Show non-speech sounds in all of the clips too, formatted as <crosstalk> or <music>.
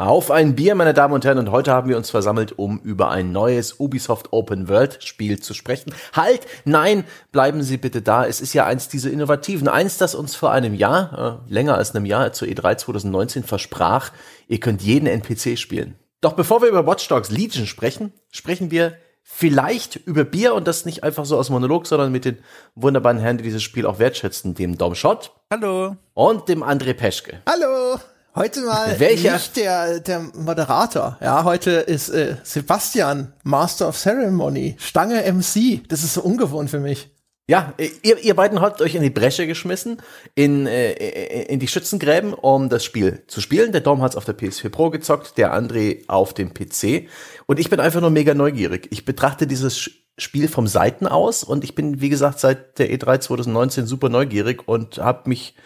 Auf ein Bier, meine Damen und Herren, und heute haben wir uns versammelt, um über ein neues Ubisoft Open World Spiel zu sprechen. Halt, nein, bleiben Sie bitte da. Es ist ja eins dieser innovativen, eins, das uns vor einem Jahr, äh, länger als einem Jahr, zur E3 2019 versprach, ihr könnt jeden NPC spielen. Doch bevor wir über Watch Dogs Legion sprechen, sprechen wir vielleicht über Bier und das nicht einfach so aus Monolog, sondern mit den wunderbaren Herren, die dieses Spiel auch wertschätzen, dem Dom Schott. Hallo. Und dem André Peschke. Hallo. Heute mal Welcher? nicht der, der Moderator. Ja, heute ist äh, Sebastian, Master of Ceremony, Stange MC. Das ist so ungewohnt für mich. Ja, ihr, ihr beiden habt euch in die Bresche geschmissen, in, äh, in die Schützengräben, um das Spiel zu spielen. Der Dom hat's auf der PS4 Pro gezockt, der André auf dem PC. Und ich bin einfach nur mega neugierig. Ich betrachte dieses Spiel vom Seiten aus und ich bin, wie gesagt, seit der E3 2019 super neugierig und habe mich,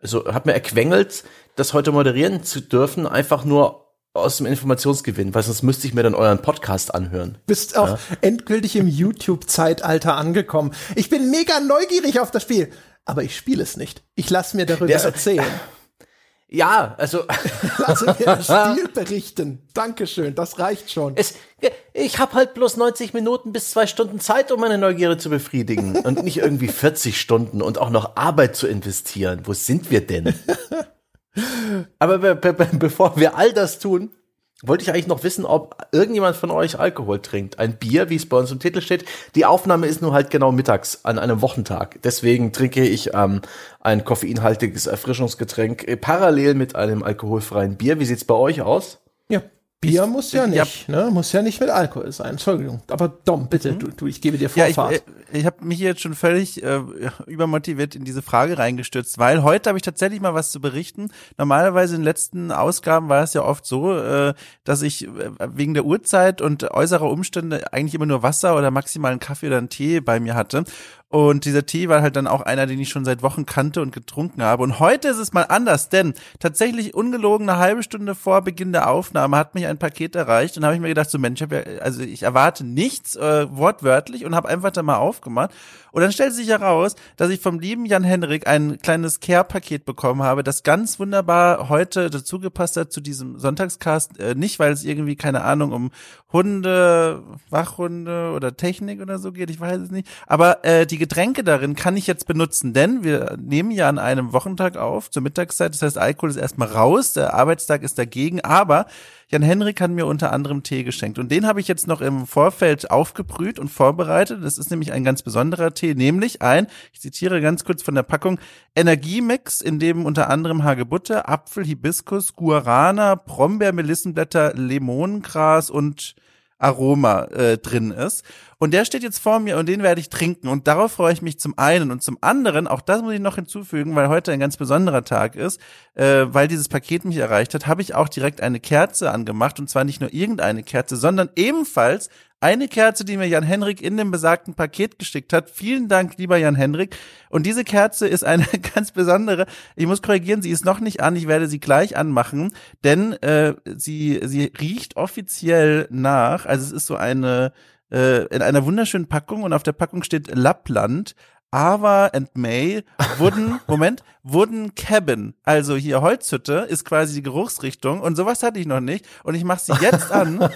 also habe mir erquengelt, das heute moderieren zu dürfen, einfach nur aus dem Informationsgewinn, weil sonst müsste ich mir dann euren Podcast anhören. Bist auch ja. endgültig im YouTube-Zeitalter angekommen. Ich bin mega neugierig auf das Spiel, aber ich spiele es nicht. Ich lasse mir darüber Der- erzählen. <laughs> Ja, also <laughs> Lasse mir das Spiel berichten. Dankeschön, das reicht schon. es, ich habe halt bloß 90 Minuten bis zwei Stunden Zeit, um meine Neugierde zu befriedigen und nicht irgendwie 40 Stunden und auch noch Arbeit zu investieren. Wo sind wir denn? <laughs> Aber be be be bevor wir all das tun, wollte ich eigentlich noch wissen, ob irgendjemand von euch Alkohol trinkt. Ein Bier, wie es bei uns im Titel steht. Die Aufnahme ist nur halt genau mittags an einem Wochentag. Deswegen trinke ich ähm, ein koffeinhaltiges Erfrischungsgetränk äh, parallel mit einem alkoholfreien Bier. Wie sieht's bei euch aus? Ja, Bier muss ja nicht, ne? Muss ja nicht mit Alkohol sein. Entschuldigung. Aber Dom, bitte, du, du, ich gebe dir Ja, ich, Vorfahrt. äh, ich habe mich jetzt schon völlig äh, übermotiviert in diese Frage reingestürzt, weil heute habe ich tatsächlich mal was zu berichten. Normalerweise in den letzten Ausgaben war es ja oft so, äh, dass ich äh, wegen der Uhrzeit und äußerer Umstände eigentlich immer nur Wasser oder maximal einen Kaffee oder einen Tee bei mir hatte. Und dieser Tee war halt dann auch einer, den ich schon seit Wochen kannte und getrunken habe. Und heute ist es mal anders, denn tatsächlich ungelogen eine halbe Stunde vor Beginn der Aufnahme hat mich ein Paket erreicht und habe ich mir gedacht, so Mensch, ich ja, also ich erwarte nichts äh, wortwörtlich und habe einfach da mal aufgemacht. Und dann stellt sich heraus, dass ich vom lieben Jan Henrik ein kleines Care-Paket bekommen habe, das ganz wunderbar heute dazu gepasst hat zu diesem Sonntagscast. Äh, nicht, weil es irgendwie, keine Ahnung, um Hunde, Wachhunde oder Technik oder so geht, ich weiß es nicht. Aber äh, die Getränke darin kann ich jetzt benutzen, denn wir nehmen ja an einem Wochentag auf, zur Mittagszeit. Das heißt, Alkohol ist erstmal raus, der Arbeitstag ist dagegen, aber Jan Henrik hat mir unter anderem Tee geschenkt und den habe ich jetzt noch im Vorfeld aufgebrüht und vorbereitet. Das ist nämlich ein ganz besonderer Tee, nämlich ein, ich zitiere ganz kurz von der Packung, Energiemix, in dem unter anderem Hagebutte, Apfel, Hibiskus, Guarana, Brombeer, Melissenblätter, Limonengras und Aroma äh, drin ist. Und der steht jetzt vor mir und den werde ich trinken. Und darauf freue ich mich zum einen. Und zum anderen, auch das muss ich noch hinzufügen, weil heute ein ganz besonderer Tag ist, äh, weil dieses Paket mich erreicht hat, habe ich auch direkt eine Kerze angemacht. Und zwar nicht nur irgendeine Kerze, sondern ebenfalls eine Kerze, die mir Jan Henrik in dem besagten Paket geschickt hat. Vielen Dank, lieber Jan Henrik. Und diese Kerze ist eine <laughs> ganz besondere. Ich muss korrigieren, sie ist noch nicht an. Ich werde sie gleich anmachen, denn äh, sie sie riecht offiziell nach. Also es ist so eine äh, in einer wunderschönen Packung und auf der Packung steht Lappland. Ava and May wurden, <laughs> Moment, wurden Cabin, also hier Holzhütte ist quasi die Geruchsrichtung und sowas hatte ich noch nicht und ich mache sie jetzt an.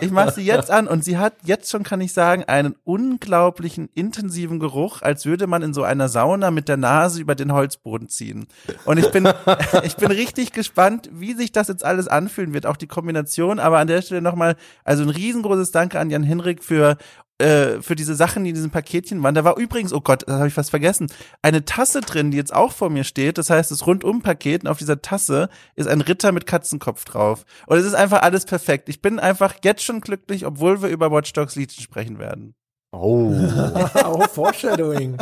Ich mache sie jetzt an und sie hat jetzt schon, kann ich sagen, einen unglaublichen intensiven Geruch, als würde man in so einer Sauna mit der Nase über den Holzboden ziehen. Und ich bin, <laughs> ich bin richtig gespannt, wie sich das jetzt alles anfühlen wird, auch die Kombination. Aber an der Stelle nochmal, also ein riesengroßes Danke an Jan Henrik für äh, für diese Sachen, die in diesem Paketchen waren. Da war übrigens, oh Gott, das habe ich fast vergessen, eine Tasse drin, die jetzt auch vor mir steht. Das heißt, das Rundum-Paket und auf dieser Tasse ist ein Ritter mit Katzenkopf drauf. Und es ist einfach alles perfekt. Ich bin einfach jetzt schon glücklich, obwohl wir über Watch Dogs Legion sprechen werden. Oh. <laughs> oh, Foreshadowing.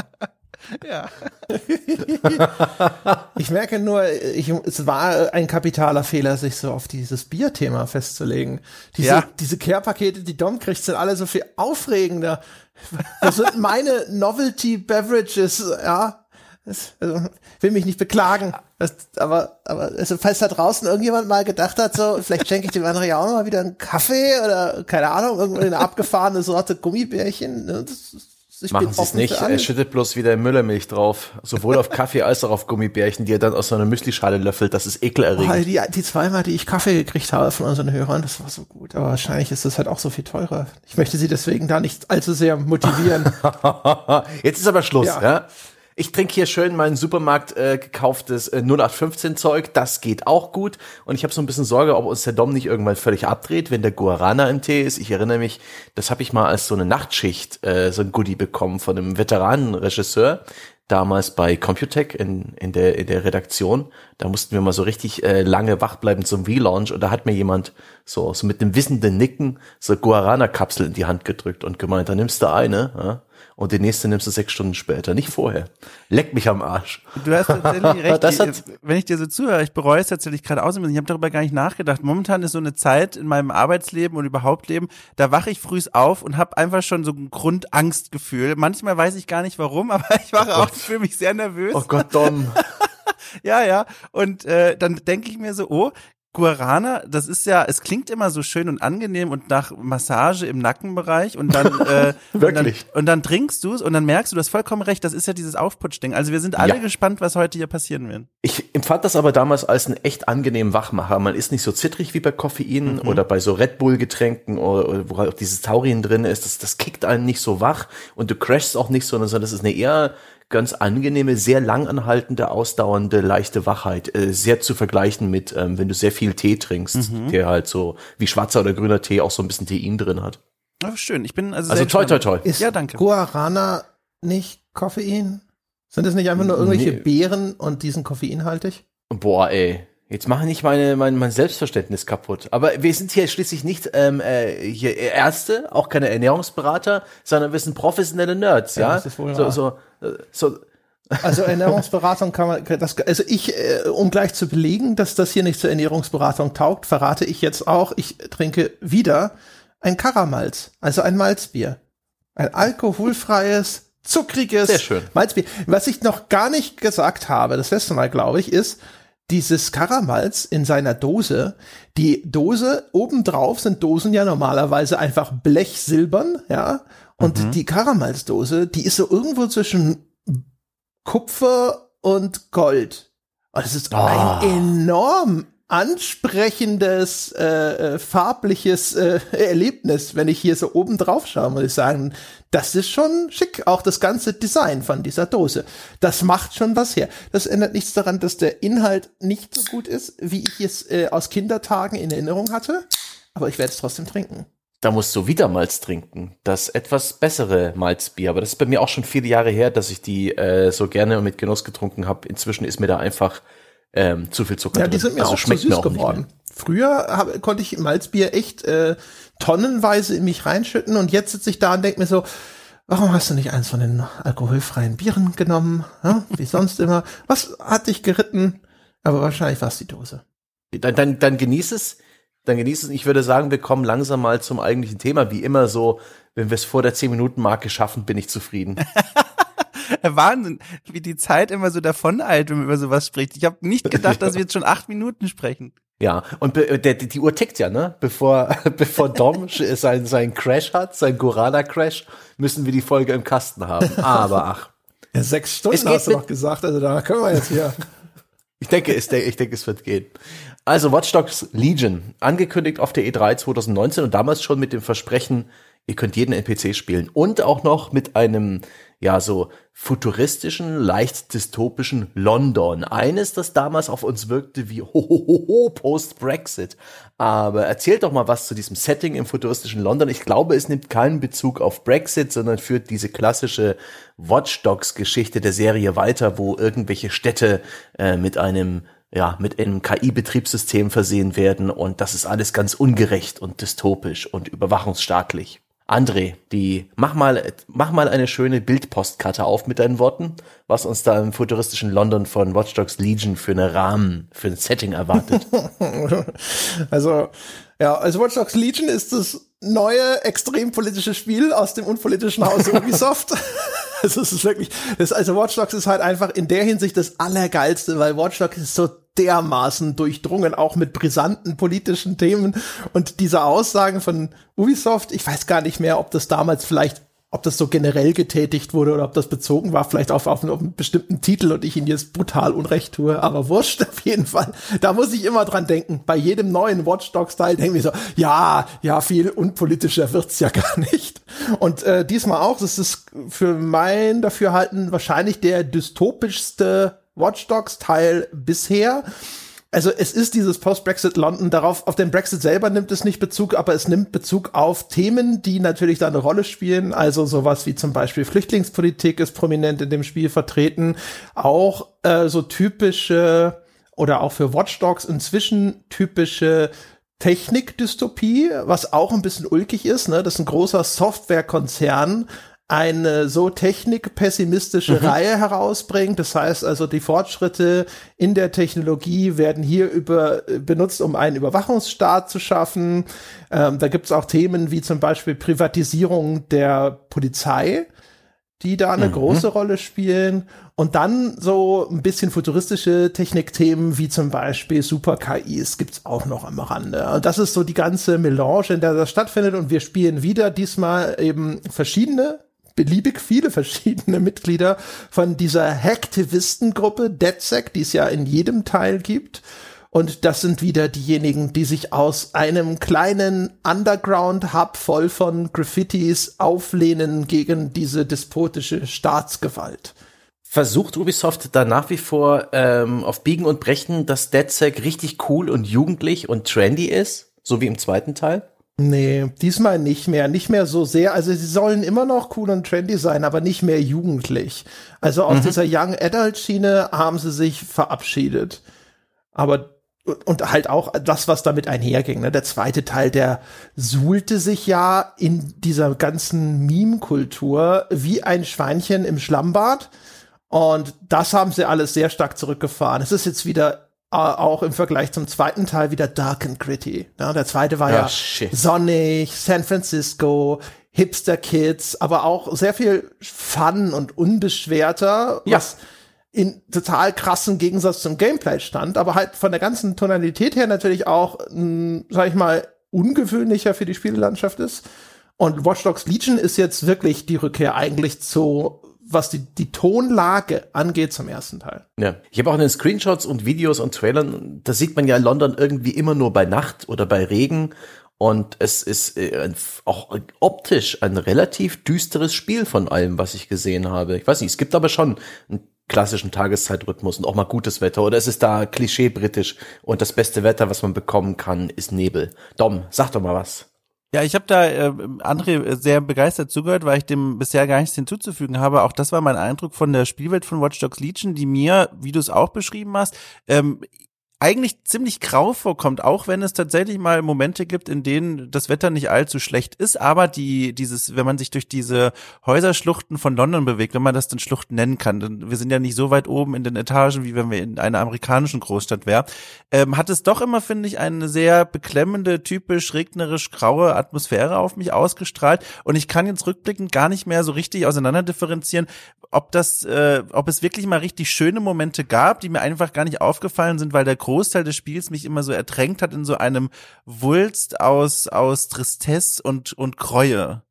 Ja. <laughs> Ich merke nur, ich, es war ein kapitaler Fehler, sich so auf dieses Bierthema festzulegen. Diese, Ja. diese Care-Pakete, die Dom kriegt, sind alle so viel aufregender. <laughs> Das sind meine Novelty Beverages, ja. Das, also, will mich nicht beklagen. Das, aber, aber also, falls da draußen irgendjemand mal gedacht hat, so, vielleicht schenke ich dem anderen ja auch mal wieder einen Kaffee oder, keine Ahnung, irgendeine abgefahrene Sorte Gummibärchen. ne, Das Ich Machen Sie es nicht. Er schüttet bloß wieder Müllermilch drauf. Sowohl auf Kaffee als auch auf Gummibärchen, die er dann aus so einer Müslischale löffelt. Das ist Oh, ekelerregend. die, die zweimal, die ich Kaffee gekriegt habe von unseren Hörern, das war so gut. Aber wahrscheinlich ist das halt auch so viel teurer. Ich möchte sie deswegen da nicht allzu sehr motivieren. <laughs> Jetzt ist aber Schluss, Ja. ja. Ich trinke hier schön mein Supermarkt äh, gekauftes äh, 0815 Zeug, das geht auch gut. Und ich habe so ein bisschen Sorge, ob uns der Dom nicht irgendwann völlig abdreht, wenn der Guarana im Tee ist. Ich erinnere mich, das habe ich mal als so eine Nachtschicht, äh, so ein Goodie bekommen von einem Veteranenregisseur, damals bei Computec in, in, der, in der Redaktion. Da mussten wir mal so richtig äh, lange wach bleiben zum Relaunch und da hat mir jemand so, so mit einem wissenden Nicken so Guarana-Kapsel in die Hand gedrückt und gemeint, da nimmst du eine, ja, und die nächste nimmst du sechs Stunden später, nicht vorher. Leck mich am Arsch. Du hast tatsächlich <laughs> recht. Wenn ich dir so zuhöre, ich bereue es tatsächlich gerade aus. Ich habe darüber gar nicht nachgedacht. Momentan ist so eine Zeit in meinem Arbeitsleben und überhaupt Leben, da wache ich früh auf und habe einfach schon so ein Grundangstgefühl. Manchmal weiß ich gar nicht warum, <laughs> aber ich wache auf, ich fühle mich sehr nervös. Oh Gott, Dom. <laughs> Ja, ja. Und äh, dann denke ich mir so, oh, Guarana, das ist ja, es klingt immer so schön und angenehm und nach Massage im Nackenbereich und dann <laughs> äh, Wirklich? und dann, und dann trinkst du es und dann merkst du, du hast vollkommen recht, das ist ja dieses Aufputschding. Also wir sind alle Ja. gespannt, was heute hier passieren wird. Ich empfand das aber damals als einen echt angenehmen Wachmacher. Man ist nicht so zittrig wie bei Koffein oder bei so Red Bull Getränken oder, oder wo halt auch dieses Taurin drin ist. Das, das kickt einen nicht so wach und du crashst auch nicht, sondern sondern das ist eine eher ganz angenehme, sehr langanhaltende, ausdauernde, leichte Wachheit. Äh, sehr zu vergleichen mit, ähm, wenn du sehr viel Tee trinkst, der halt so wie schwarzer oder grüner Tee auch so ein bisschen Tein drin hat. Oh, schön, ich bin also Also sehr toi toi toi. Ist Ja, danke. Guarana nicht Koffein? Sind das nicht einfach nur irgendwelche Nee. Beeren und die sind koffeinhaltig? Boah, ey. Jetzt mache nicht meine, mein, mein Selbstverständnis kaputt. Aber wir sind hier schließlich nicht ähm, äh, hier Ärzte, auch keine Ernährungsberater, sondern wir sind professionelle Nerds, Ja, ja. das ist wohl so, so, so, Also Ernährungsberatung kann man, das, also ich, äh, um gleich zu belegen, dass das hier nicht zur Ernährungsberatung taugt, verrate ich jetzt auch, ich trinke wieder ein Karamalz, also ein Malzbier. Ein alkoholfreies, zuckriges Sehr schön. Malzbier. Was ich noch gar nicht gesagt habe, das letzte Mal, glaube ich, ist, dieses Karamalz in seiner Dose, die Dose obendrauf sind Dosen ja normalerweise einfach blechsilbern, ja, und die Karamalzdose, die ist so irgendwo zwischen Kupfer und Gold. Und es ist Ah. ein enorm ansprechendes, äh, äh, farbliches äh, <laughs> Erlebnis, wenn ich hier so oben drauf schaue, muss ich sagen, das ist schon schick, auch das ganze Design von dieser Dose. Das macht schon was her. Das ändert nichts daran, dass der Inhalt nicht so gut ist, wie ich es äh, aus Kindertagen in Erinnerung hatte, aber ich werde es trotzdem trinken. da musst du wieder Malz trinken. Das etwas bessere Malzbier. Aber das ist bei mir auch schon viele Jahre her, dass ich die äh, so gerne und mit Genuss getrunken habe. Inzwischen ist mir da einfach ähm, zu viel Zucker Ja, drin. die sind mir also auch zu schmeckt süß mir auch nicht geworden. mehr. Früher hab, konnte ich Malzbier echt äh, tonnenweise in mich reinschütten und jetzt sitze ich da und denke mir so, warum hast du nicht eins von den alkoholfreien Bieren genommen? Ja, wie sonst immer. Was hat dich geritten? Aber wahrscheinlich war es die Dose. Dann, dann, dann genieß es. Dann genieß es. Ich würde sagen, wir kommen langsam mal zum eigentlichen Thema. Wie immer so, wenn wir es vor der 10-Minuten-Marke schaffen, bin ich zufrieden. <laughs> Wahnsinn, wie die Zeit immer so davoneilt, wenn man über sowas spricht. Ich habe nicht gedacht, dass wir jetzt schon acht Minuten sprechen. Ja, und be- der, die Uhr tickt ja, ne? Bevor, <laughs> bevor Dom sch- sein, Crash hat, sein Gorana-Crash, müssen wir die Folge im Kasten haben. Aber ach. Ja, sechs Stunden hast du noch gesagt, also da können wir jetzt hier. Ich denke, es, ich denke, es wird gehen. Also Watch Dogs Legion, angekündigt auf der E3 2019 und damals schon mit dem Versprechen, ihr könnt jeden NPC spielen und auch noch mit einem, ja, so futuristischen, leicht dystopischen London. Eines, das damals auf uns wirkte wie hohoho post-Brexit. Aber erzählt doch mal was zu diesem Setting im futuristischen London. Ich glaube, es nimmt keinen Bezug auf Brexit, sondern führt diese klassische Watch Dogs Geschichte der Serie weiter, wo irgendwelche Städte äh, mit einem ja, mit einem KI-Betriebssystem versehen werden und das ist alles ganz ungerecht und dystopisch und überwachungsstaatlich. André, die, mach mal, mach mal eine schöne Bildpostkarte auf mit deinen Worten, was uns da im futuristischen London von Watch Dogs Legion für eine Rahmen, für ein Setting erwartet. <laughs> Also, ja, also Watch Dogs Legion ist das neue extrem politische Spiel aus dem unpolitischen Haus <laughs> Ubisoft. <laughs> also es ist wirklich, das, also Watch Dogs ist halt einfach in der Hinsicht das Allergeilste, weil Watch Dogs ist so dermaßen durchdrungen, auch mit brisanten politischen Themen und diese Aussagen von Ubisoft, ich weiß gar nicht mehr, ob das damals vielleicht ob das so generell getätigt wurde oder ob das bezogen war, vielleicht auf, auf, auf einen bestimmten Titel und ich ihn jetzt brutal Unrecht tue, aber wurscht <laughs> auf jeden Fall. Da muss ich immer dran denken. Bei jedem neuen Watch Dogs Teil denke ich so, ja, ja, viel unpolitischer wird's ja <laughs> gar nicht. Und äh, diesmal auch, das ist für mein Dafürhalten wahrscheinlich der dystopischste Watch Dogs Teil bisher also es ist dieses Post-Brexit London, darauf, auf den Brexit selber nimmt es nicht Bezug, aber es nimmt Bezug auf Themen, die natürlich da eine Rolle spielen. Also sowas wie zum Beispiel Flüchtlingspolitik ist prominent in dem Spiel vertreten. Auch äh, so typische oder auch für Watch Dogs inzwischen typische Technikdystopie, was auch ein bisschen ulkig ist, ne? Das ist ein großer Softwarekonzern, eine so technikpessimistische mhm. Reihe herausbringt. Das heißt also, die Fortschritte in der Technologie werden hier über, benutzt, um einen Überwachungsstaat zu schaffen. Ähm, da gibt es auch Themen wie zum Beispiel Privatisierung der Polizei die da eine mhm. große Rolle spielen. Und dann so ein bisschen futuristische Technikthemen wie zum Beispiel Super-KIs gibt's auch noch am Rande. Und das ist so die ganze Melange, in der das stattfindet. Und wir spielen wieder diesmal eben verschiedene beliebig viele verschiedene Mitglieder von dieser Hacktivistengruppe DedSec, die es ja in jedem Teil gibt. Und das sind wieder diejenigen, die sich aus einem kleinen Underground-Hub voll von Graffitis auflehnen gegen diese despotische Staatsgewalt. Versucht Ubisoft da nach wie vor ähm, auf Biegen und Brechen, dass DedSec richtig cool und jugendlich und trendy ist, so wie im zweiten Teil? Nee, diesmal nicht mehr. Nicht mehr so sehr. Also sie sollen immer noch cool und trendy sein, aber nicht mehr jugendlich. Also aus mhm. dieser Young Adult Schiene haben sie sich verabschiedet. Aber und halt auch das, was damit einherging. Ne? Der zweite Teil, der suhlte sich ja in dieser ganzen Meme-Kultur wie ein Schweinchen im Schlammbad. Und das haben sie alles sehr stark zurückgefahren. Es ist jetzt wieder auch im Vergleich zum zweiten Teil wieder dark and gritty. Ja, der zweite war ja, ja sonnig, San Francisco, Hipster Kids, aber auch sehr viel Fun und unbeschwerter, ja. was in total krassen Gegensatz zum Gameplay stand, aber halt von der ganzen Tonalität her natürlich auch, mh, sag ich mal, ungewöhnlicher für die Spielelandschaft ist. Und Watch Dogs Legion ist jetzt wirklich die Rückkehr eigentlich zu was die, die Tonlage angeht zum ersten Teil. Ja, ich habe auch in den Screenshots und Videos und Trailern, da sieht man ja London irgendwie immer nur bei Nacht oder bei Regen und es ist äh, auch optisch ein relativ düsteres Spiel von allem, was ich gesehen habe. Ich weiß nicht, es gibt aber schon einen klassischen Tageszeitrhythmus und auch mal gutes Wetter oder es ist da klischee britisch und das beste Wetter, was man bekommen kann, ist Nebel. Dom, sag doch mal was. Ja, ich habe da äh, André sehr begeistert zugehört, weil ich dem bisher gar nichts hinzuzufügen habe. Auch das war mein Eindruck von der Spielwelt von Watch Dogs Legion, die mir, wie du es auch beschrieben hast, ähm, eigentlich ziemlich grau vorkommt, auch wenn es tatsächlich mal Momente gibt, in denen das Wetter nicht allzu schlecht ist, aber die, dieses, wenn man sich durch diese Häuserschluchten von London bewegt, wenn man das denn Schluchten nennen kann, denn wir sind ja nicht so weit oben in den Etagen, wie wenn wir in einer amerikanischen Großstadt wären, ähm, hat es doch immer, finde ich, eine sehr beklemmende, typisch regnerisch graue Atmosphäre auf mich ausgestrahlt. Und ich kann jetzt rückblickend gar nicht mehr so richtig auseinander differenzieren, ob das, äh, ob es wirklich mal richtig schöne Momente gab, die mir einfach gar nicht aufgefallen sind, weil der Großteil des Spiels mich immer so ertränkt hat in so einem Wulst aus, aus Tristesse und, und Kreue.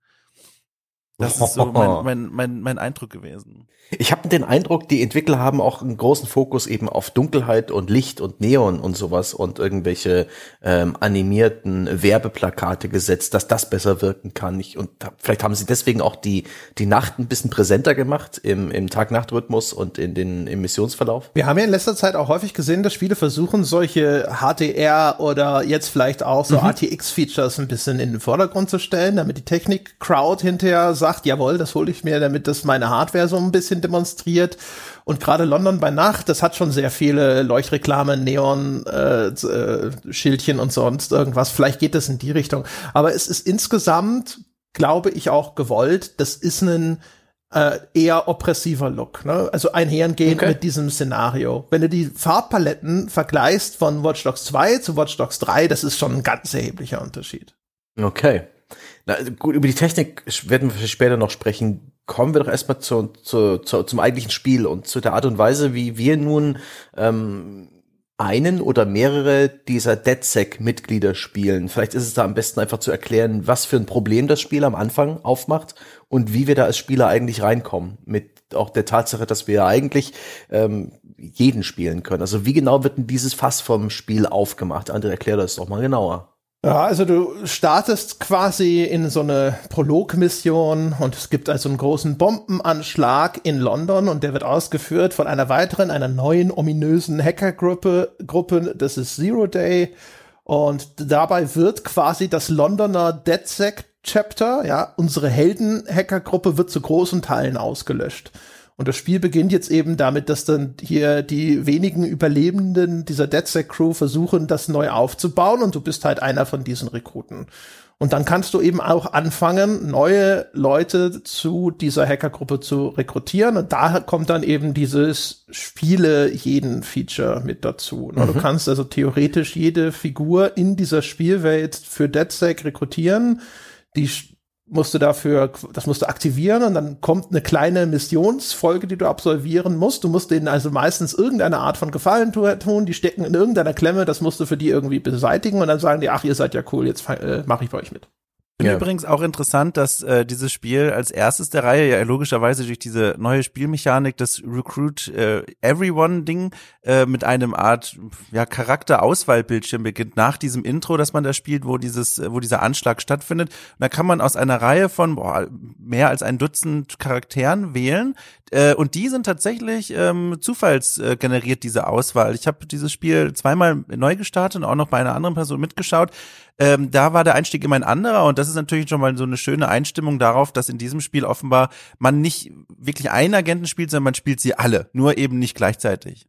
Das ist so mein, <laughs> mein, mein, mein Eindruck gewesen. Ich habe den Eindruck, die Entwickler haben auch einen großen Fokus eben auf Dunkelheit und Licht und Neon und sowas und irgendwelche ähm, animierten Werbeplakate gesetzt, dass das besser wirken kann. Ich, und vielleicht haben sie deswegen auch die, die Nacht ein bisschen präsenter gemacht im, im Tag-Nacht-Rhythmus und in den im Missionsverlauf. Wir haben ja in letzter Zeit auch häufig gesehen, dass Spiele versuchen, solche HDR oder jetzt vielleicht auch so mhm. RTX-Features ein bisschen in den Vordergrund zu stellen, damit die Technik-Crowd hinterher sagt, jawohl, das hole ich mir, damit das meine Hardware so ein bisschen demonstriert. Und gerade London bei Nacht, das hat schon sehr viele Leuchtreklame, Neon, äh, äh, Schildchen und sonst irgendwas. Vielleicht geht das in die Richtung. Aber es ist insgesamt, glaube ich, auch gewollt. Das ist ein äh, eher oppressiver Look. Ne? Also einhergehend okay. mit diesem Szenario. Wenn du die Farbpaletten vergleichst von Watch Dogs 2 zu Watch Dogs 3, das ist schon ein ganz erheblicher Unterschied. Okay. Na, gut, über die Technik werden wir später noch sprechen kommen wir doch erstmal zu, zu, zu, zum eigentlichen Spiel und zu der Art und Weise, wie wir nun ähm, einen oder mehrere dieser DedSec-Mitglieder spielen. Vielleicht ist es da am besten einfach zu erklären, was für ein Problem das Spiel am Anfang aufmacht und wie wir da als Spieler eigentlich reinkommen. Mit auch der Tatsache, dass wir ja eigentlich ähm, jeden spielen können. Also wie genau wird denn dieses Fass vom Spiel aufgemacht? André, erklär das doch mal genauer. Ja, also du startest quasi in so eine Prolog-Mission und es gibt also einen großen Bombenanschlag in London und der wird ausgeführt von einer weiteren, einer neuen ominösen Hackergruppe, Gruppe, das ist Zero Day und dabei wird quasi das Londoner DedSec Chapter, ja, unsere Helden-Hackergruppe wird zu großen Teilen ausgelöscht. Und das Spiel beginnt jetzt eben damit, dass dann hier die wenigen Überlebenden dieser DedSec Crew versuchen, das neu aufzubauen und du bist halt einer von diesen Rekruten. Und dann kannst du eben auch anfangen, neue Leute zu dieser Hackergruppe zu rekrutieren. Und da kommt dann eben dieses Spiele jeden Feature mit dazu. Mhm. Du kannst also theoretisch jede Figur in dieser Spielwelt für DedSec rekrutieren. Die musst du dafür, das musst du aktivieren und dann kommt eine kleine Missionsfolge, die du absolvieren musst. Du musst denen also meistens irgendeine Art von Gefallen tun, die stecken in irgendeiner Klemme, das musst du für die irgendwie beseitigen und dann sagen die, ach, ihr seid ja cool, jetzt äh, mache ich bei euch mit. Finde ja. übrigens auch interessant, dass äh, dieses Spiel als erstes der Reihe ja logischerweise durch diese neue Spielmechanik, das Recruit äh, Everyone Ding äh, mit einem Art ja Charakterauswahlbildschirm beginnt nach diesem Intro, dass man da spielt, wo dieses wo dieser Anschlag stattfindet. Und da kann man aus einer Reihe von boah, mehr als ein Dutzend Charakteren wählen, äh, und die sind tatsächlich ähm, zufallsgeneriert, äh, diese Auswahl. Ich habe dieses Spiel zweimal neu gestartet und auch noch bei einer anderen Person mitgeschaut. Ähm, da war der Einstieg immer ein anderer und das ist natürlich schon mal so eine schöne Einstimmung darauf, dass in diesem Spiel offenbar man nicht wirklich einen Agenten spielt, sondern man spielt sie alle, nur eben nicht gleichzeitig.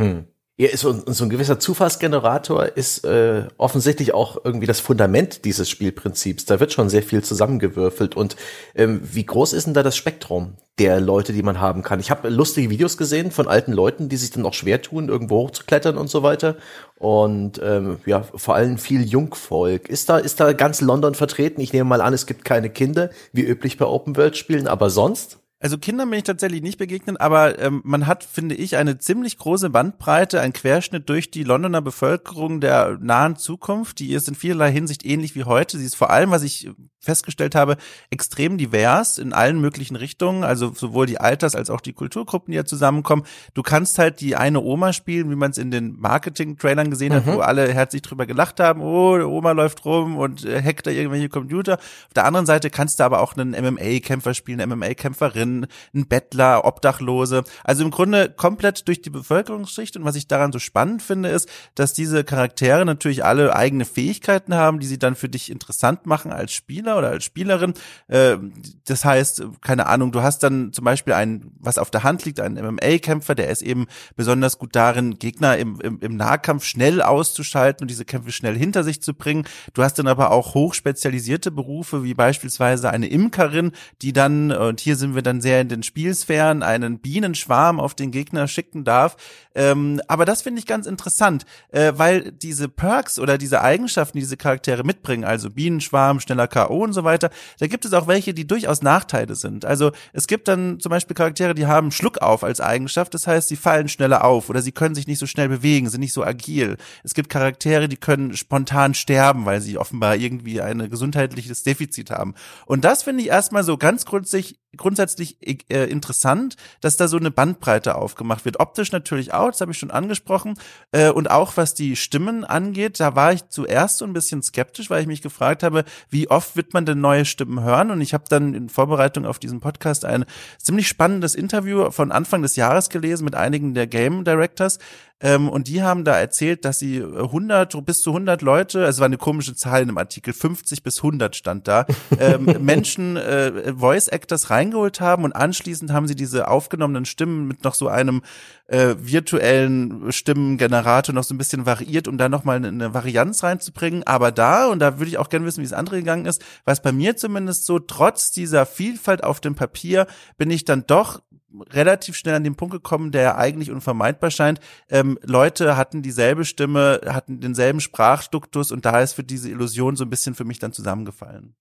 Hm. Ja, so, so ein gewisser Zufallsgenerator ist äh, offensichtlich auch irgendwie das Fundament dieses Spielprinzips. Da wird schon sehr viel zusammengewürfelt. Und ähm, wie groß ist denn da das Spektrum der Leute, die man haben kann? Ich habe lustige Videos gesehen von alten Leuten, die sich dann auch schwer tun, irgendwo hochzuklettern und so weiter. Und ähm, ja, vor allem viel Jungvolk. Ist da, ist da ganz London vertreten? Ich nehme mal an, es gibt keine Kinder, wie üblich bei Open-World-Spielen, aber sonst? Also Kindern bin ich tatsächlich nicht begegnet, aber ähm, man hat, finde ich, eine ziemlich große Bandbreite, ein Querschnitt durch die Londoner Bevölkerung der nahen Zukunft. Die ist in vielerlei Hinsicht ähnlich wie heute. Sie ist vor allem, was ich festgestellt habe, extrem divers in allen möglichen Richtungen, also sowohl die Alters- als auch die Kulturgruppen, die ja zusammenkommen. Du kannst halt die eine Oma spielen, wie man es in den Marketing-Trailern gesehen mhm. hat, wo alle herzlich drüber gelacht haben, oh, die Oma läuft rum und äh, hackt da irgendwelche Computer. Auf der anderen Seite kannst du aber auch einen MMA-Kämpfer spielen, eine MMA-Kämpferin, einen Bettler, Obdachlose. Also im Grunde komplett durch die Bevölkerungsschicht. Und was ich daran so spannend finde, ist, dass diese Charaktere natürlich alle eigene Fähigkeiten haben, die sie dann für dich interessant machen als Spieler oder als Spielerin. Äh, das heißt, keine Ahnung, du hast dann zum Beispiel einen, was auf der Hand liegt, einen MMA-Kämpfer, der ist eben besonders gut darin, Gegner im, im, im Nahkampf schnell auszuschalten und diese Kämpfe schnell hinter sich zu bringen. Du hast dann aber auch hochspezialisierte Berufe, wie beispielsweise eine Imkerin, die dann, und hier sind wir dann sehr in den Spielsphären, einen Bienenschwarm auf den Gegner schicken darf. Ähm, aber das finde ich ganz interessant, äh, weil diese Perks oder diese Eigenschaften, die diese Charaktere mitbringen, also Bienenschwarm, schneller K.O und so weiter, da gibt es auch welche, die durchaus Nachteile sind. Also es gibt dann zum Beispiel Charaktere, die haben Schluck auf als Eigenschaft, das heißt, sie fallen schneller auf oder sie können sich nicht so schnell bewegen, sind nicht so agil. Es gibt Charaktere, die können spontan sterben, weil sie offenbar irgendwie ein gesundheitliches Defizit haben. Und das finde ich erstmal so ganz grundsätzlich, grundsätzlich äh, interessant, dass da so eine Bandbreite aufgemacht wird. Optisch natürlich auch, das habe ich schon angesprochen. Äh, und auch was die Stimmen angeht, da war ich zuerst so ein bisschen skeptisch, weil ich mich gefragt habe, wie oft wird man denn neue Stimmen hören? Und ich habe dann in Vorbereitung auf diesen Podcast ein ziemlich spannendes Interview von Anfang des Jahres gelesen mit einigen der Game Directors, ähm, und die haben da erzählt, dass sie 100 bis zu 100 Leute, also war eine komische Zahl in dem Artikel, 50 bis 100 stand da, <laughs> ähm, Menschen, äh, Voice Actors reingeholt haben und anschließend haben sie diese aufgenommenen Stimmen mit noch so einem äh, virtuellen Stimmengenerator noch so ein bisschen variiert, um da nochmal eine, eine Varianz reinzubringen. Aber da, und da würde ich auch gerne wissen, wie es andere gegangen ist, war es bei mir zumindest so, trotz dieser Vielfalt auf dem Papier bin ich dann doch relativ schnell an den Punkt gekommen, der ja eigentlich unvermeidbar scheint. Ähm, Leute hatten dieselbe Stimme, hatten denselben Sprachduktus und da ist für diese Illusion so ein bisschen für mich dann zusammengefallen.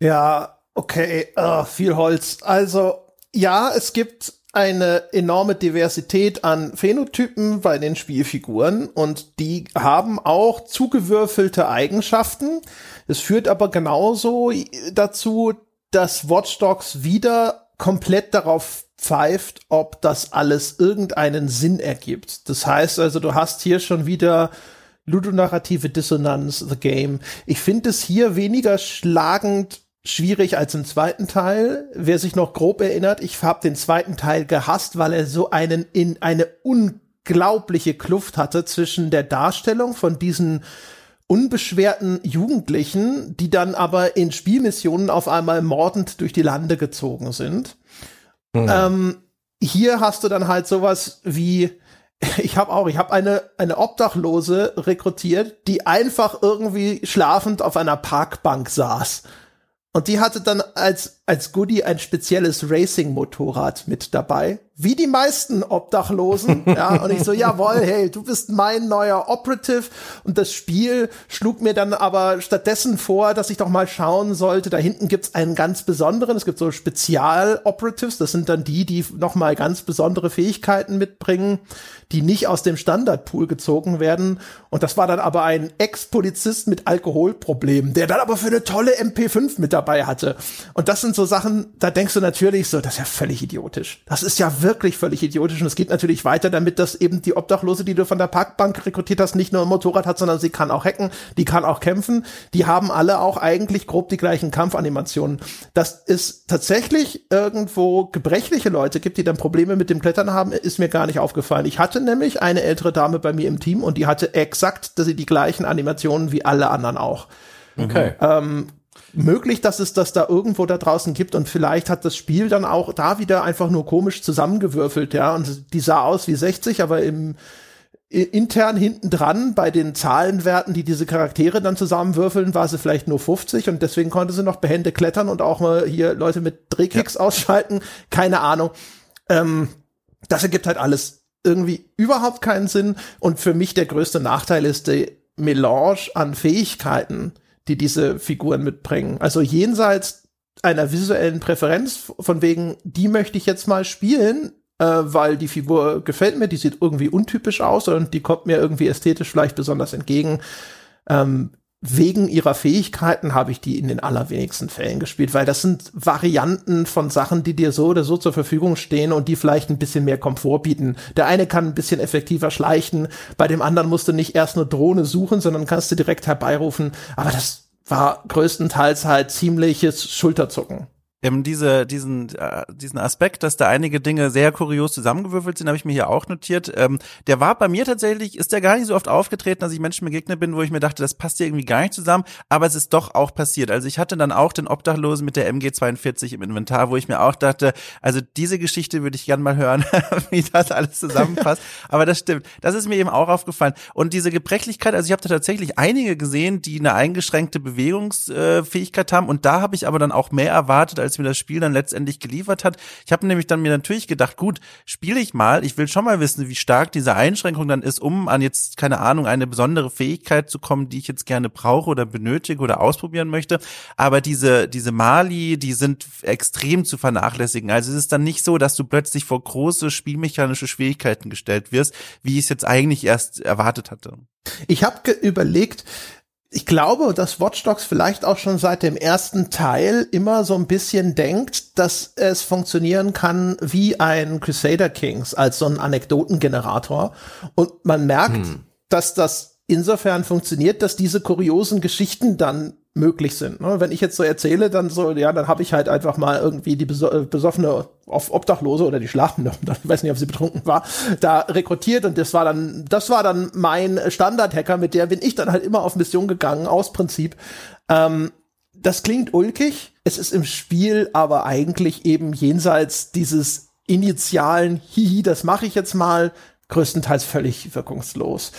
Ja, okay, uh, viel Holz. Also ja, es gibt eine enorme Diversität an Phänotypen bei den Spielfiguren und die haben auch zugewürfelte Eigenschaften. Es führt aber genauso dazu, dass Watch Dogs wieder komplett darauf pfeift, ob das alles irgendeinen Sinn ergibt. Das heißt also, du hast hier schon wieder ludonarrative Dissonanz, The Game. Ich finde es hier weniger schlagend schwierig als im zweiten Teil. Wer sich noch grob erinnert, ich habe den zweiten Teil gehasst, weil er so einen in eine unglaubliche Kluft hatte zwischen der Darstellung von diesen unbeschwerten Jugendlichen, die dann aber in Spielmissionen auf einmal mordend durch die Lande gezogen sind. Mhm. Ähm, hier hast du dann halt sowas wie <laughs> ich habe auch, ich habe eine eine Obdachlose rekrutiert, die einfach irgendwie schlafend auf einer Parkbank saß. Und die hatte dann als, als Goodie ein spezielles Racing-Motorrad mit dabei. Wie die meisten Obdachlosen. <laughs> ja, und ich so, jawohl, hey, du bist mein neuer Operative. Und das Spiel schlug mir dann aber stattdessen vor, dass ich doch mal schauen sollte. Da hinten gibt's einen ganz besonderen. Es gibt so Spezial-Operatives. Das sind dann die, die noch mal ganz besondere Fähigkeiten mitbringen, die nicht aus dem Standardpool gezogen werden. Und das war dann aber ein Ex-Polizist mit Alkoholproblemen, der dann aber für eine tolle MP5 mit dabei hatte. Und das sind so Sachen, da denkst du natürlich so, das ist ja völlig idiotisch. Das ist ja wirklich völlig idiotisch. Und es geht natürlich weiter damit, dass eben die Obdachlose, die du von der Parkbank rekrutiert hast, nicht nur ein Motorrad hat, sondern sie kann auch hacken, die kann auch kämpfen. Die haben alle auch eigentlich grob die gleichen Kampfanimationen. Dass es tatsächlich irgendwo gebrechliche Leute gibt, die dann Probleme mit dem Klettern haben, ist mir gar nicht aufgefallen. Ich hatte nämlich eine ältere Dame bei mir im Team und die hatte exakt dass sie die gleichen Animationen wie alle anderen auch. Okay. Ähm, möglich, dass es das da irgendwo da draußen gibt und vielleicht hat das Spiel dann auch da wieder einfach nur komisch zusammengewürfelt, ja, und die sah aus wie 60, aber im intern hinten dran bei den Zahlenwerten, die diese Charaktere dann zusammenwürfeln, war sie vielleicht nur 50 und deswegen konnte sie noch behende klettern und auch mal hier Leute mit Drehkicks ja. ausschalten, keine Ahnung. Ähm, das ergibt halt alles irgendwie überhaupt keinen Sinn und für mich der größte Nachteil ist die Melange an Fähigkeiten, die diese Figuren mitbringen. Also jenseits einer visuellen Präferenz, von wegen, die möchte ich jetzt mal spielen, äh, weil die Figur gefällt mir, die sieht irgendwie untypisch aus und die kommt mir irgendwie ästhetisch vielleicht besonders entgegen. Ähm, wegen ihrer Fähigkeiten habe ich die in den allerwenigsten Fällen gespielt, weil das sind Varianten von Sachen, die dir so oder so zur Verfügung stehen und die vielleicht ein bisschen mehr Komfort bieten. Der eine kann ein bisschen effektiver schleichen, bei dem anderen musst du nicht erst nur Drohne suchen, sondern kannst du direkt herbeirufen. Aber das war größtenteils halt ziemliches Schulterzucken ähm, diese, diesen, äh, diesen Aspekt, dass da einige Dinge sehr kurios zusammengewürfelt sind, habe ich mir hier auch notiert. Ähm, der war bei mir tatsächlich, ist der gar nicht so oft aufgetreten, dass ich Menschen begegnet bin, wo ich mir dachte, das passt hier irgendwie gar nicht zusammen, aber es ist doch auch passiert. Also ich hatte dann auch den Obdachlosen mit der MG42 im Inventar, wo ich mir auch dachte, also diese Geschichte würde ich gern mal hören, <laughs> wie das alles zusammenpasst. <laughs> aber das stimmt. Das ist mir eben auch aufgefallen. Und diese Gebrechlichkeit, also ich habe da tatsächlich einige gesehen, die eine eingeschränkte Bewegungsfähigkeit haben und da habe ich aber dann auch mehr erwartet, als als mir das Spiel dann letztendlich geliefert hat. Ich habe nämlich dann mir natürlich gedacht, gut, spiele ich mal, ich will schon mal wissen, wie stark diese Einschränkung dann ist, um an jetzt, keine Ahnung, eine besondere Fähigkeit zu kommen, die ich jetzt gerne brauche oder benötige oder ausprobieren möchte. Aber diese, diese Mali, die sind extrem zu vernachlässigen. Also es ist dann nicht so, dass du plötzlich vor große spielmechanische Schwierigkeiten gestellt wirst, wie ich es jetzt eigentlich erst erwartet hatte. Ich habe überlegt, ich glaube, dass Watch Dogs vielleicht auch schon seit dem ersten Teil immer so ein bisschen denkt, dass es funktionieren kann wie ein Crusader Kings als so ein Anekdotengenerator. Und man merkt, hm. dass das insofern funktioniert, dass diese kuriosen Geschichten dann möglich sind. Ne? Wenn ich jetzt so erzähle, dann so, ja, dann habe ich halt einfach mal irgendwie die äh, besoffene auf Obdachlose oder die Schlafende, <laughs> ich weiß nicht, ob sie betrunken war, da rekrutiert und das war dann, das war dann mein Standard-Hacker, mit der bin ich dann halt immer auf Mission gegangen, aus Prinzip. Ähm, das klingt ulkig, es ist im Spiel aber eigentlich eben jenseits dieses initialen Hihi, das mache ich jetzt mal, größtenteils völlig wirkungslos.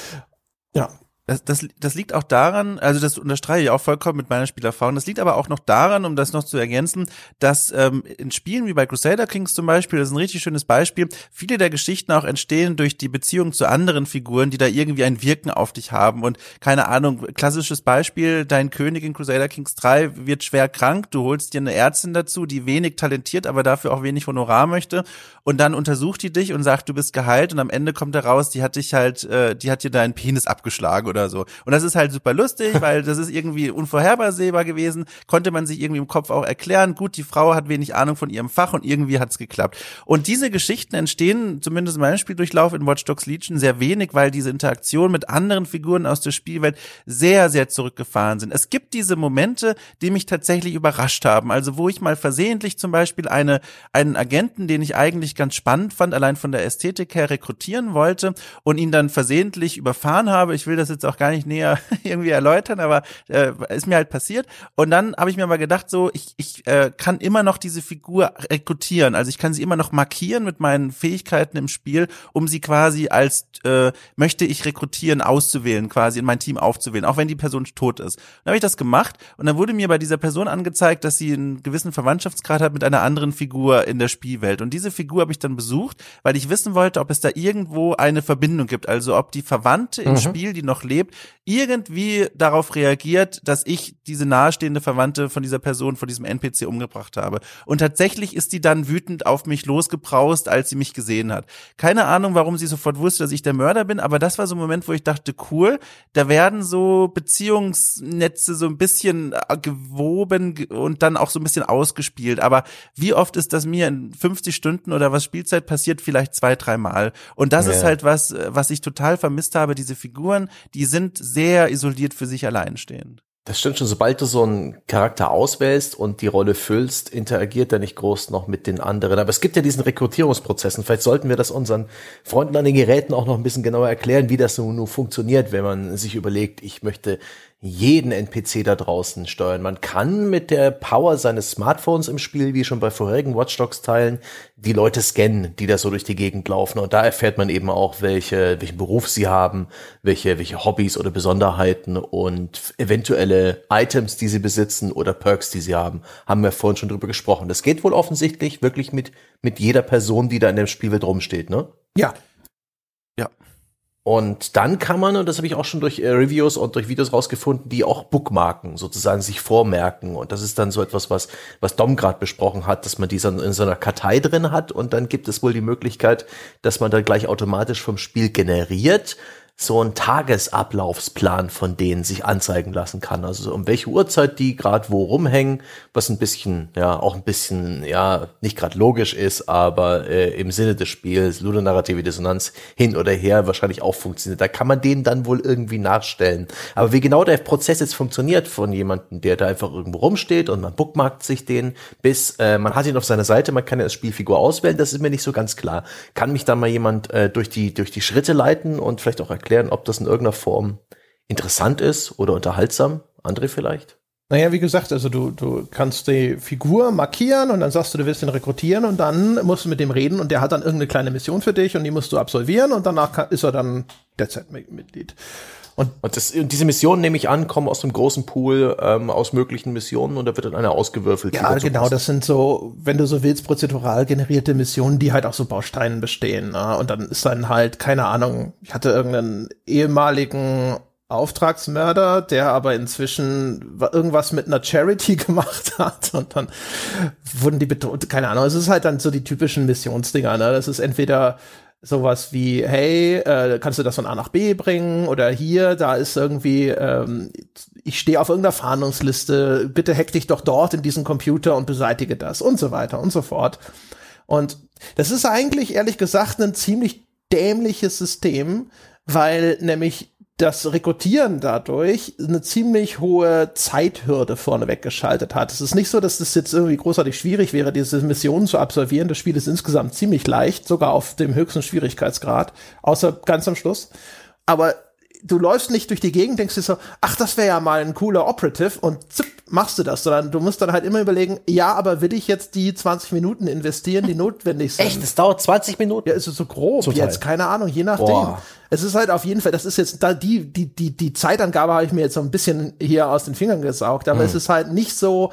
Ja, Das, das, das liegt auch daran, also das unterstreiche ich auch vollkommen mit meiner Spielerfahrung, das liegt aber auch noch daran, um das noch zu ergänzen, dass ähm, in Spielen wie bei Crusader Kings zum Beispiel, das ist ein richtig schönes Beispiel, viele der Geschichten auch entstehen durch die Beziehung zu anderen Figuren, die da irgendwie ein Wirken auf dich haben. Und keine Ahnung, klassisches Beispiel, dein König in Crusader Kings 3 wird schwer krank, du holst dir eine Ärztin dazu, die wenig talentiert, aber dafür auch wenig Honorar möchte. Und dann untersucht die dich und sagt, du bist geheilt. Und am Ende kommt heraus, die hat dich halt, äh, die hat dir deinen Penis abgeschlagen oder so. Und das ist halt super lustig, weil das ist irgendwie unvorhersehbar gewesen, konnte man sich irgendwie im Kopf auch erklären. Gut, die Frau hat wenig Ahnung von ihrem Fach und irgendwie hat's geklappt. Und diese Geschichten entstehen, zumindest in meinem Spieldurchlauf in Watch Dogs Legion, sehr wenig, weil diese Interaktion mit anderen Figuren aus der Spielwelt sehr, sehr zurückgefahren sind. Es gibt diese Momente, die mich tatsächlich überrascht haben. Also wo ich mal versehentlich zum Beispiel eine, einen Agenten, den ich eigentlich ganz spannend fand, allein von der Ästhetik her rekrutieren wollte und ihn dann versehentlich überfahren habe. Ich will das jetzt auch gar nicht näher <laughs> irgendwie erläutern, aber äh, ist mir halt passiert. Und dann habe ich mir mal gedacht, so, ich, ich äh, kann immer noch diese Figur rekrutieren. Also ich kann sie immer noch markieren mit meinen Fähigkeiten im Spiel, um sie quasi als äh, möchte ich rekrutieren auszuwählen, quasi in mein Team aufzuwählen, auch wenn die Person tot ist. Dann habe ich das gemacht und dann wurde mir bei dieser Person angezeigt, dass sie einen gewissen Verwandtschaftsgrad hat mit einer anderen Figur in der Spielwelt. Und diese Figur habe ich dann besucht, weil ich wissen wollte, ob es da irgendwo eine Verbindung gibt. Also ob die Verwandte im mhm. Spiel, die noch lebt, irgendwie darauf reagiert, dass ich diese nahestehende Verwandte von dieser Person, von diesem NPC umgebracht habe. Und tatsächlich ist die dann wütend auf mich losgebraust, als sie mich gesehen hat. Keine Ahnung, warum sie sofort wusste, dass ich der Mörder bin, aber das war so ein Moment, wo ich dachte, cool, da werden so Beziehungsnetze so ein bisschen äh, gewoben und dann auch so ein bisschen ausgespielt. Aber wie oft ist das mir in 50 Stunden oder was Spielzeit passiert? Vielleicht zwei, dreimal. Und das ja. ist halt was, äh, was ich total vermisst habe. Diese Figuren, die sind sehr isoliert für sich allein stehen. Das stimmt schon, sobald du so einen Charakter auswählst und die Rolle füllst, interagiert er nicht groß noch mit den anderen. Aber es gibt ja diesen Rekrutierungsprozess und vielleicht sollten wir das unseren Freunden an den Geräten auch noch ein bisschen genauer erklären, wie das nun funktioniert, wenn man sich überlegt, ich möchte jeden NPC da draußen steuern. Man kann mit der Power seines Smartphones im Spiel, wie schon bei vorherigen Watch Dogs Teilen, die Leute scannen, die da so durch die Gegend laufen. Und da erfährt man eben auch, welche, welchen Beruf sie haben, welche, welche Hobbys oder Besonderheiten und eventuelle Items, die sie besitzen oder Perks, die sie haben. Haben wir vorhin schon drüber gesprochen. Das geht wohl offensichtlich wirklich mit, mit jeder Person, die da in dem Spielwelt rumsteht, ne? Ja, und dann kann man, und das habe ich auch schon durch äh, Reviews und durch Videos rausgefunden, die auch bookmarken, sozusagen sich vormerken. Und das ist dann so etwas, was, was Dom gerade besprochen hat, dass man die in so einer Kartei drin hat. Und dann gibt es wohl die Möglichkeit, dass man da gleich automatisch vom Spiel generiert so ein Tagesablaufsplan von denen sich anzeigen lassen kann. Also um welche Uhrzeit die gerade wo rumhängen, was ein bisschen, ja, auch ein bisschen, ja, nicht gerade logisch ist, aber äh, im Sinne des Spiels, ludonarrative Dissonanz hin oder her wahrscheinlich auch funktioniert. Da kann man denen dann wohl irgendwie nachstellen. Aber wie genau der Prozess jetzt funktioniert von jemandem, der da einfach irgendwo rumsteht und man bookmarkt sich den, bis äh, man hat ihn auf seiner Seite, man kann ja als Spielfigur auswählen, das ist mir nicht so ganz klar. Kann mich da mal jemand äh, durch die durch die Schritte leiten und vielleicht auch erklären, erklären, ob das in irgendeiner Form interessant ist oder unterhaltsam? André vielleicht? Naja, wie gesagt, also du, du kannst die Figur markieren und dann sagst du, du willst ihn rekrutieren und dann musst du mit dem reden und der hat dann irgendeine kleine Mission für dich und die musst du absolvieren und danach ist er dann Dead-Set-Mitglied. Und, und, das, diese Missionen, nehme ich an, kommen aus einem großen Pool ähm, aus möglichen Missionen und da wird dann einer ausgewürfelt. Ja, genau, das sind so, wenn du so willst, prozedural generierte Missionen, die halt auch so Bausteinen bestehen. Ne? Und dann ist dann halt, keine Ahnung, ich hatte irgendeinen ehemaligen Auftragsmörder, der aber inzwischen irgendwas mit einer Charity <laughs> gemacht hat und dann wurden die betont, keine Ahnung, es ist halt dann so die typischen Missionsdinger, ne? Das ist entweder sowas wie, hey, äh, kannst du das von A nach B bringen? Oder hier, da ist irgendwie, ähm, ich stehe auf irgendeiner Fahndungsliste, bitte hack dich doch dort in diesen Computer und beseitige das und so weiter und so fort. Und das ist eigentlich, ehrlich gesagt, ein ziemlich dämliches System, weil nämlich das Rekrutieren dadurch eine ziemlich hohe Zeithürde vorneweg geschaltet hat. Es ist nicht so, dass das jetzt irgendwie großartig schwierig wäre, diese Missionen zu absolvieren. Das Spiel ist insgesamt ziemlich leicht, sogar auf dem höchsten Schwierigkeitsgrad, außer ganz am Schluss. Aber du läufst nicht durch die Gegend, denkst dir so, ach, das wäre ja mal ein cooler Operative und zipp, machst du das, sondern du musst dann halt immer überlegen, ja, aber will ich jetzt die 20 Minuten investieren, die <laughs> notwendig sind? Echt? Es dauert 20 Minuten? Ja, ist es so grob Zum jetzt, keine Ahnung, je nachdem. Boah. Es ist halt auf jeden Fall, das ist jetzt da die die die die Zeitangabe habe ich mir jetzt so ein bisschen hier aus den Fingern gesaugt, aber es ist halt nicht so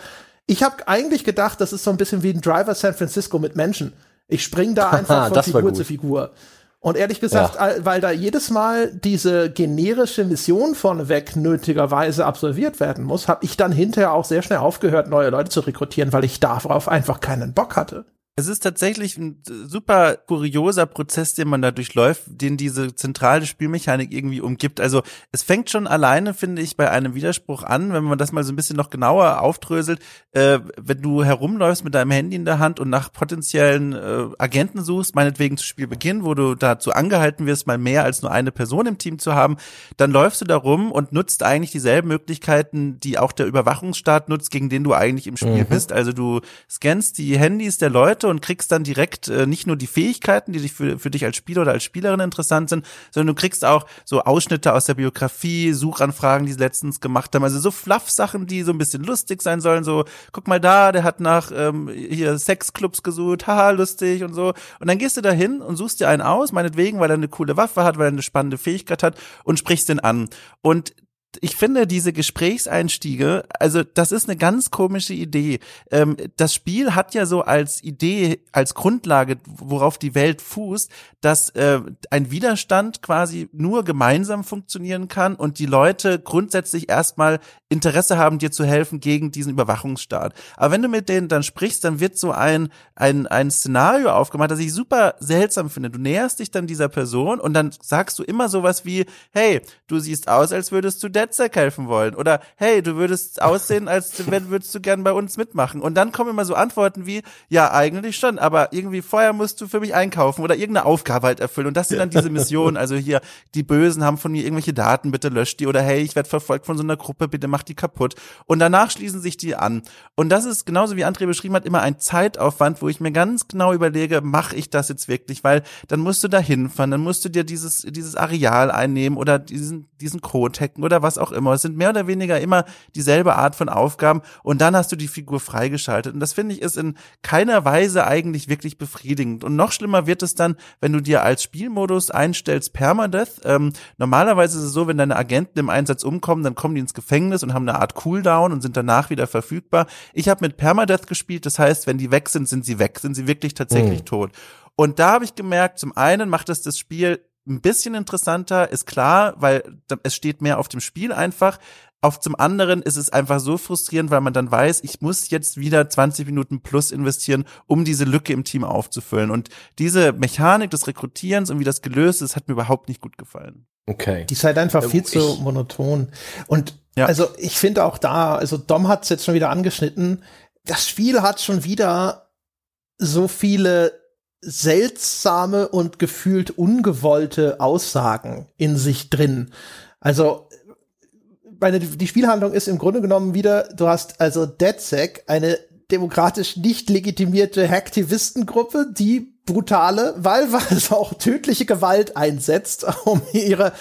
ich habe eigentlich gedacht, das ist so ein bisschen wie ein Driver San Francisco mit Menschen. Ich spring da <laughs> einfach von Das Figur zu Figur. Und ehrlich gesagt, Ja. weil da jedes Mal diese generische Mission vorneweg nötigerweise absolviert werden muss, habe ich dann hinterher auch sehr schnell aufgehört, neue Leute zu rekrutieren, weil ich darauf einfach keinen Bock hatte. Es ist tatsächlich ein super kurioser Prozess, den man da durchläuft, den diese zentrale Spielmechanik irgendwie umgibt. Also es fängt schon alleine, finde ich, bei einem Widerspruch an, wenn man das mal so ein bisschen noch genauer aufdröselt, äh, wenn du herumläufst mit deinem Handy in der Hand und nach potenziellen äh, Agenten suchst, meinetwegen zu Spielbeginn, wo du dazu angehalten wirst, mal mehr als nur eine Person im Team zu haben, dann läufst du da rum und nutzt eigentlich dieselben Möglichkeiten, die auch der Überwachungsstaat nutzt, gegen den du eigentlich im Spiel bist. Also du scannst die Handys der Leute und kriegst dann direkt äh, nicht nur die Fähigkeiten, die dich für, für dich als Spieler oder als Spielerin interessant sind, sondern du kriegst auch so Ausschnitte aus der Biografie, Suchanfragen, die sie letztens gemacht haben. Also so Fluff-Sachen, die so ein bisschen lustig sein sollen. So, guck mal da, der hat nach ähm, hier Sexclubs gesucht, haha, lustig und so. Und dann gehst du da hin und suchst dir einen aus, meinetwegen, weil er eine coole Waffe hat, weil er eine spannende Fähigkeit hat und sprichst den an. Und ich finde diese Gesprächseinstiege, also das ist eine ganz komische Idee. Ähm, das Spiel hat ja so als Idee, als Grundlage, worauf die Welt fußt, dass äh, ein Widerstand quasi nur gemeinsam funktionieren kann und die Leute grundsätzlich erstmal Interesse haben, dir zu helfen gegen diesen Überwachungsstaat. Aber wenn du mit denen dann sprichst, dann wird so ein, ein, ein Szenario aufgemacht, das ich super seltsam finde. Du näherst dich dann dieser Person und dann sagst du immer sowas wie, hey, du siehst aus, als würdest du DedSec helfen wollen. Oder hey, du würdest aussehen, als <laughs> wenn würdest du gern bei uns mitmachen. Und dann kommen immer so Antworten wie, ja, eigentlich schon, aber irgendwie vorher musst du für mich einkaufen oder irgendeine Aufgabe halt erfüllen. Und das sind dann diese Missionen. Also hier, die Bösen haben von mir irgendwelche Daten, bitte löscht die. Oder hey, ich werde verfolgt von so einer Gruppe, bitte mach die kaputt. Und danach schließen sich die an. Und das ist genauso wie André beschrieben hat, immer ein Zeitaufwand, wo ich mir ganz genau überlege, mache ich das jetzt wirklich? Weil dann musst du da hinfahren, dann musst du dir dieses, dieses Areal einnehmen oder diesen, diesen Code hacken oder was auch immer. Es sind mehr oder weniger immer dieselbe Art von Aufgaben und dann hast du die Figur freigeschaltet. Und das finde ich ist in keiner Weise eigentlich wirklich befriedigend. Und noch schlimmer wird es dann, wenn du dir als Spielmodus einstellst Permadeath. Ähm, normalerweise ist es so, wenn deine Agenten im Einsatz umkommen, dann kommen die ins Gefängnis und haben eine Art Cooldown und sind danach wieder verfügbar. Ich habe mit Permadeath gespielt, das heißt, wenn die weg sind, sind sie weg, sind sie wirklich tatsächlich tot. Und da habe ich gemerkt, zum einen macht es das Spiel ein bisschen interessanter, ist klar, weil es steht mehr auf dem Spiel einfach. Auf zum anderen ist es einfach so frustrierend, weil man dann weiß, ich muss jetzt wieder 20 Minuten plus investieren, um diese Lücke im Team aufzufüllen. Und diese Mechanik des Rekrutierens und wie das gelöst ist, hat mir überhaupt nicht gut gefallen. Okay. Die ist halt einfach viel ich- zu monoton. Und Ja. also ich finde auch da, also Dom hat es jetzt schon wieder angeschnitten, das Spiel hat schon wieder so viele seltsame und gefühlt ungewollte Aussagen in sich drin. Also meine, die Spielhandlung ist im Grunde genommen wieder, du hast also DedSec, eine demokratisch nicht legitimierte Hacktivistengruppe, die brutale, wahlweise auch tödliche Gewalt einsetzt, um ihre,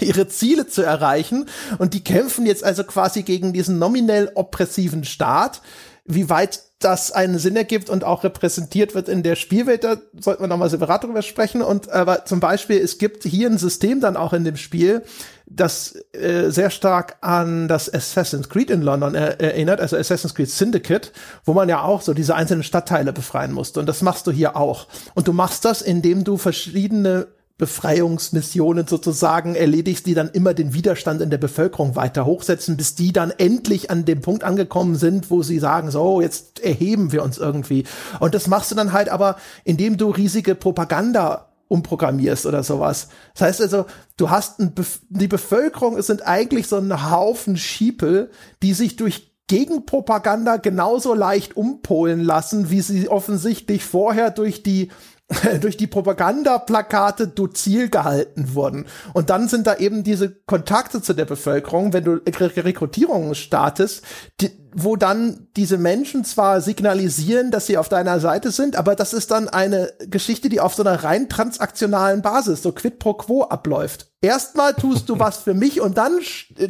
ihre Ziele zu erreichen. Und die kämpfen jetzt also quasi gegen diesen nominell oppressiven Staat. Wie weit das einen Sinn ergibt und auch repräsentiert wird in der Spielwelt, da sollten wir nochmal separat drüber sprechen. Und aber zum Beispiel, es gibt hier ein System dann auch in dem Spiel, das äh, sehr stark an das Assassin's Creed in London er erinnert, also Assassin's Creed Syndicate, wo man ja auch so diese einzelnen Stadtteile befreien musste. Und das machst du hier auch. Und du machst das, indem du verschiedene Befreiungsmissionen sozusagen erledigst, die dann immer den Widerstand in der Bevölkerung weiter hochsetzen, bis die dann endlich an dem Punkt angekommen sind, wo sie sagen, so, jetzt erheben wir uns irgendwie. Und das machst du dann halt aber, indem du riesige Propaganda umprogrammierst oder sowas. Das heißt also, du hast ein Bef die Bevölkerung, es sind eigentlich so ein Haufen Schiepel, die sich durch Gegenpropaganda genauso leicht umpolen lassen, wie sie offensichtlich vorher durch die <laughs> durch die Propagandaplakate dozil gehalten wurden. Und dann sind da eben diese Kontakte zu der Bevölkerung, wenn du Rekrutierungen startest, die, wo dann diese Menschen zwar signalisieren, dass sie auf deiner Seite sind, aber das ist dann eine Geschichte, die auf so einer rein transaktionalen Basis, so quid pro quo abläuft. Erstmal tust du was für mich und dann,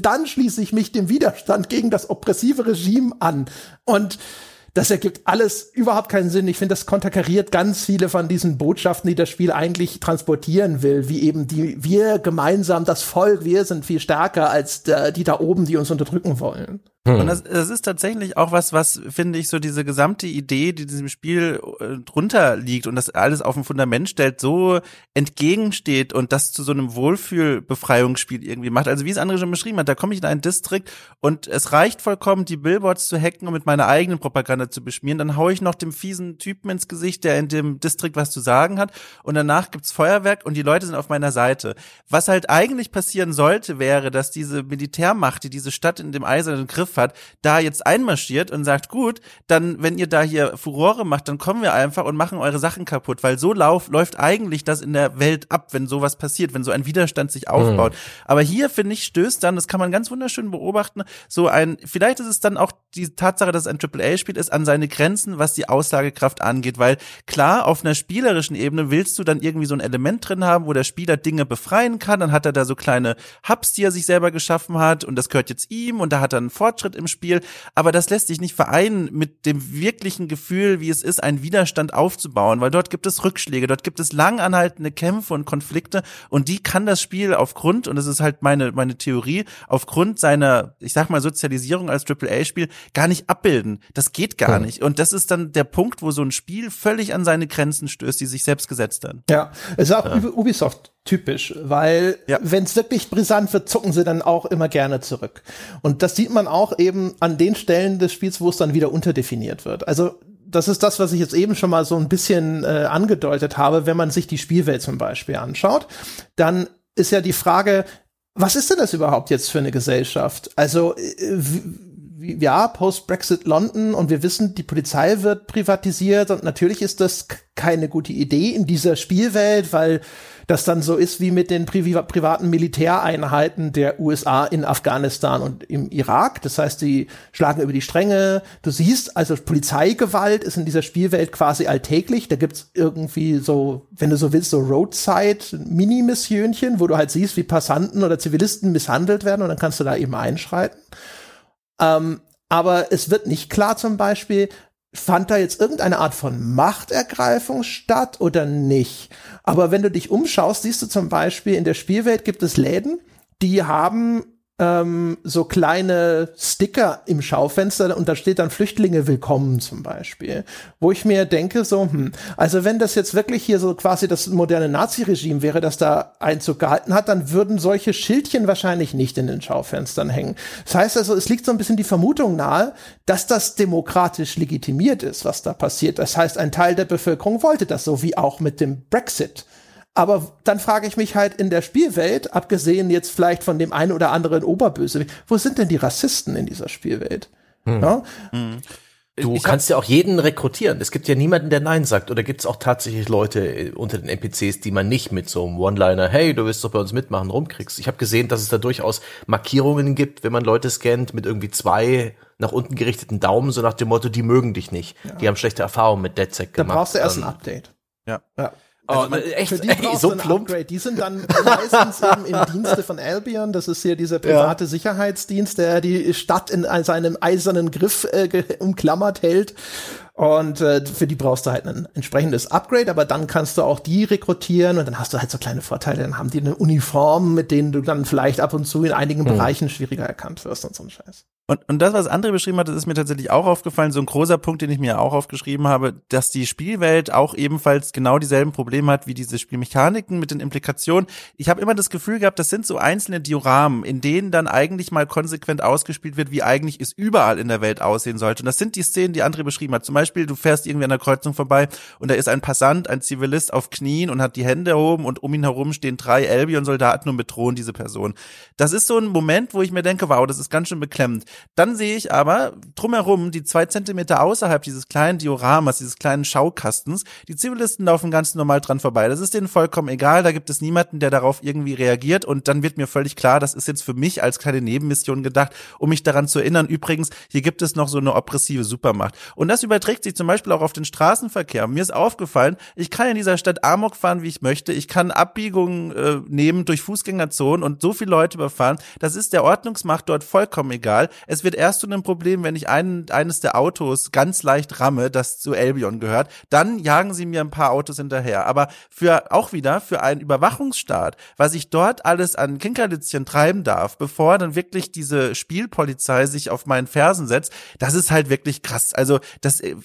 dann schließe ich mich dem Widerstand gegen das oppressive Regime an. Und das ergibt alles überhaupt keinen Sinn. Ich finde, das konterkariert ganz viele von diesen Botschaften, die das Spiel eigentlich transportieren will, wie eben die, wir gemeinsam, das Volk, wir sind viel stärker als der, die da oben, die uns unterdrücken wollen. Hm. Und das, das ist tatsächlich auch was, was finde ich so diese gesamte Idee, die diesem Spiel äh, drunter liegt und das alles auf ein Fundament stellt, so entgegensteht und das zu so einem Wohlfühlbefreiungsspiel irgendwie macht. Also wie es andere schon beschrieben hat, da komme ich in einen Distrikt und es reicht vollkommen, die Billboards zu hacken und mit meiner eigenen Propaganda zu beschmieren. Dann hau ich noch dem fiesen Typen ins Gesicht, der in dem Distrikt was zu sagen hat und danach gibt's Feuerwerk und die Leute sind auf meiner Seite. Was halt eigentlich passieren sollte, wäre, dass diese Militärmacht, die diese Stadt in dem eisernen Griff hat, da jetzt einmarschiert und sagt, gut, dann, wenn ihr da hier Furore macht, dann kommen wir einfach und machen eure Sachen kaputt, weil so lauf, läuft eigentlich das in der Welt ab, wenn sowas passiert, wenn so ein Widerstand sich aufbaut. Mhm. Aber hier, finde ich, stößt dann, das kann man ganz wunderschön beobachten, so ein, vielleicht ist es dann auch die Tatsache, dass es ein AAA-Spiel ist, an seine Grenzen, was die Aussagekraft angeht, weil klar, auf einer spielerischen Ebene willst du dann irgendwie so ein Element drin haben, wo der Spieler Dinge befreien kann, dann hat er da so kleine Hubs, die er sich selber geschaffen hat und das gehört jetzt ihm und da hat er einen Fortschritt Fortschritt im Spiel, aber das lässt sich nicht vereinen mit dem wirklichen Gefühl, wie es ist, einen Widerstand aufzubauen, weil dort gibt es Rückschläge, dort gibt es lang anhaltende Kämpfe und Konflikte und die kann das Spiel aufgrund, und das ist halt meine, meine Theorie, aufgrund seiner, ich sag mal, Sozialisierung als AAA-Spiel gar nicht abbilden. Das geht gar ja. nicht. Und das ist dann der Punkt, wo so ein Spiel völlig an seine Grenzen stößt, die sich selbst gesetzt hat. Ja, es ist auch ja. Ubisoft typisch, weil ja. wenn es wirklich brisant wird, zucken sie dann auch immer gerne zurück. Und das sieht man auch eben an den Stellen des Spiels, wo es dann wieder unterdefiniert wird. Also das ist das, was ich jetzt eben schon mal so ein bisschen äh, angedeutet habe. Wenn man sich die Spielwelt zum Beispiel anschaut, dann ist ja die Frage, was ist denn das überhaupt jetzt für eine Gesellschaft? Also äh, ja, Post-Brexit London und wir wissen, die Polizei wird privatisiert und natürlich ist das keine gute Idee in dieser Spielwelt, weil das dann so ist wie mit den Pri privaten Militäreinheiten der USA in Afghanistan und im Irak. Das heißt, die schlagen über die Stränge. Du siehst, also Polizeigewalt ist in dieser Spielwelt quasi alltäglich. Da gibt's irgendwie so, wenn du so willst, so Roadside-Mini-Missionchen, wo du halt siehst, wie Passanten oder Zivilisten misshandelt werden und dann kannst du da eben einschreiten. Ähm, aber es wird nicht klar zum Beispiel, fand da jetzt irgendeine Art von Machtergreifung statt oder nicht? Aber wenn du dich umschaust, siehst du zum Beispiel, in der Spielwelt gibt es Läden, die haben ähm, so kleine Sticker im Schaufenster und da steht dann Flüchtlinge willkommen zum Beispiel. Wo ich mir denke, so, hm, also wenn das jetzt wirklich hier so quasi das moderne Nazi-Regime wäre, das da Einzug gehalten hat, dann würden solche Schildchen wahrscheinlich nicht in den Schaufenstern hängen. Das heißt also, es liegt so ein bisschen die Vermutung nahe, dass das demokratisch legitimiert ist, was da passiert. Das heißt, ein Teil der Bevölkerung wollte das so, wie auch mit dem Brexit. Aber dann frage ich mich halt in der Spielwelt, abgesehen jetzt vielleicht von dem einen oder anderen Oberböse, wo sind denn die Rassisten in dieser Spielwelt? Hm. Ja? Hm. Du ich kannst ja auch jeden rekrutieren. Es gibt ja niemanden, der Nein sagt. Oder gibt es auch tatsächlich Leute äh, unter den NPCs, die man nicht mit so einem One-Liner, hey, du willst doch bei uns mitmachen, rumkriegst. Ich habe gesehen, dass es da durchaus Markierungen gibt, wenn man Leute scannt, mit irgendwie zwei nach unten gerichteten Daumen, so nach dem Motto, die mögen dich nicht. Ja. Die haben schlechte Erfahrungen mit DedSec gemacht. Da brauchst du erst ein Update. Ja. ja. Also oh, man, echt, für die ey, so plump. Upgrade. Die sind dann meistens eben im Dienste von Albion. Das ist hier dieser private ja. Sicherheitsdienst, der die Stadt in seinem eisernen Griff äh, umklammert hält. Und äh, für die brauchst du halt ein entsprechendes Upgrade, aber dann kannst du auch die rekrutieren und dann hast du halt so kleine Vorteile. Dann haben die eine Uniform, mit denen du dann vielleicht ab und zu in einigen mhm. Bereichen schwieriger erkannt wirst und so ein Scheiß. Und, und das, was André beschrieben hat, das ist mir tatsächlich auch aufgefallen. So ein großer Punkt, den ich mir auch aufgeschrieben habe, dass die Spielwelt auch ebenfalls genau dieselben Probleme hat wie diese Spielmechaniken mit den Implikationen. Ich habe immer das Gefühl gehabt, das sind so einzelne Dioramen, in denen dann eigentlich mal konsequent ausgespielt wird, wie eigentlich es überall in der Welt aussehen sollte. Und das sind die Szenen, die André beschrieben hat. Zum Beispiel, du fährst irgendwie an der Kreuzung vorbei und da ist ein Passant, ein Zivilist auf Knien und hat die Hände erhoben und um ihn herum stehen drei Albion-Soldaten und bedrohen diese Person. Das ist so ein Moment, wo ich mir denke, wow, das ist ganz schön beklemmend Dann sehe ich aber drumherum die zwei Zentimeter außerhalb dieses kleinen Dioramas, dieses kleinen Schaukastens, die Zivilisten laufen ganz normal dran vorbei. Das ist denen vollkommen egal, da gibt es niemanden, der darauf irgendwie reagiert und dann wird mir völlig klar, das ist jetzt für mich als kleine Nebenmission gedacht, um mich daran zu erinnern, übrigens, hier gibt es noch so eine oppressive Supermacht. Und das überträgt sich zum Beispiel auch auf den Straßenverkehr. Mir ist aufgefallen, ich kann in dieser Stadt Amok fahren, wie ich möchte, ich kann Abbiegungen äh, nehmen durch Fußgängerzonen und so viele Leute überfahren, das ist der Ordnungsmacht dort vollkommen egal. Es wird erst zu einem Problem, wenn ich einen, eines der Autos ganz leicht ramme, das zu Albion gehört, dann jagen sie mir ein paar Autos hinterher. Aber für auch wieder für einen Überwachungsstaat, was ich dort alles an Kinkerlitzchen treiben darf, bevor dann wirklich diese Spielpolizei sich auf meinen Fersen setzt, das ist halt wirklich krass. Also das äh,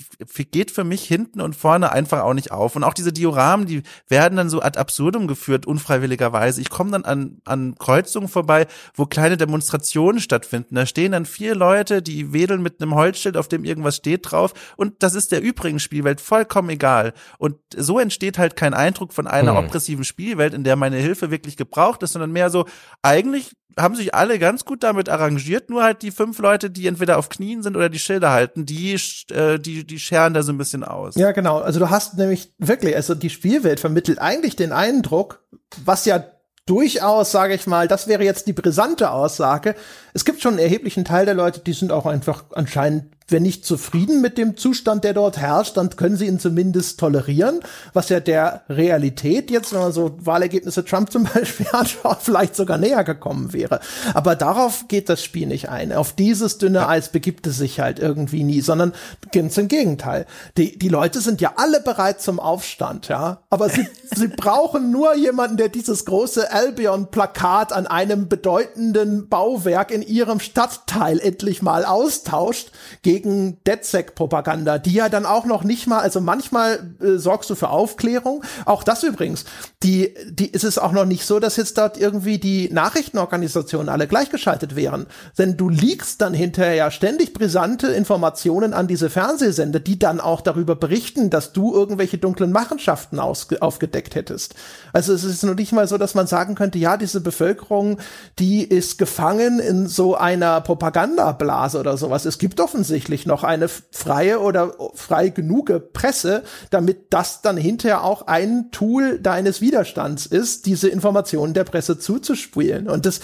geht für mich hinten und vorne einfach auch nicht auf. Und auch diese Dioramen, die werden dann so ad absurdum geführt, unfreiwilligerweise. Ich komme dann an, an Kreuzungen vorbei, wo kleine Demonstrationen stattfinden. Da stehen dann vier Leute, die wedeln mit einem Holzschild, auf dem irgendwas steht drauf. Und das ist der übrigen Spielwelt vollkommen egal. Und so entsteht halt kein Eindruck von einer hm. oppressiven Spielwelt, in der meine Hilfe wirklich gebraucht ist, sondern mehr so, eigentlich haben sich alle ganz gut damit arrangiert, nur halt die fünf Leute, die entweder auf Knien sind oder die Schilder halten, die, äh, die, die scheren da so ein bisschen aus. Ja, genau. Also du hast nämlich wirklich, also die Spielwelt vermittelt eigentlich den Eindruck, was ja durchaus, sage ich mal, das wäre jetzt die brisante Aussage. Es gibt schon einen erheblichen Teil der Leute, die sind auch einfach anscheinend wenn nicht zufrieden mit dem Zustand, der dort herrscht, dann können sie ihn zumindest tolerieren, was ja der Realität jetzt, wenn man so Wahlergebnisse Trump zum <laughs> Beispiel anschaut, vielleicht sogar näher gekommen wäre. Aber darauf geht das Spiel nicht ein. Auf dieses dünne Eis begibt es sich halt irgendwie nie, sondern ganz im Gegenteil. Die, die Leute sind ja alle bereit zum Aufstand, ja. Aber sie, <laughs> sie brauchen nur jemanden, der dieses große Albion-Plakat an einem bedeutenden Bauwerk in ihrem Stadtteil endlich mal austauscht gegen DedSec-Propaganda, die ja dann auch noch nicht mal, also manchmal äh, sorgst du für Aufklärung. Auch das übrigens, die, die ist es auch noch nicht so, dass jetzt dort irgendwie die Nachrichtenorganisationen alle gleichgeschaltet wären. Denn du liegst dann hinterher ja ständig brisante Informationen an diese Fernsehsender, die dann auch darüber berichten, dass du irgendwelche dunklen Machenschaften aufgedeckt hättest. Also es ist noch nicht mal so, dass man sagen könnte, ja, diese Bevölkerung, die ist gefangen in so einer Propagandablase oder sowas. Es gibt offensichtlich tatsächlich noch eine freie oder frei genuge Presse, damit das dann hinterher auch ein Tool deines Widerstands ist, diese Informationen der Presse zuzuspielen. Und das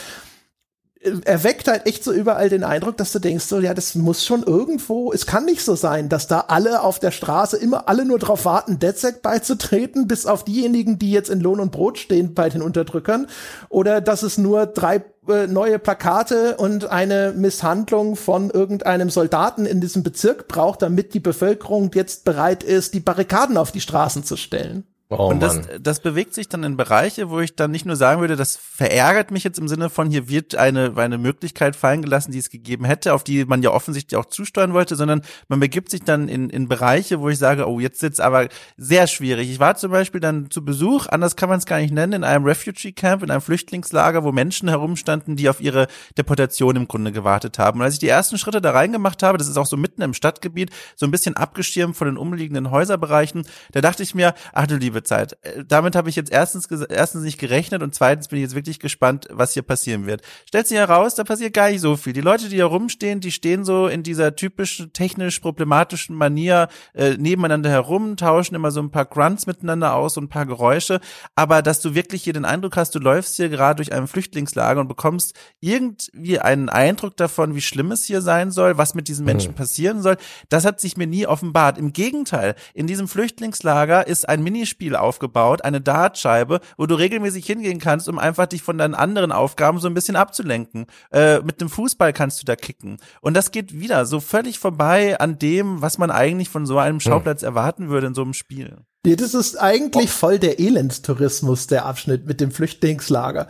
erweckt halt echt so überall den Eindruck, dass du denkst, so, ja, das muss schon irgendwo, es kann nicht so sein, dass da alle auf der Straße immer alle nur drauf warten, DedSec beizutreten, bis auf diejenigen, die jetzt in Lohn und Brot stehen bei den Unterdrückern, oder dass es nur drei äh, neue Plakate und eine Misshandlung von irgendeinem Soldaten in diesem Bezirk braucht, damit die Bevölkerung jetzt bereit ist, die Barrikaden auf die Straßen zu stellen. Oh, und das, das bewegt sich dann in Bereiche, wo ich dann nicht nur sagen würde, das verärgert mich jetzt im Sinne von, hier wird eine, eine Möglichkeit fallen gelassen, die es gegeben hätte, auf die man ja offensichtlich auch zusteuern wollte, sondern man begibt sich dann in, in Bereiche, wo ich sage, oh, jetzt sitzt aber sehr schwierig. Ich war zum Beispiel dann zu Besuch, anders kann man es gar nicht nennen, in einem Refugee Camp, in einem Flüchtlingslager, wo Menschen herumstanden, die auf ihre Deportation im Grunde gewartet haben. Und als ich die ersten Schritte da reingemacht habe, das ist auch so mitten im Stadtgebiet, so ein bisschen abgeschirmt von den umliegenden Häuserbereichen, da dachte ich mir, ach du liebe Zeit. Äh, damit habe ich jetzt erstens, erstens nicht gerechnet und zweitens bin ich jetzt wirklich gespannt, was hier passieren wird. Stellt sich heraus, da passiert gar nicht so viel. Die Leute, die hier rumstehen, die stehen so in dieser typischen technisch problematischen Manier äh, nebeneinander herum, tauschen immer so ein paar Grunts miteinander aus und ein paar Geräusche. Aber dass du wirklich hier den Eindruck hast, du läufst hier gerade durch ein Flüchtlingslager und bekommst irgendwie einen Eindruck davon, wie schlimm es hier sein soll, was mit diesen Menschen mhm. passieren soll, das hat sich mir nie offenbart. Im Gegenteil, in diesem Flüchtlingslager ist ein Minispiel Spiel aufgebaut, eine Dartscheibe, wo du regelmäßig hingehen kannst, um einfach dich von deinen anderen Aufgaben so ein bisschen abzulenken. Äh, mit dem Fußball kannst du da kicken. Und das geht wieder so völlig vorbei an dem, was man eigentlich von so einem hm. Schauplatz hm. erwarten würde in so einem Spiel. Nee, das ist eigentlich oh. voll der Elendstourismus, der Abschnitt mit dem Flüchtlingslager.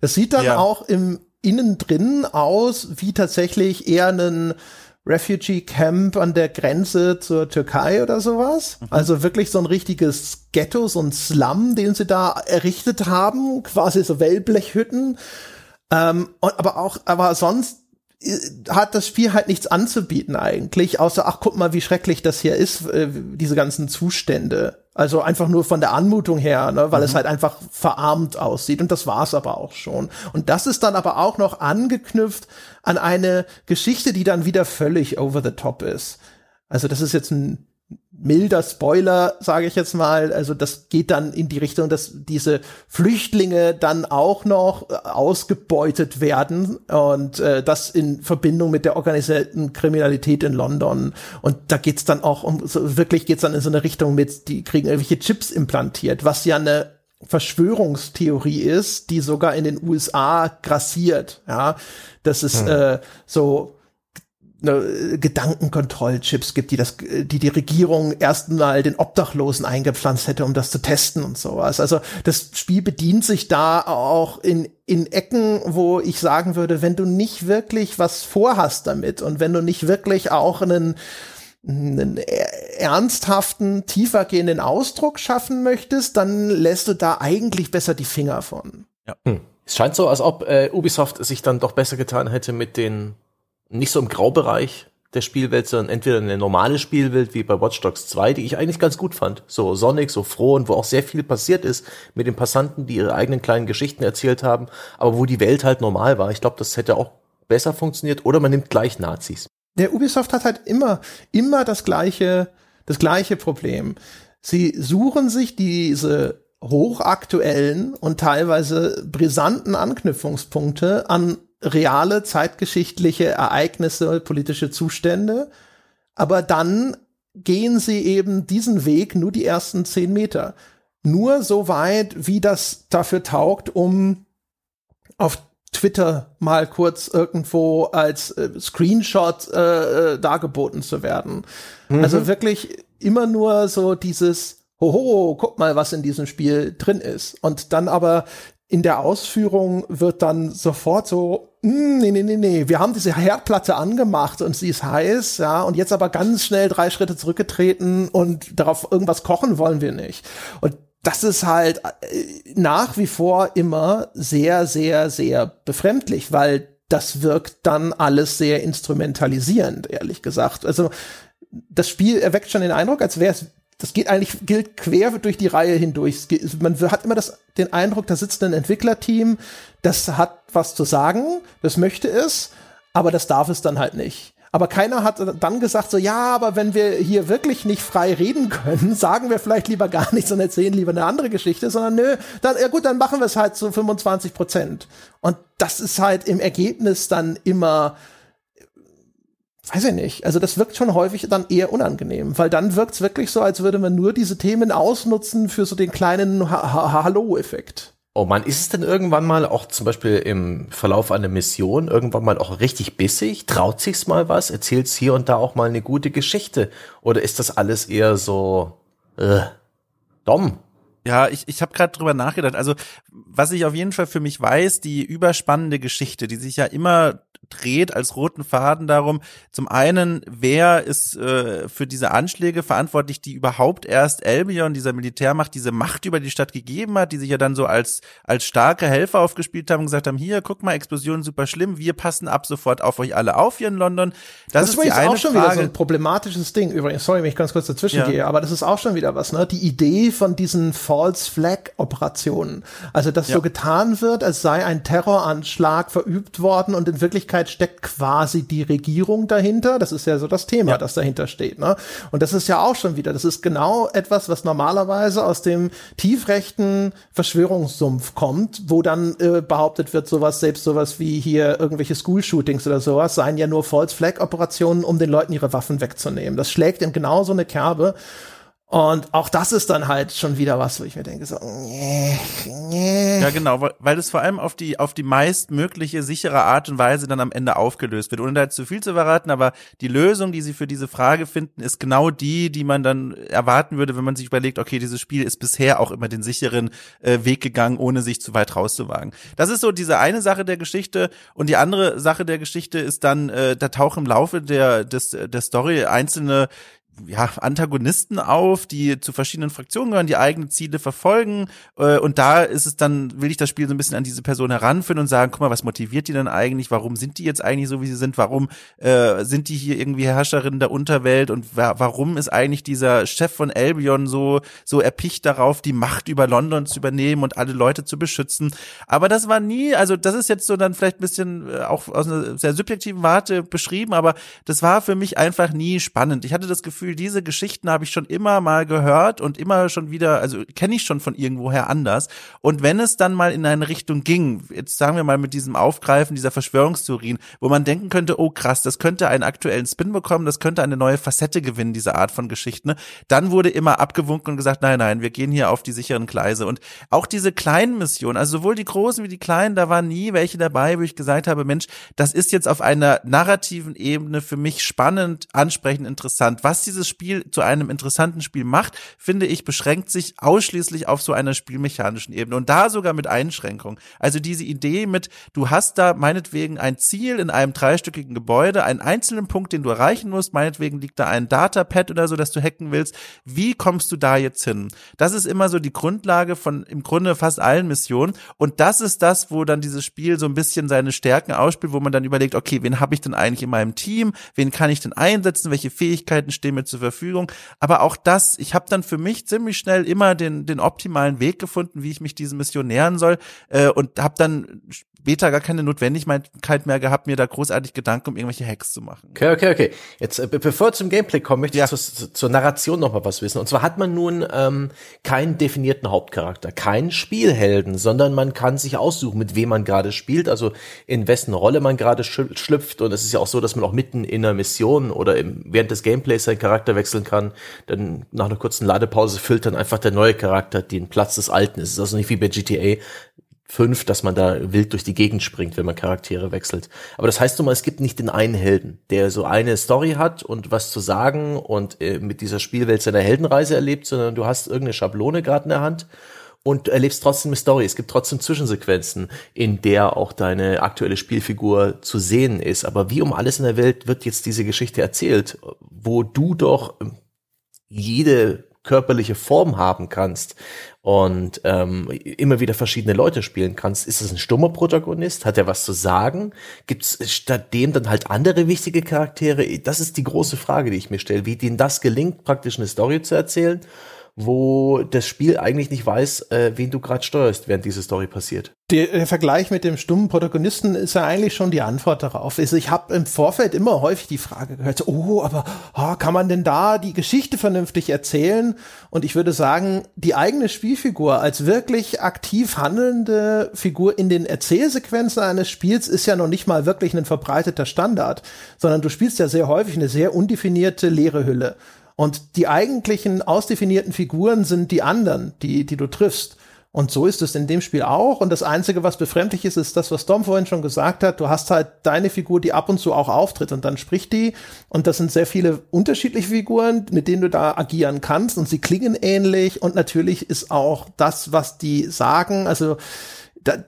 Das sieht dann ja. auch im innen drin aus wie tatsächlich eher ein Refugee Camp an der Grenze zur Türkei oder sowas. Mhm. Also wirklich so ein richtiges Ghetto, so ein Slum, den sie da errichtet haben, quasi so Wellblechhütten. Ähm, und, aber auch, aber sonst äh, hat das Spiel halt nichts anzubieten eigentlich, außer, ach, guck mal, wie schrecklich das hier ist, äh, diese ganzen Zustände. Also einfach nur von der Anmutung her, ne, weil mhm. es halt einfach verarmt aussieht. Und das war's aber auch schon. Und das ist dann aber auch noch angeknüpft an eine Geschichte, die dann wieder völlig over the top ist. Also das ist jetzt ein milder Spoiler, sage ich jetzt mal. Also das geht dann in die Richtung, dass diese Flüchtlinge dann auch noch äh, ausgebeutet werden und äh, das in Verbindung mit der organisierten Kriminalität in London. Und da geht's dann auch um, so wirklich geht's dann in so eine Richtung mit, die kriegen irgendwelche Chips implantiert, was ja eine Verschwörungstheorie ist, die sogar in den USA grassiert. Ja, das ist hm. äh, so ne, Gedankenkontrollchips gibt, die das, die die Regierung erstmal den Obdachlosen eingepflanzt hätte, um das zu testen und sowas. Also das Spiel bedient sich da auch in in Ecken, wo ich sagen würde, wenn du nicht wirklich was vorhast damit und wenn du nicht wirklich auch einen einen ernsthaften, tiefergehenden Ausdruck schaffen möchtest, dann lässt du da eigentlich besser die Finger von. Ja. Hm. Es scheint so, als ob äh, Ubisoft sich dann doch besser getan hätte mit den nicht so im Graubereich der Spielwelt, sondern entweder eine normale Spielwelt wie bei Watch Dogs 2, die ich eigentlich ganz gut fand. So sonnig, so froh und wo auch sehr viel passiert ist mit den Passanten, die ihre eigenen kleinen Geschichten erzählt haben, aber wo die Welt halt normal war. Ich glaube, das hätte auch besser funktioniert oder man nimmt gleich Nazis. Der Ubisoft hat halt immer, immer das gleiche, das gleiche Problem. Sie suchen sich diese hochaktuellen und teilweise brisanten Anknüpfungspunkte an reale zeitgeschichtliche Ereignisse, politische Zustände, aber dann gehen sie eben diesen Weg nur die ersten zehn Meter. Nur so weit, wie das dafür taugt, um auf Twitter mal kurz irgendwo als äh, Screenshot äh, äh dargeboten zu werden. Mhm. Also wirklich immer nur so dieses, hoho, guck mal, was in diesem Spiel drin ist. Und dann aber in der Ausführung wird dann sofort so, hm, nee, nee, nee, nee, wir haben diese Herdplatte angemacht und sie ist heiß, ja, und jetzt aber ganz schnell drei Schritte zurückgetreten und darauf irgendwas kochen wollen wir nicht. Und das ist halt äh, nach wie vor immer sehr, sehr, sehr befremdlich, weil das wirkt dann alles sehr instrumentalisierend, ehrlich gesagt. Also das Spiel erweckt schon den Eindruck, als wäre es das geht eigentlich, gilt quer durch die Reihe hindurch. Man hat immer das, den Eindruck, da sitzt ein Entwicklerteam, das hat was zu sagen, das möchte es, aber das darf es dann halt nicht. Aber keiner hat dann gesagt, so, ja, aber wenn wir hier wirklich nicht frei reden können, <laughs> sagen wir vielleicht lieber gar nichts und erzählen lieber eine andere Geschichte, sondern nö, dann, ja gut, dann machen wir es halt zu 25 Prozent. Und das ist halt im Ergebnis dann immer, weiß ich nicht. Also das wirkt schon häufig dann eher unangenehm, weil dann wirkt es wirklich so, als würde man nur diese Themen ausnutzen für so den kleinen ha ha Hallo-Effekt. Oh man, ist es denn irgendwann mal auch zum Beispiel im Verlauf einer Mission irgendwann mal auch richtig bissig? Traut sich's mal was? Erzählt's hier und da auch mal eine gute Geschichte? Oder ist das alles eher so äh, dumm? Ja, ich, ich habe gerade drüber nachgedacht. Also, was ich auf jeden Fall für mich weiß, die überspannende Geschichte, die sich ja immer dreht als roten Faden darum, zum einen, wer ist äh, für diese Anschläge verantwortlich, die überhaupt erst Albion, dieser Militärmacht, diese Macht über die Stadt gegeben hat, die sich ja dann so als, als starke Helfer aufgespielt haben und gesagt haben, hier, guck mal, Explosion super schlimm, wir passen ab sofort auf euch alle auf hier in London. Das, das ist die eine auch schon Frage. wieder so ein problematisches Ding. Übrigens, sorry, wenn ich ganz kurz dazwischen ja. gehe, aber das ist auch schon wieder was, ne? Die Idee von diesen False Flag Operationen. Also, dass ja. so getan wird, als sei ein Terroranschlag verübt worden und in Wirklichkeit Wirklichkeit steckt quasi die Regierung dahinter. Das ist ja so das Thema, ja. das dahinter steht. Ne? Und das ist ja auch schon wieder, das ist genau etwas, was normalerweise aus dem tiefrechten Verschwörungssumpf kommt, wo dann äh, behauptet wird, sowas, selbst sowas wie hier irgendwelche School-Shootings oder sowas, seien ja nur False-Flag-Operationen, um den Leuten ihre Waffen wegzunehmen. Das schlägt in genau so eine Kerbe. Und auch das ist dann halt schon wieder was, wo ich mir denke, so, nee, nee. Ja, genau, weil, es vor allem auf die, auf die meistmögliche sichere Art und Weise dann am Ende aufgelöst wird. Ohne da jetzt zu viel zu verraten, aber die Lösung, die sie für diese Frage finden, ist genau die, die man dann erwarten würde, wenn man sich überlegt, okay, dieses Spiel ist bisher auch immer den sicheren äh, Weg gegangen, ohne sich zu weit rauszuwagen. Das ist so diese eine Sache der Geschichte. Und die andere Sache der Geschichte ist dann, äh, da tauchen im Laufe der, des, der Story einzelne ja, Antagonisten auf, die zu verschiedenen Fraktionen gehören, die eigene Ziele verfolgen. Äh, und da ist es dann, will ich das Spiel so ein bisschen an diese Person heranführen und sagen, guck mal, was motiviert die denn eigentlich? Warum sind die jetzt eigentlich so, wie sie sind? Warum äh, sind die hier irgendwie Herrscherinnen der Unterwelt? Und wa warum ist eigentlich dieser Chef von Albion so, so erpicht darauf, die Macht über London zu übernehmen und alle Leute zu beschützen? Aber das war nie, also das ist jetzt so dann vielleicht ein bisschen äh, auch aus einer sehr subjektiven Warte beschrieben, aber das war für mich einfach nie spannend. Ich hatte das Gefühl, diese Geschichten habe ich schon immer mal gehört und immer schon wieder, also kenne ich schon von irgendwoher anders. Und wenn es dann mal in eine Richtung ging, jetzt sagen wir mal mit diesem Aufgreifen dieser Verschwörungstheorien, wo man denken könnte, oh krass, das könnte einen aktuellen Spin bekommen, das könnte eine neue Facette gewinnen, diese Art von Geschichten, ne? dann wurde immer abgewunken und gesagt, nein, nein, wir gehen hier auf die sicheren Gleise. Und auch diese kleinen Missionen, also sowohl die großen wie die kleinen, da waren nie welche dabei, wo ich gesagt habe, Mensch, das ist jetzt auf einer narrativen Ebene für mich spannend, ansprechend, interessant. Was dieses Spiel zu einem interessanten Spiel macht, finde ich, beschränkt sich ausschließlich auf so einer spielmechanischen Ebene und da sogar mit Einschränkungen. Also diese Idee mit, du hast da meinetwegen ein Ziel in einem dreistöckigen Gebäude, einen einzelnen Punkt, den du erreichen musst, meinetwegen liegt da ein Datapad oder so, dass du hacken willst. Wie kommst du da jetzt hin? Das ist immer so die Grundlage von im Grunde fast allen Missionen und das ist das, wo dann dieses Spiel so ein bisschen seine Stärken ausspielt, wo man dann überlegt, okay, wen habe ich denn eigentlich in meinem Team? Wen kann ich denn einsetzen? Welche Fähigkeiten stehen mir zur Verfügung? Aber auch das, ich habe dann für mich ziemlich schnell immer den den optimalen Weg gefunden, wie ich mich diesen Mission nähern soll äh, und habe dann später gar keine Notwendigkeit mehr gehabt, mir da großartig Gedanken um irgendwelche Hacks zu machen. Okay, okay, okay. Jetzt, äh, bevor zum Gameplay kommen, möchte ja. ich zur, zur Narration noch mal was wissen. Und zwar hat man nun ähm, keinen definierten Hauptcharakter, keinen Spielhelden, sondern man kann sich aussuchen, mit wem man gerade spielt, also in wessen Rolle man gerade schlüpft. Und es ist ja auch so, dass man auch mitten in einer Mission oder im, während des Gameplays seinen Charakter wechseln kann. Dann nach einer kurzen Ladepause füllt dann einfach der neue Charakter den Platz des alten. Es ist also nicht wie bei GTA, 5, dass man da wild durch die Gegend springt, wenn man Charaktere wechselt. Aber das heißt nun mal, es gibt nicht den einen Helden, der so eine Story hat und was zu sagen und äh, mit dieser Spielwelt seine Heldenreise erlebt, sondern du hast irgendeine Schablone gerade in der Hand und erlebst trotzdem eine Story. Es gibt trotzdem Zwischensequenzen, in der auch deine aktuelle Spielfigur zu sehen ist. Aber wie um alles in der Welt wird jetzt diese Geschichte erzählt, wo du doch jede körperliche Form haben kannst und ähm, immer wieder verschiedene Leute spielen kannst. Ist es ein stummer Protagonist? Hat er was zu sagen? Gibt es statt dem dann halt andere wichtige Charaktere? Das ist die große Frage, die ich mir stelle, wie denen das gelingt, praktisch eine Story zu erzählen wo das Spiel eigentlich nicht weiß, äh, wen du gerade steuerst, während diese Story passiert. Der, der, Vergleich mit dem stummen Protagonisten ist ja eigentlich schon die Antwort darauf. Also ich habe im Vorfeld immer häufig die Frage gehört, oh, aber oh, kann man denn da die Geschichte vernünftig erzählen? Und ich würde sagen, die eigene Spielfigur als wirklich aktiv handelnde Figur in den Erzählsequenzen eines Spiels ist ja noch nicht mal wirklich ein verbreiteter Standard, sondern du spielst ja sehr häufig eine sehr undefinierte leere Hülle. Und die eigentlichen ausdefinierten Figuren sind die anderen, die, die du triffst. Und so ist es in dem Spiel auch. Und das Einzige, was befremdlich ist, ist das, was Dom vorhin schon gesagt hat. Du hast halt deine Figur, die ab und zu auch auftritt und dann spricht die. Und das sind sehr viele unterschiedliche Figuren, mit denen du da agieren kannst. Und sie klingen ähnlich. Und natürlich ist auch das, was die sagen, also da,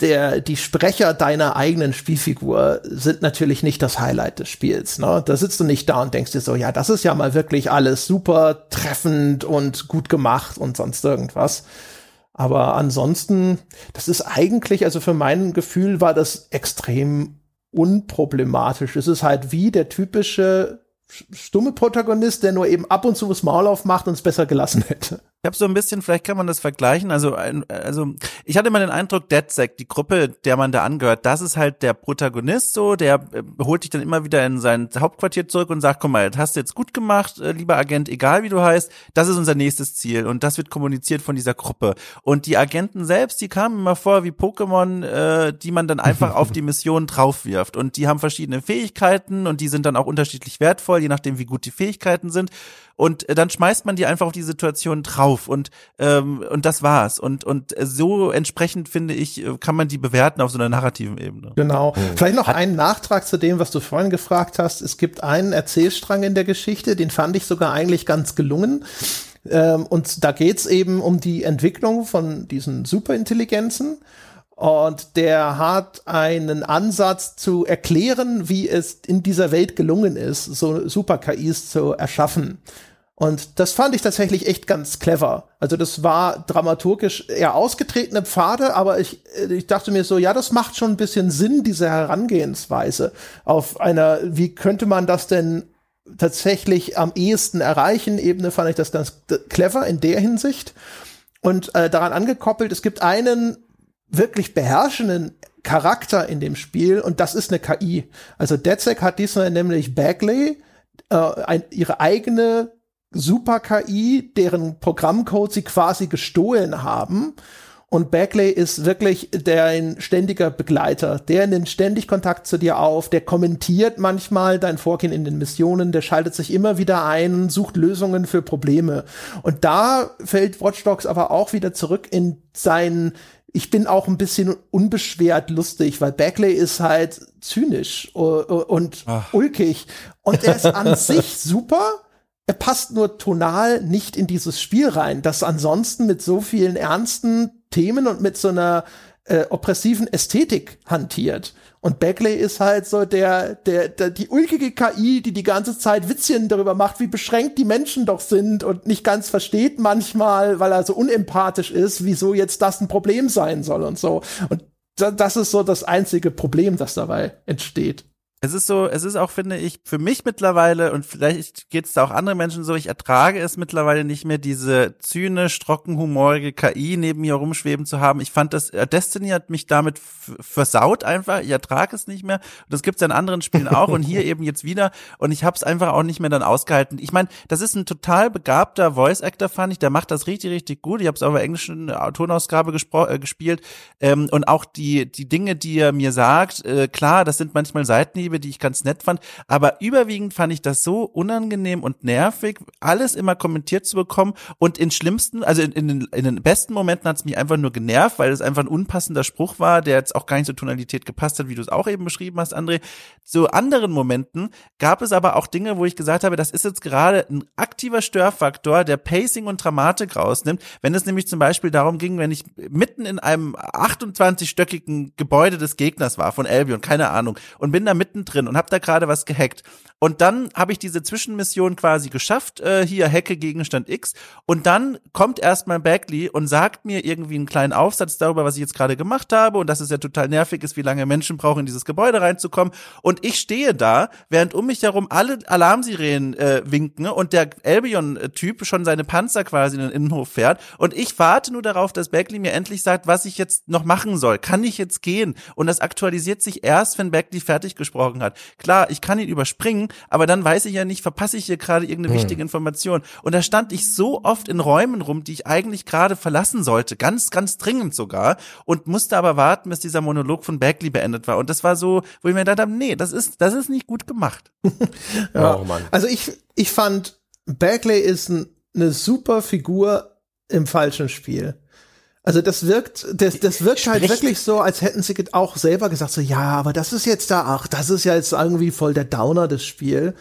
der, die Sprecher deiner eigenen Spielfigur sind natürlich nicht das Highlight des Spiels. Ne? Da sitzt du nicht da und denkst dir so, ja, das ist ja mal wirklich alles super treffend und gut gemacht und sonst irgendwas. Aber ansonsten, das ist eigentlich, also für mein Gefühl war das extrem unproblematisch. Es ist halt wie der typische stumme Protagonist, der nur eben ab und zu das Maul aufmacht und es besser gelassen hätte. Ich habe so ein bisschen, vielleicht kann man das vergleichen. Also, also ich hatte immer den Eindruck, DeadSec, die Gruppe, der man da angehört, das ist halt der Protagonist so, der äh, holt dich dann immer wieder in sein Hauptquartier zurück und sagt, guck mal, das hast du jetzt gut gemacht, äh, lieber Agent, egal wie du heißt, das ist unser nächstes Ziel und das wird kommuniziert von dieser Gruppe. Und die Agenten selbst, die kamen immer vor wie Pokémon, äh, die man dann einfach auf die <laughs> Mission draufwirft. Und die haben verschiedene Fähigkeiten und die sind dann auch unterschiedlich wertvoll, je nachdem, wie gut die Fähigkeiten sind und äh, dann schmeißt man die einfach auf die Situation drauf und ähm, und das war's und und so entsprechend finde ich äh, kann man die bewerten auf so einer narrativen Ebene. Genau. Mhm. Vielleicht noch einen Nachtrag zu dem, was du vorhin gefragt hast. Es gibt einen Erzählstrang in der Geschichte, den fand ich sogar eigentlich ganz gelungen. Ähm, und da geht's eben um die Entwicklung von diesen Superintelligenzen Und der hat einen Ansatz zu erklären, wie es in dieser Welt gelungen ist, so Super-KIs zu erschaffen. Und das fand ich tatsächlich echt ganz clever. Also das war dramaturgisch eher ausgetretene Pfade, aber ich, ich dachte mir so, ja, das macht schon ein bisschen Sinn, diese Herangehensweise auf einer, wie könnte man das denn tatsächlich am ehesten erreichen? Ebene fand ich das ganz clever in der Hinsicht. Und äh, daran angekoppelt, es gibt einen wirklich beherrschenden Charakter in dem Spiel und das ist eine KI. Also DedSec hat diesmal nämlich Bagley, äh, ein, ihre eigene Super-KI, deren Programmcode sie quasi gestohlen haben. Und Bagley ist wirklich der ein ständiger Begleiter. Der nimmt ständig Kontakt zu dir auf, der kommentiert manchmal dein Vorgehen in den Missionen, der schaltet sich immer wieder ein, sucht Lösungen für Probleme. Und da fällt Watch Dogs aber auch wieder zurück in seinen ich bin auch ein bisschen unbeschwert lustig, weil Bagley ist halt zynisch und Ach. ulkig. Und er ist an <laughs> sich super. Er passt nur tonal nicht in dieses Spiel rein, das ansonsten mit so vielen ernsten Themen und mit so einer äh, oppressiven Ästhetik hantiert. Und Bagley ist halt so der, der, der, die ulkige KI, die die ganze Zeit Witzchen darüber macht, wie beschränkt die Menschen doch sind und nicht ganz versteht manchmal, weil er so unempathisch ist, wieso jetzt das ein Problem sein soll und so. Und das ist so das einzige Problem, das dabei entsteht. Es ist so, es ist auch, finde ich, für mich mittlerweile, und vielleicht geht es da auch andere Menschen so, ich ertrage es mittlerweile nicht mehr, diese zynisch, trockenhumorige KI neben mir rumschweben zu haben. Ich fand das, äh, Destiny hat mich damit versaut einfach, ich ertrage es nicht mehr. Und das gibt's ja in anderen Spielen <laughs> auch und hier eben jetzt wieder. Und ich habe es einfach auch nicht mehr dann ausgehalten. Ich meine, das ist ein total begabter Voice-Actor, fand ich, der macht das richtig, richtig gut. Ich habe es auch in englischen Tonausgabe äh, gespielt. Ähm, und auch die, die Dinge, die er mir sagt, äh, klar, das sind manchmal Seiten, Liebe, die ich ganz nett fand. Aber überwiegend fand ich das so unangenehm und nervig, alles immer kommentiert zu bekommen. Und in schlimmsten, also in, in, den, in den besten Momenten hat es mich einfach nur genervt, weil es einfach ein unpassender Spruch war, der jetzt auch gar nicht zur Tonalität gepasst hat, wie du es auch eben beschrieben hast, André. Zu anderen Momenten gab es aber auch Dinge, wo ich gesagt habe, das ist jetzt gerade ein aktiver Störfaktor, der Pacing und Dramatik rausnimmt. Wenn es nämlich zum Beispiel darum ging, wenn ich mitten in einem 28-stöckigen Gebäude des Gegners war, von Albion, keine Ahnung, und bin da mitten mittendrin und habe da gerade was gehackt. Und dann habe ich diese Zwischenmission quasi geschafft, äh, hier Hacke Gegenstand X. Und dann kommt erstmal Bagley und sagt mir irgendwie einen kleinen Aufsatz darüber, was ich jetzt gerade gemacht habe und dass es ja total nervig ist, wie lange Menschen brauchen, in dieses Gebäude reinzukommen. Und ich stehe da, während um mich herum alle Alarmsirenen äh, winken und der Albion-Typ schon seine Panzer quasi in den Innenhof fährt. Und ich warte nur darauf, dass Bagley mir endlich sagt, was ich jetzt noch machen soll. Kann ich jetzt gehen? Und das aktualisiert sich erst, wenn Bagley fertig gesprochen hat. Klar, ich kann ihn überspringen, aber dann weiß ich ja nicht, verpasse ich hier gerade irgendeine hm. wichtige Information. Und da stand ich so oft in Räumen rum, die ich eigentlich gerade verlassen sollte, ganz, ganz dringend sogar, und musste aber warten, bis dieser Monolog von Bagley beendet war. Und das war so, wo ich mir gedacht habe, nee, das ist, das ist nicht gut gemacht. <laughs> ja. Oh, Mann. Also ich, ich fand, Bagley ist ein, eine super Figur im falschen Spiel. Also das wirkt, das, das wirkt halt Spricht. halt wirklich so, als hätten sie auch selber gesagt, so ja, aber das ist jetzt da, ach, das ist ja jetzt irgendwie voll der Downer des Spiel.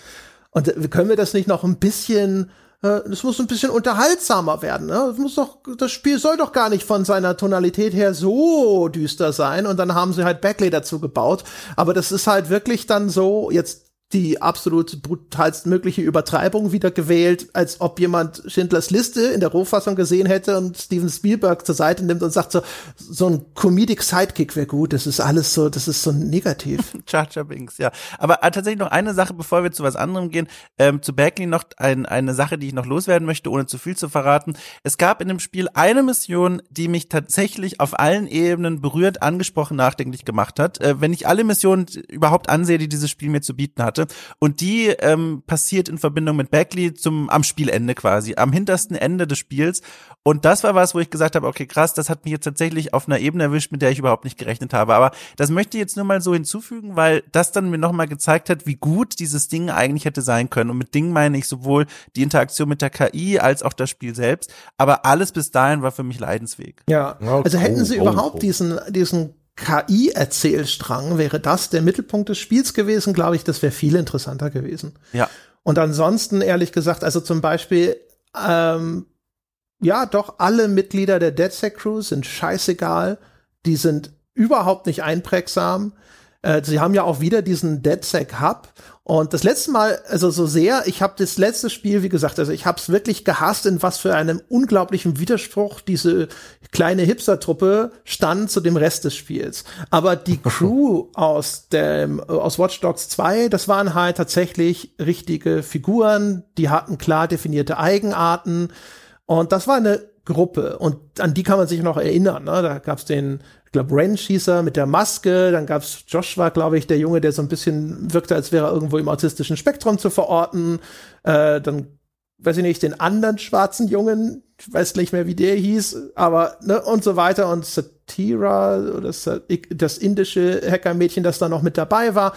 Und äh, können wir das nicht noch ein bisschen, äh, das muss ein bisschen unterhaltsamer werden. Ne? Das muss doch, das Spiel soll doch gar nicht von seiner Tonalität her so düster sein. Und dann haben sie halt Backlay dazu gebaut. Aber das ist halt wirklich dann so, jetzt die absolut brutalstmögliche Übertreibung wieder gewählt, als ob jemand Schindlers Liste in der Rohfassung gesehen hätte und Steven Spielberg zur Seite nimmt und sagt so, so ein Comedic Sidekick wäre gut. Das ist alles so, das ist so negativ. <laughs> Charger Binks, ja. Aber äh, tatsächlich noch eine Sache, bevor wir zu was anderem gehen. Ähm, zu Bagley noch ein, eine Sache, die ich noch loswerden möchte, ohne zu viel zu verraten. Es gab in dem Spiel eine Mission, die mich tatsächlich auf allen Ebenen berührt, angesprochen, nachdenklich gemacht hat. Äh, wenn ich alle Missionen überhaupt ansehe, die dieses Spiel mir zu bieten hatte, hatte. Und die ähm, passiert in Verbindung mit Bagley zum am Spielende quasi, am hintersten Ende des Spiels. Und das war was, wo ich gesagt habe, okay, krass, das hat mich jetzt tatsächlich auf einer Ebene erwischt, mit der ich überhaupt nicht gerechnet habe. Aber das möchte ich jetzt nur mal so hinzufügen, weil das dann mir nochmal gezeigt hat, wie gut dieses Ding eigentlich hätte sein können. Und mit Ding meine ich sowohl die Interaktion mit der KI als auch das Spiel selbst. Aber alles bis dahin war für mich Leidensweg. Ja, also hätten sie oh, überhaupt oh. diesen, diesen KI-Erzählstrang wäre das der Mittelpunkt des Spiels gewesen, glaube ich, das wäre viel interessanter gewesen. Ja. Und ansonsten, ehrlich gesagt, also zum Beispiel, ähm, ja, doch alle Mitglieder der DeadSec Crew sind scheißegal. Die sind überhaupt nicht einprägsam. Äh, sie haben ja auch wieder diesen DedSec Hub und das letzte Mal, also so sehr, ich habe das letzte Spiel, wie gesagt, also ich habe es wirklich gehasst, in was für einem unglaublichen Widerspruch diese kleine Hipster-Truppe stand zu dem Rest des Spiels. Aber die Crew aus dem aus Watch Dogs 2, das waren halt tatsächlich richtige Figuren, die hatten klar definierte Eigenarten und das war eine Gruppe und an die kann man sich noch erinnern. Ne? Da gab's den ich glaube, Wrench hieß er mit der Maske. Dann gab's Joshua, glaube ich, der Junge, der so ein bisschen wirkte, als wäre er irgendwo im autistischen Spektrum zu verorten. Äh, dann, weiß ich nicht, den anderen schwarzen Jungen, ich weiß nicht mehr, wie der hieß, aber, ne, und so weiter. Und oder das indische Hackermädchen, das da noch mit dabei war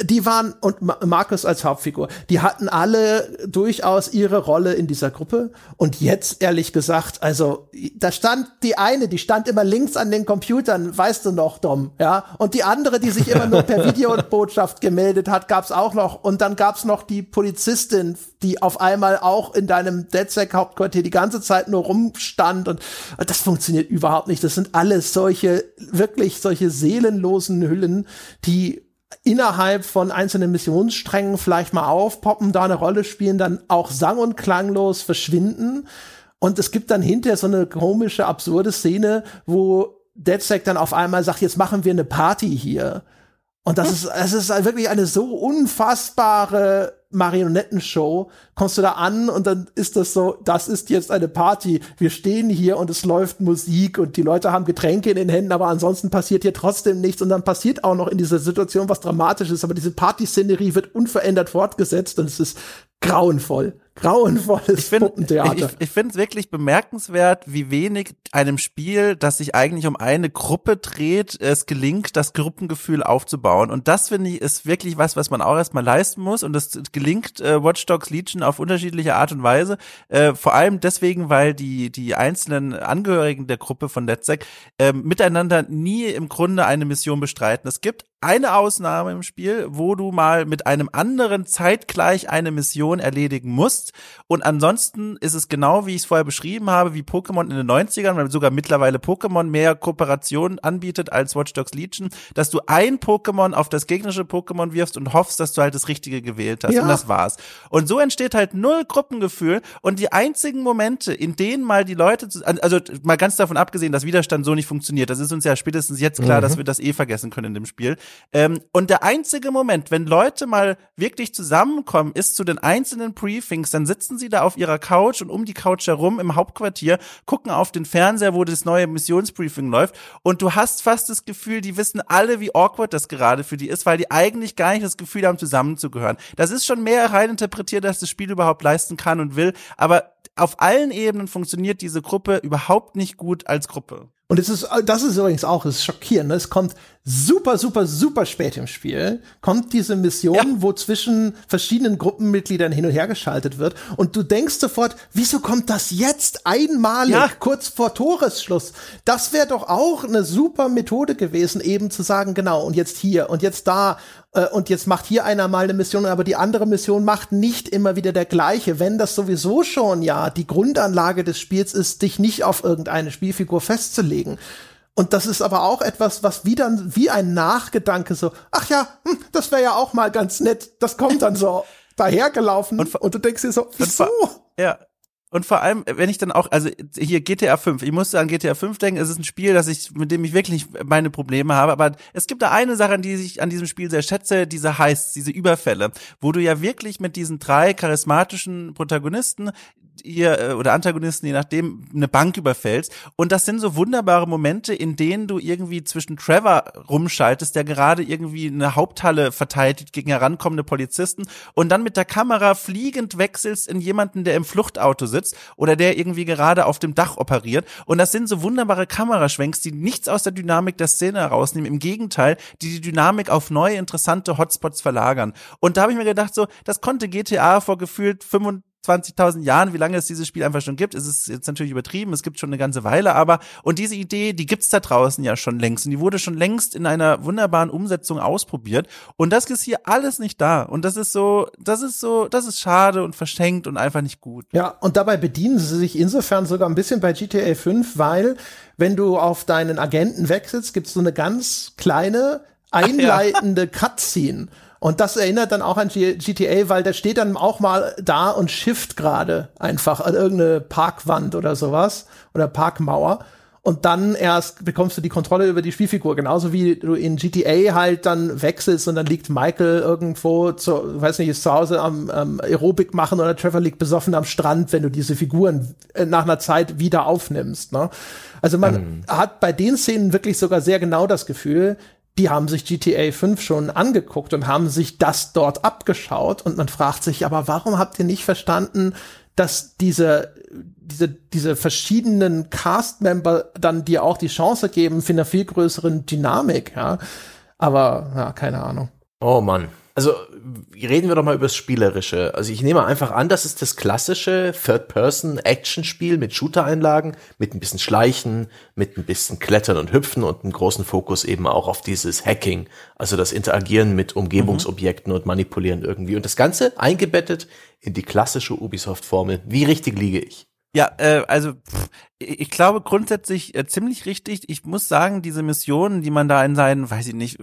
die waren und Markus als Hauptfigur, die hatten alle durchaus ihre Rolle in dieser Gruppe. Und jetzt ehrlich gesagt, also da stand die eine, die stand immer links an den Computern, weißt du noch, Dom, ja, und die andere, die sich immer nur per <laughs> Videobotschaft gemeldet hat, gab's auch noch. Und dann gab's noch die Polizistin, die auf einmal auch in deinem DedSec Hauptquartier die ganze Zeit nur rumstand. Und das funktioniert überhaupt nicht. Das sind alles solche wirklich solche seelenlosen Hüllen, die innerhalb von einzelnen Missionssträngen vielleicht mal aufpoppen, da eine Rolle spielen, dann auch sang- und klanglos verschwinden. Und es gibt dann hinterher so eine komische, absurde Szene, wo DedSec dann auf einmal sagt, jetzt machen wir eine Party hier. Und das ist, es ist wirklich eine so unfassbare Marionettenshow. Kommst du da an und dann ist das so, das ist jetzt eine Party. Wir stehen hier und es läuft Musik und die Leute haben Getränke in den Händen, aber ansonsten passiert hier trotzdem nichts und dann passiert auch noch in dieser Situation was Dramatisches, aber diese Partyszenerie wird unverändert fortgesetzt und es ist grauenvoll grauenvolles ich find, Puppentheater. Ich, ich finde es wirklich bemerkenswert, wie wenig einem Spiel, das sich eigentlich um eine Gruppe dreht, es gelingt, das Gruppengefühl aufzubauen. Und das finde ich ist wirklich was, was man auch erstmal leisten muss. Und das gelingt äh, Watch Dogs Legion auf unterschiedliche Art und Weise. Äh, vor allem deswegen, weil die die einzelnen Angehörigen der Gruppe von NetSec äh, miteinander nie im Grunde eine Mission bestreiten. Es gibt eine Ausnahme im Spiel, wo du mal mit einem anderen zeitgleich eine Mission erledigen musst. Und ansonsten ist es genau, wie ich es vorher beschrieben habe, wie Pokémon in den 90ern, weil sogar mittlerweile Pokémon mehr Kooperation anbietet als Watch Dogs Legion, dass du ein Pokémon auf das gegnerische Pokémon wirfst und hoffst, dass du halt das Richtige gewählt hast. Ja. Und das war's. Und so entsteht halt null Gruppengefühl. Und die einzigen Momente, in denen mal die Leute, also mal ganz davon abgesehen, dass Widerstand so nicht funktioniert, das ist uns ja spätestens jetzt klar, mhm. dass wir das eh vergessen können in dem Spiel. Ähm, und der einzige Moment, wenn Leute mal wirklich zusammenkommen, ist zu den einzelnen Briefings, dann sitzen sie da auf ihrer Couch und um die Couch herum im Hauptquartier, gucken auf den Fernseher, wo das neue Missionsbriefing läuft und du hast fast das Gefühl, die wissen alle, wie awkward das gerade für die ist, weil die eigentlich gar nicht das Gefühl haben, zusammenzugehören. Das ist schon mehr rein interpretiert, dass das Spiel überhaupt leisten kann und will, aber auf allen Ebenen funktioniert diese Gruppe überhaupt nicht gut als Gruppe. Und es ist, das ist übrigens auch, es ist schockierend. Ne? Es kommt super, super, super spät im Spiel, kommt diese Mission, ja. wo zwischen verschiedenen Gruppenmitgliedern hin und her geschaltet wird. Und du denkst sofort, wieso kommt das jetzt einmalig, ja. kurz vor Toresschluss? Das wäre doch auch eine super Methode gewesen, eben zu sagen, genau, und jetzt hier und jetzt da äh, und jetzt macht hier einer mal eine Mission, aber die andere Mission macht nicht immer wieder der gleiche. Wenn das sowieso schon ja die Grundanlage des Spiels ist, dich nicht auf irgendeine Spielfigur festzulegen. Und das ist aber auch etwas, was wie dann wie ein Nachgedanke so, ach ja, hm, das wäre ja auch mal ganz nett. Das kommt dann so <laughs> dahergelaufen und, und, du denkst dir so, wieso? Ja, und vor allem, wenn ich dann auch, also hier GTA 5, ich musste an GTA 5 denken, es ist ein Spiel, das ich, mit dem ich wirklich meine Probleme habe, aber es gibt da eine Sache, an die ich an diesem Spiel sehr schätze, diese Heists, diese Überfälle, wo du ja wirklich mit diesen drei charismatischen Protagonisten ihr äh, oder Antagonisten, je nachdem, eine Bank überfällst. Und das sind so wunderbare Momente, in denen du irgendwie zwischen Trevor rumschaltest, der gerade irgendwie eine Haupthalle verteidigt gegen herankommende Polizisten und dann mit der Kamera fliegend wechselst in jemanden, der im Fluchtauto sitzt oder der irgendwie gerade auf dem Dach operiert. Und das sind so wunderbare Kameraschwenks, die nichts aus der Dynamik der Szene herausnehmen. Im Gegenteil, die die Dynamik auf neue, interessante Hotspots verlagern. Und da habe ich mir gedacht, so, das konnte GTA vor gefühlt 25 20.000 Jahren, wie lange es dieses Spiel einfach schon gibt. Es ist jetzt natürlich übertrieben, es gibt schon eine ganze Weile, aber und diese Idee, die gibt's da draußen ja schon längst und die wurde schon längst in einer wunderbaren Umsetzung ausprobiert und das ist hier alles nicht da und das ist so, das ist so, das ist schade und verschenkt und einfach nicht gut. Ja, und dabei bedienen sie sich insofern sogar ein bisschen bei GTA 5, weil wenn du auf deinen Agenten wechselst, gibt's so eine ganz kleine einleitende Cutscene. Und das erinnert dann auch an G GTA, weil der steht dann auch mal da und shift gerade einfach an irgendeine Parkwand oder sowas oder Parkmauer. Und dann erst bekommst du die Kontrolle über die Spielfigur. Genauso wie du in GTA halt dann wechselst und dann liegt Michael irgendwo, zu, weiß nicht, ist zu Hause am, am Aerobik machen oder Trevor liegt besoffen am Strand, wenn du diese Figuren äh, nach einer Zeit wieder aufnimmst. Ne? Also man ähm. hat bei den Szenen wirklich sogar sehr genau das Gefühl, die haben sich GTA 5 schon angeguckt und haben sich das dort abgeschaut und man fragt sich, aber warum habt ihr nicht verstanden, dass diese, diese, diese verschiedenen Cast-Member dann dir auch die Chance geben für eine viel größeren Dynamik, ja? Aber, ja, keine Ahnung. Oh Mann. Also reden wir doch mal über das Spielerische. Also ich nehme einfach an, das ist das klassische Third-Person-Action-Spiel mit Shooter-Einlagen, mit ein bisschen Schleichen, mit ein bisschen Klettern und Hüpfen und einem großen Fokus eben auch auf dieses Hacking, also das Interagieren mit Umgebungsobjekten mhm. und Manipulieren irgendwie. Und das Ganze eingebettet in die klassische Ubisoft-Formel. Wie richtig liege ich? Ja, äh, also pff, ich glaube grundsätzlich äh, ziemlich richtig. Ich muss sagen, diese Missionen, die man da in seinen, weiß ich nicht,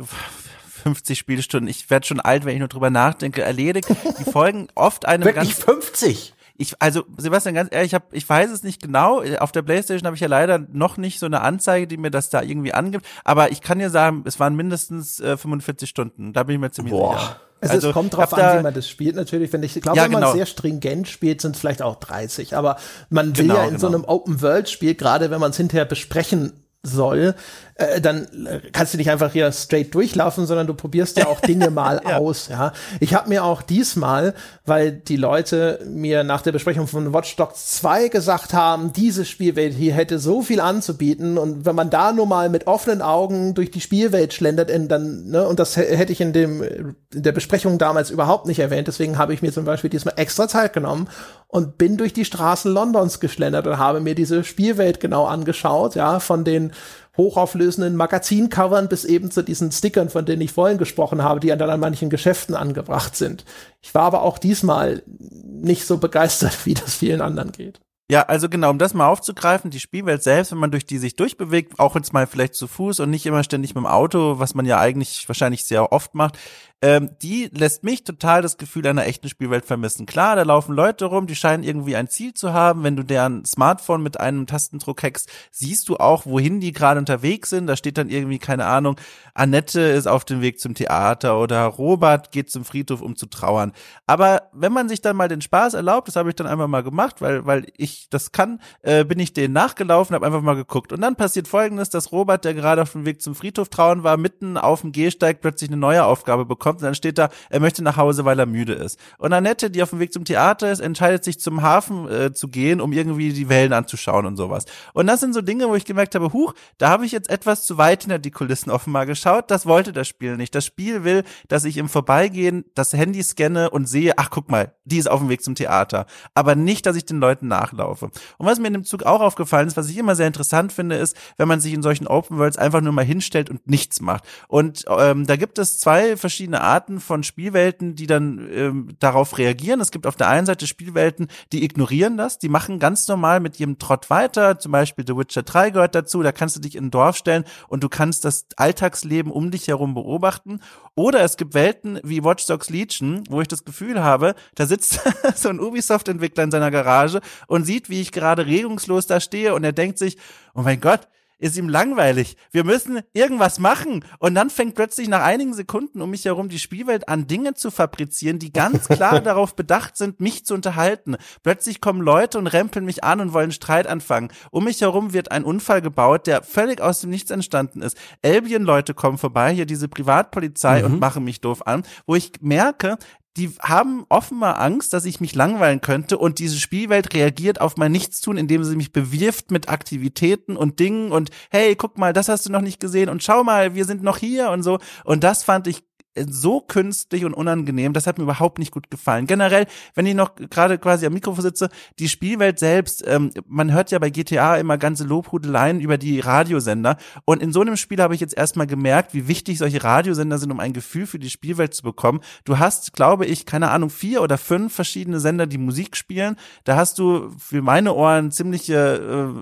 50 Spielstunden, ich werde schon alt, wenn ich nur drüber nachdenke, erledigt. Die <laughs> folgen oft einem Wirklich ganz 50? Ich, also Sebastian, ganz ehrlich, ich, hab, ich weiß es nicht genau. Auf der PlayStation habe ich ja leider noch nicht so eine Anzeige, die mir das da irgendwie angibt. Aber ich kann dir sagen, es waren mindestens äh, 45 Stunden. Da bin ich mir ziemlich Boah. sicher. Also, also es kommt drauf an, wie man das spielt natürlich. Wenn ich, ich glaube, ja, wenn man genau. sehr stringent spielt, sind es vielleicht auch 30. Aber man will genau, ja in genau. so einem Open-World-Spiel, gerade wenn man es hinterher besprechen soll, äh, dann äh, kannst du nicht einfach hier straight durchlaufen, sondern du probierst ja auch Dinge mal <laughs> ja. aus. Ja, ich habe mir auch diesmal, weil die Leute mir nach der Besprechung von Watch Dogs 2 gesagt haben, diese Spielwelt hier hätte so viel anzubieten und wenn man da nur mal mit offenen Augen durch die Spielwelt schlendert, dann ne, und das hätte ich in dem in der Besprechung damals überhaupt nicht erwähnt. Deswegen habe ich mir zum Beispiel diesmal extra Zeit genommen und bin durch die Straßen Londons geschlendert und habe mir diese Spielwelt genau angeschaut, ja, von den hochauflösenden Magazincovern bis eben zu diesen Stickern, von denen ich vorhin gesprochen habe, die dann an manchen Geschäften angebracht sind. Ich war aber auch diesmal nicht so begeistert, <laughs> wie das vielen anderen geht. Ja, also genau, um das mal aufzugreifen, die Spielwelt selbst, wenn man durch die sich durchbewegt, auch jetzt mal vielleicht zu Fuß und nicht immer ständig mit dem Auto, was man ja eigentlich wahrscheinlich sehr oft macht, ähm, die lässt mich total das Gefühl einer echten Spielwelt vermissen. Klar, da laufen Leute rum, die scheinen irgendwie ein Ziel zu haben. Wenn du deren Smartphone mit einem Tastendruck hackst, siehst du auch, wohin die gerade unterwegs sind. Da steht dann irgendwie, keine Ahnung, Annette ist auf dem Weg zum Theater oder Robert geht zum Friedhof, um zu trauern. Aber wenn man sich dann mal den Spaß erlaubt, das habe ich dann einfach mal gemacht, weil, weil ich das kann, äh, bin ich denen nachgelaufen, habe einfach mal geguckt. Und dann passiert folgendes, dass Robert, der gerade auf dem Weg zum Friedhof trauern war, mitten auf dem Gehsteig plötzlich eine neue Aufgabe bekommt kommt und dann steht da, er möchte nach Hause, weil er müde ist. Und Annette, die auf dem Weg zum Theater ist, entscheidet sich zum Hafen äh, zu gehen, um irgendwie die Wellen anzuschauen und sowas. Und das sind so Dinge, wo ich gemerkt habe, huch, da habe ich jetzt etwas zu weit hinter die Kulissen offenbar geschaut. Das wollte das Spiel nicht. Das Spiel will, dass ich im Vorbeigehen das Handy scanne und sehe, ach guck mal, die ist auf dem Weg zum Theater. Aber nicht, dass ich den Leuten nachlaufe. Und was mir in dem Zug auch aufgefallen ist, was ich immer sehr interessant finde, ist, wenn man sich in solchen Open Worlds einfach nur mal hinstellt und nichts macht. Und ähm, da gibt es zwei verschiedene Arten von Spielwelten, die dann ähm, darauf reagieren. Es gibt auf der einen Seite Spielwelten, die ignorieren das, die machen ganz normal mit ihrem Trott weiter. Zum Beispiel The Witcher 3 gehört dazu. Da kannst du dich in ein Dorf stellen und du kannst das Alltagsleben um dich herum beobachten. Oder es gibt Welten wie Watch Dogs Legion, wo ich das Gefühl habe, da sitzt <laughs> so ein Ubisoft-Entwickler in seiner Garage und sieht, wie ich gerade regungslos da stehe und er denkt sich, oh mein Gott, ist ihm langweilig. Wir müssen irgendwas machen. Und dann fängt plötzlich nach einigen Sekunden um mich herum die Spielwelt an, Dinge zu fabrizieren, die ganz klar <laughs> darauf bedacht sind, mich zu unterhalten. Plötzlich kommen Leute und rempeln mich an und wollen Streit anfangen. Um mich herum wird ein Unfall gebaut, der völlig aus dem Nichts entstanden ist. Albion-Leute kommen vorbei, hier diese Privatpolizei mhm. und machen mich doof an, wo ich merke, die haben offenbar Angst, dass ich mich langweilen könnte und diese Spielwelt reagiert auf mein Nichtstun, indem sie mich bewirft mit Aktivitäten und Dingen und hey, guck mal, das hast du noch nicht gesehen und schau mal, wir sind noch hier und so. Und das fand ich so künstlich und unangenehm. Das hat mir überhaupt nicht gut gefallen. Generell, wenn ich noch gerade quasi am Mikrofon sitze, die Spielwelt selbst, ähm, man hört ja bei GTA immer ganze Lobhudeleien über die Radiosender. Und in so einem Spiel habe ich jetzt erstmal gemerkt, wie wichtig solche Radiosender sind, um ein Gefühl für die Spielwelt zu bekommen. Du hast, glaube ich, keine Ahnung, vier oder fünf verschiedene Sender, die Musik spielen. Da hast du für meine Ohren ziemliche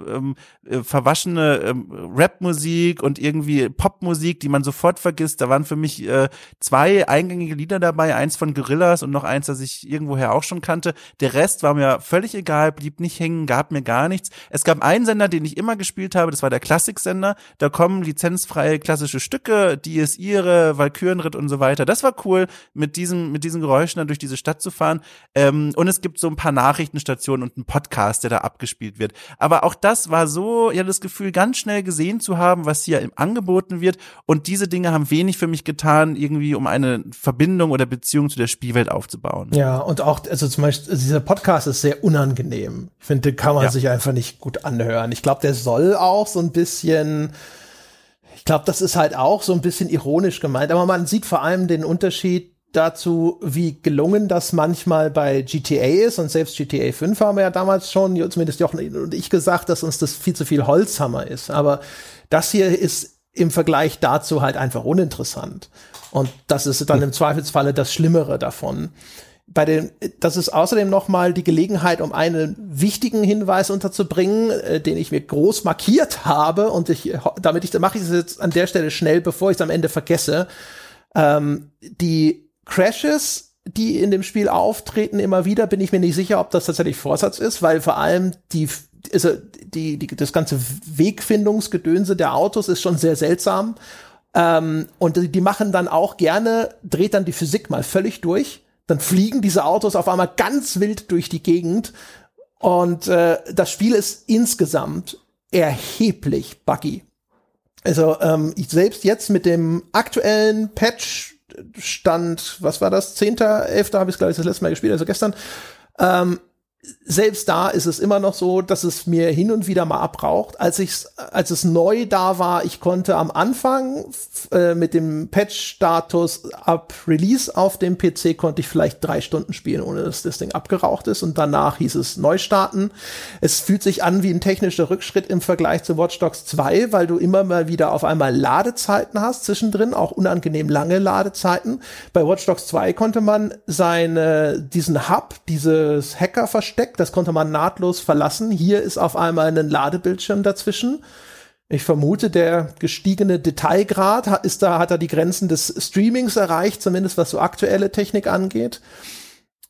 äh, ähm, äh, verwaschene äh, Rapmusik und irgendwie Popmusik, die man sofort vergisst. Da waren für mich äh, zwei eingängige Lieder dabei, eins von Gorillas und noch eins, das ich irgendwoher auch schon kannte. Der Rest war mir völlig egal, blieb nicht hängen, gab mir gar nichts. Es gab einen Sender, den ich immer gespielt habe, das war der Klassiksender. Da kommen lizenzfreie klassische Stücke, die ist ihre, Walkürenritt und so weiter. Das war cool, mit diesem, mit diesen Geräuschen dann durch diese Stadt zu fahren. Ähm, und es gibt so ein paar Nachrichtenstationen und einen Podcast, der da abgespielt wird. Aber auch das war so, ja, das Gefühl, ganz schnell gesehen zu haben, was hier angeboten wird. Und diese Dinge haben wenig für mich getan, irgendwie um eine Verbindung oder Beziehung zu der Spielwelt aufzubauen. Ja, und auch, also zum Beispiel, also dieser Podcast ist sehr unangenehm. Ich finde, kann man Ja. sich einfach nicht gut anhören. Ich glaube, der soll auch so ein bisschen, ich glaube, das ist halt auch so ein bisschen ironisch gemeint, aber man sieht vor allem den Unterschied dazu, wie gelungen das manchmal bei GTA ist und selbst GTA 5 haben wir ja damals schon, zumindest Jochen und ich gesagt, dass uns das viel zu viel Holzhammer ist, aber das hier ist im Vergleich dazu halt einfach uninteressant. Und das ist dann im Zweifelsfalle das Schlimmere davon. Bei den, das ist außerdem nochmal die Gelegenheit, um einen wichtigen Hinweis unterzubringen, äh, den ich mir groß markiert habe. Und ich, damit ich, mache ich es jetzt an der Stelle schnell, bevor ich es am Ende vergesse. Ähm, die Crashes, die in dem Spiel auftreten, immer wieder, bin ich mir nicht sicher, ob das tatsächlich Vorsatz ist, weil vor allem die, also die, die, das ganze Wegfindungsgedönse der Autos ist schon sehr seltsam. Ähm, und die, die machen dann auch gerne, dreht dann die Physik mal völlig durch. Dann fliegen diese Autos auf einmal ganz wild durch die Gegend. Und äh, das Spiel ist insgesamt erheblich buggy. Also ähm, ich selbst jetzt mit dem aktuellen Patch-Stand, was war das? 10.11. habe ich glaube ich das letzte Mal gespielt, also gestern. Ähm, selbst da ist es immer noch so, dass es mir hin und wieder mal abraucht. Als ich, als es neu da war, ich konnte am Anfang äh, mit dem Patch-Status ab Release auf dem PC konnte ich vielleicht drei Stunden spielen, ohne dass das Ding abgeraucht ist. Und danach hieß es neu starten. Es fühlt sich an wie ein technischer Rückschritt im Vergleich zu Watch Dogs 2, weil du immer mal wieder auf einmal Ladezeiten hast zwischendrin, auch unangenehm lange Ladezeiten. Bei Watch Dogs 2 konnte man seine, diesen Hub, dieses Hacker-Versteck, das konnte man nahtlos verlassen. Hier ist auf einmal ein Ladebildschirm dazwischen. Ich vermute, der gestiegene Detailgrad ist da, hat er die Grenzen des Streamings erreicht, zumindest was so aktuelle Technik angeht.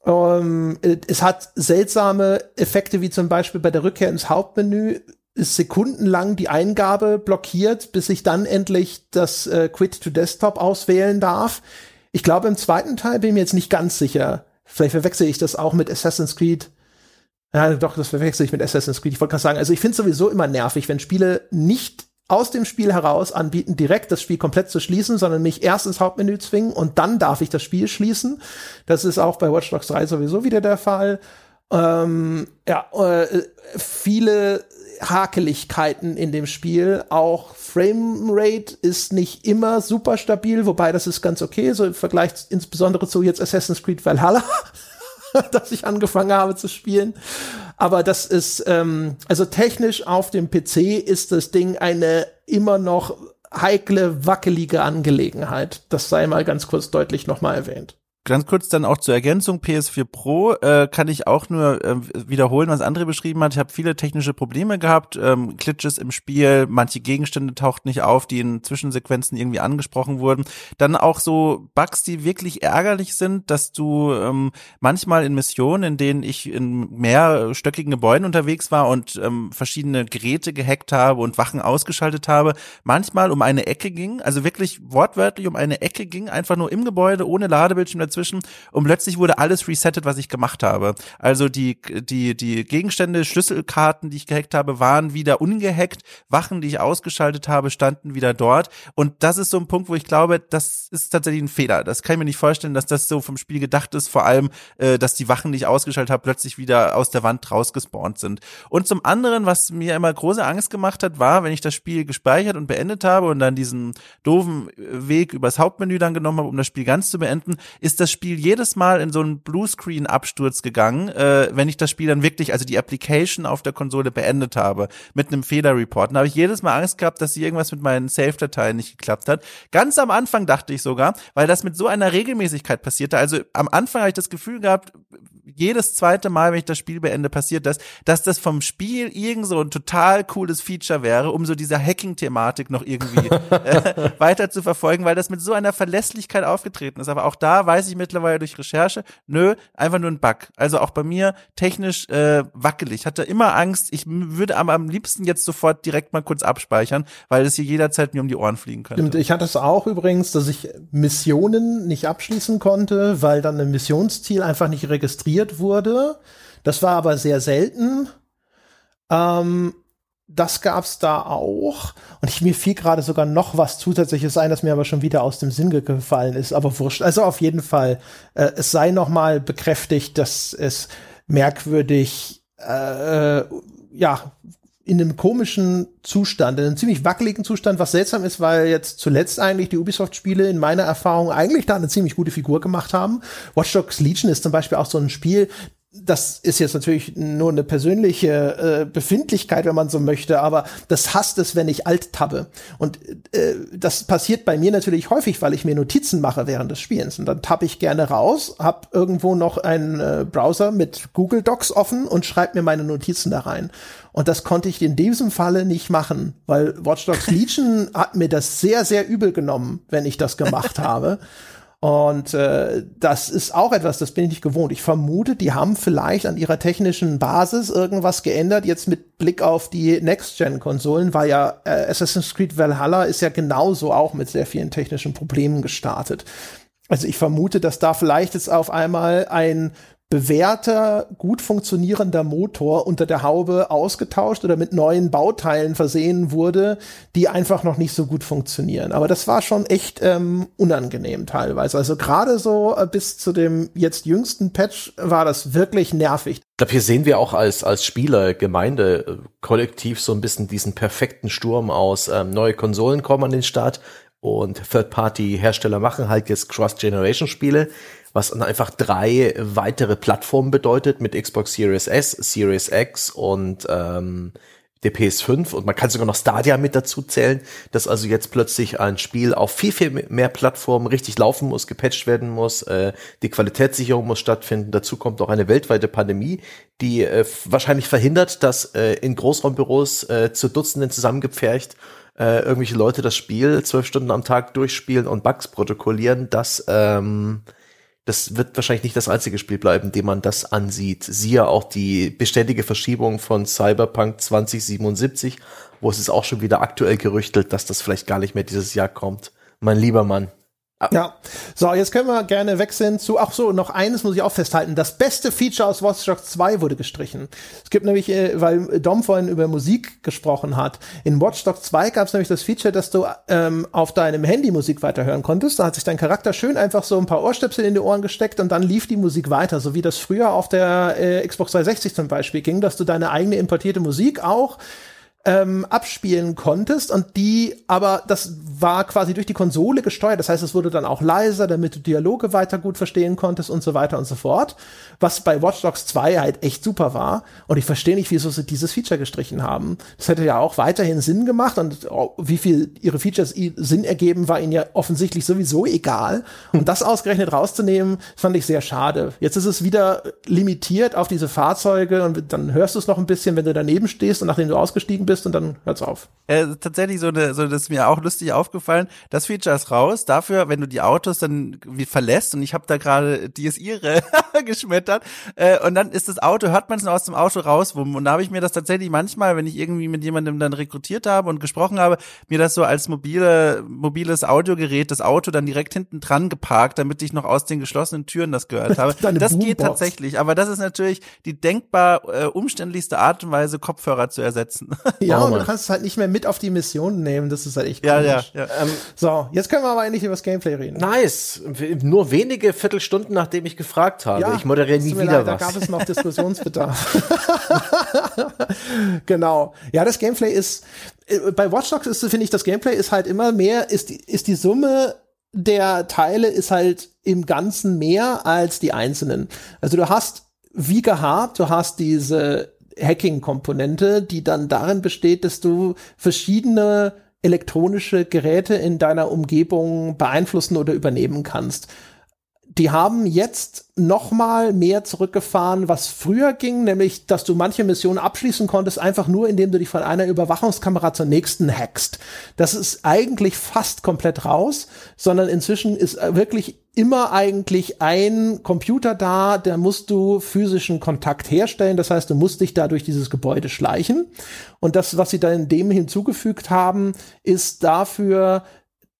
Ähm, es hat seltsame Effekte, wie zum Beispiel bei der Rückkehr ins Hauptmenü ist sekundenlang die Eingabe blockiert, bis ich dann endlich das äh, Quit to Desktop auswählen darf. Ich glaube, im zweiten Teil bin ich mir jetzt nicht ganz sicher. Vielleicht verwechsel ich das auch mit Assassin's Creed. Ja, doch, das verwechsel ich mit Assassin's Creed. Ich wollte gerade sagen, also ich finde es sowieso immer nervig, wenn Spiele nicht aus dem Spiel heraus anbieten, direkt das Spiel komplett zu schließen, sondern mich erst ins Hauptmenü zwingen und dann darf ich das Spiel schließen. Das ist auch bei Watch Dogs 3 sowieso wieder der Fall. Ähm, ja, äh, viele Hakeligkeiten in dem Spiel. Auch Framerate ist nicht immer super stabil, wobei das ist ganz okay, so im Vergleich insbesondere zu jetzt Assassin's Creed Valhalla, <laughs> <laughs> das ich angefangen habe zu spielen. Aber das ist, ähm, also technisch auf dem PC ist das Ding eine immer noch heikle, wackelige Angelegenheit. Das sei mal ganz kurz deutlich nochmal erwähnt. Ganz kurz dann auch zur Ergänzung PS4 Pro äh, kann ich auch nur äh, wiederholen, was André beschrieben hat. Ich habe viele technische Probleme gehabt, ähm, Glitches im Spiel, manche Gegenstände tauchten nicht auf, die in Zwischensequenzen irgendwie angesprochen wurden. Dann auch so Bugs, die wirklich ärgerlich sind, dass du ähm, manchmal in Missionen, in denen ich in mehrstöckigen Gebäuden unterwegs war und ähm, verschiedene Geräte gehackt habe und Wachen ausgeschaltet habe, manchmal um eine Ecke ging, also wirklich wortwörtlich um eine Ecke ging, einfach nur im Gebäude ohne Ladebildschirm dazwischen dazwischen und plötzlich wurde alles resettet, was ich gemacht habe. Also die, die, die Gegenstände, Schlüsselkarten, die ich gehackt habe, waren wieder ungehackt. Wachen, die ich ausgeschaltet habe, standen wieder dort. Und das ist so ein Punkt, wo ich glaube, das ist tatsächlich ein Fehler. Das kann ich mir nicht vorstellen, dass das so vom Spiel gedacht ist. Vor allem, äh, dass die Wachen, die ich ausgeschaltet habe, plötzlich wieder aus der Wand rausgespawnt sind. Und zum anderen, was mir immer große Angst gemacht hat, war, wenn ich das Spiel gespeichert und beendet habe und dann diesen doofen Weg übers Hauptmenü dann genommen habe, um das Spiel ganz zu beenden, ist das Spiel jedes Mal in so einen Bluescreen-Absturz gegangen, äh, wenn ich das Spiel dann wirklich, also die Application auf der Konsole beendet habe, mit einem Fehlerreport. Dann habe ich jedes Mal Angst gehabt, dass irgendwas mit meinen Save-Dateien nicht geklappt hat. Ganz am Anfang dachte ich sogar, weil das mit so einer Regelmäßigkeit passierte. Also am Anfang habe ich das Gefühl gehabt, jedes zweite Mal, wenn ich das Spiel beende, passiert das, dass das vom Spiel irgend so ein total cooles Feature wäre, um so dieser Hacking-Thematik noch irgendwie <laughs> äh, weiter zu verfolgen, weil das mit so einer Verlässlichkeit aufgetreten ist. Aber auch da weiß ich mittlerweile durch Recherche, nö, einfach nur ein Bug. Also auch bei mir technisch äh, wackelig. Hatte immer Angst, ich würde am, am liebsten jetzt sofort direkt mal kurz abspeichern, weil es hier jederzeit mir um die Ohren fliegen könnte. Stimmt, ich hatte es auch übrigens, dass ich Missionen nicht abschließen konnte, weil dann ein Missionsziel einfach nicht registriert wurde. Das war aber sehr selten. Ähm, das gab's da auch. Und ich, mir fiel gerade sogar noch was Zusätzliches ein, das mir aber schon wieder aus dem Sinn gefallen ist. Aber wurscht. Also auf jeden Fall, äh, es sei noch mal bekräftigt, dass es merkwürdig, äh, ja, in einem komischen Zustand, in einem ziemlich wackeligen Zustand, was seltsam ist, weil jetzt zuletzt eigentlich die Ubisoft-Spiele in meiner Erfahrung eigentlich da eine ziemlich gute Figur gemacht haben. Watch Dogs Legion ist zum Beispiel auch so ein Spiel, das ist jetzt natürlich nur eine persönliche äh, Befindlichkeit, wenn man so möchte, aber das hasst es, wenn ich alt tabbe. Und äh, das passiert bei mir natürlich häufig, weil ich mir Notizen mache während des Spielens. Und dann tappe ich gerne raus, hab irgendwo noch einen äh, Browser mit Google Docs offen und schreibe mir meine Notizen da rein. Und das konnte ich in diesem Falle nicht machen, weil Watch Dogs <laughs> Legion hat mir das sehr, sehr übel genommen, wenn ich das gemacht habe. Und äh, das ist auch etwas, das bin ich nicht gewohnt. Ich vermute, die haben vielleicht an ihrer technischen Basis irgendwas geändert, jetzt mit Blick auf die Next-Gen-Konsolen, weil ja äh, Assassin's Creed Valhalla ist ja genauso auch mit sehr vielen technischen Problemen gestartet. Also ich vermute, dass da vielleicht jetzt auf einmal ein bewährter, gut funktionierender Motor unter der Haube ausgetauscht oder mit neuen Bauteilen versehen wurde, die einfach noch nicht so gut funktionieren. Aber das war schon echt ähm, unangenehm teilweise. Also gerade so äh, bis zu dem jetzt jüngsten Patch war das wirklich nervig. Ich glaube, hier sehen wir auch als, als Spieler, Gemeinde, äh, kollektiv so ein bisschen diesen perfekten Sturm aus. Ähm, neue Konsolen kommen an den Start und Third-Party-Hersteller machen halt jetzt Cross-Generation-Spiele was dann einfach drei weitere Plattformen bedeutet mit Xbox Series S, Series X und ähm, der PS5 und man kann sogar noch Stadia mit dazu zählen, dass also jetzt plötzlich ein Spiel auf viel, viel mehr Plattformen richtig laufen muss, gepatcht werden muss, äh, die Qualitätssicherung muss stattfinden. Dazu kommt auch eine weltweite Pandemie, die äh, wahrscheinlich verhindert, dass äh, in Großraumbüros äh, zu Dutzenden zusammengepfercht äh, irgendwelche Leute das Spiel zwölf Stunden am Tag durchspielen und Bugs protokollieren. Das ähm, das wird wahrscheinlich nicht das einzige Spiel bleiben, dem man das ansieht. Siehe auch die beständige Verschiebung von Cyberpunk 2077, wo es ist auch schon wieder aktuell gerüchtelt, dass das vielleicht gar nicht mehr dieses Jahr kommt. Mein lieber Mann. Ah. Ja, so, jetzt können wir gerne wechseln zu, ach so, noch eines muss ich auch festhalten. Das beste Feature aus Watch Dogs 2 wurde gestrichen. Es gibt nämlich, äh, weil Dom vorhin über Musik gesprochen hat, in Watch Dogs 2 gab es nämlich das Feature, dass du ähm, auf deinem Handy Musik weiterhören konntest. Da hat sich dein Charakter schön einfach so ein paar Ohrstöpsel in die Ohren gesteckt und dann lief die Musik weiter, so wie das früher auf der äh, Xbox 360 zum Beispiel ging, dass du deine eigene importierte Musik auch ähm, abspielen konntest und die, aber das war quasi durch die Konsole gesteuert. Das heißt, es wurde dann auch leiser, damit du Dialoge weiter gut verstehen konntest und so weiter und so fort. Was bei Watch Dogs 2 halt echt super war. Und ich verstehe nicht, wieso sie dieses Feature gestrichen haben. Das hätte ja auch weiterhin Sinn gemacht und oh, wie viel ihre Features Sinn ergeben, war ihnen ja offensichtlich sowieso egal. Und das ausgerechnet rauszunehmen, fand ich sehr schade. Jetzt ist es wieder limitiert auf diese Fahrzeuge und dann hörst du es noch ein bisschen, wenn du daneben stehst und nachdem du ausgestiegen bist, löst und dann hört's auf. Äh, tatsächlich so eine, so das ist mir auch lustig aufgefallen. Das Feature ist raus. Dafür, wenn du die Autos dann wie verlässt und ich habe da gerade Ihre <laughs> geschmettert äh, und dann ist das Auto, hört man es aus dem Auto rauswummen und da habe ich mir das tatsächlich manchmal, wenn ich irgendwie mit jemandem dann rekrutiert habe und gesprochen habe, mir das so als mobile mobiles Audiogerät das Auto dann direkt hinten dran geparkt, damit ich noch aus den geschlossenen Türen das gehört <laughs> habe. das Boombox. geht tatsächlich, aber das ist natürlich die denkbar äh, umständlichste Art und Weise Kopfhörer zu ersetzen. <laughs> Ja, oh, und du kannst es halt nicht mehr mit auf die Mission nehmen. Das ist halt echt ja, ja, ja. Ähm, so, jetzt können wir aber eigentlich über das Gameplay reden. Nice. Nur wenige Viertelstunden, nachdem ich gefragt habe. Ja, ich moderiere nie wieder leid, was. Da gab es noch <laughs> Diskussionsbedarf. <laughs> genau. Ja, das Gameplay ist, äh, bei Watch Dogs ist, finde ich, das Gameplay ist halt immer mehr, ist die, ist die Summe der Teile ist halt im Ganzen mehr als die einzelnen. Also du hast, wie gehabt, du hast diese Hacking-Komponente, die dann darin besteht, dass du verschiedene elektronische Geräte in deiner Umgebung beeinflussen oder übernehmen kannst. Die haben jetzt noch mal mehr zurückgefahren, was früher ging, nämlich, dass du manche Missionen abschließen konntest, einfach nur, indem du dich von einer Überwachungskamera zur nächsten hackst. Das ist eigentlich fast komplett raus, sondern inzwischen ist wirklich immer eigentlich ein Computer da, der musst du physischen Kontakt herstellen. Das heißt, du musst dich da durch dieses Gebäude schleichen. Und das, was sie da in dem hinzugefügt haben, ist dafür,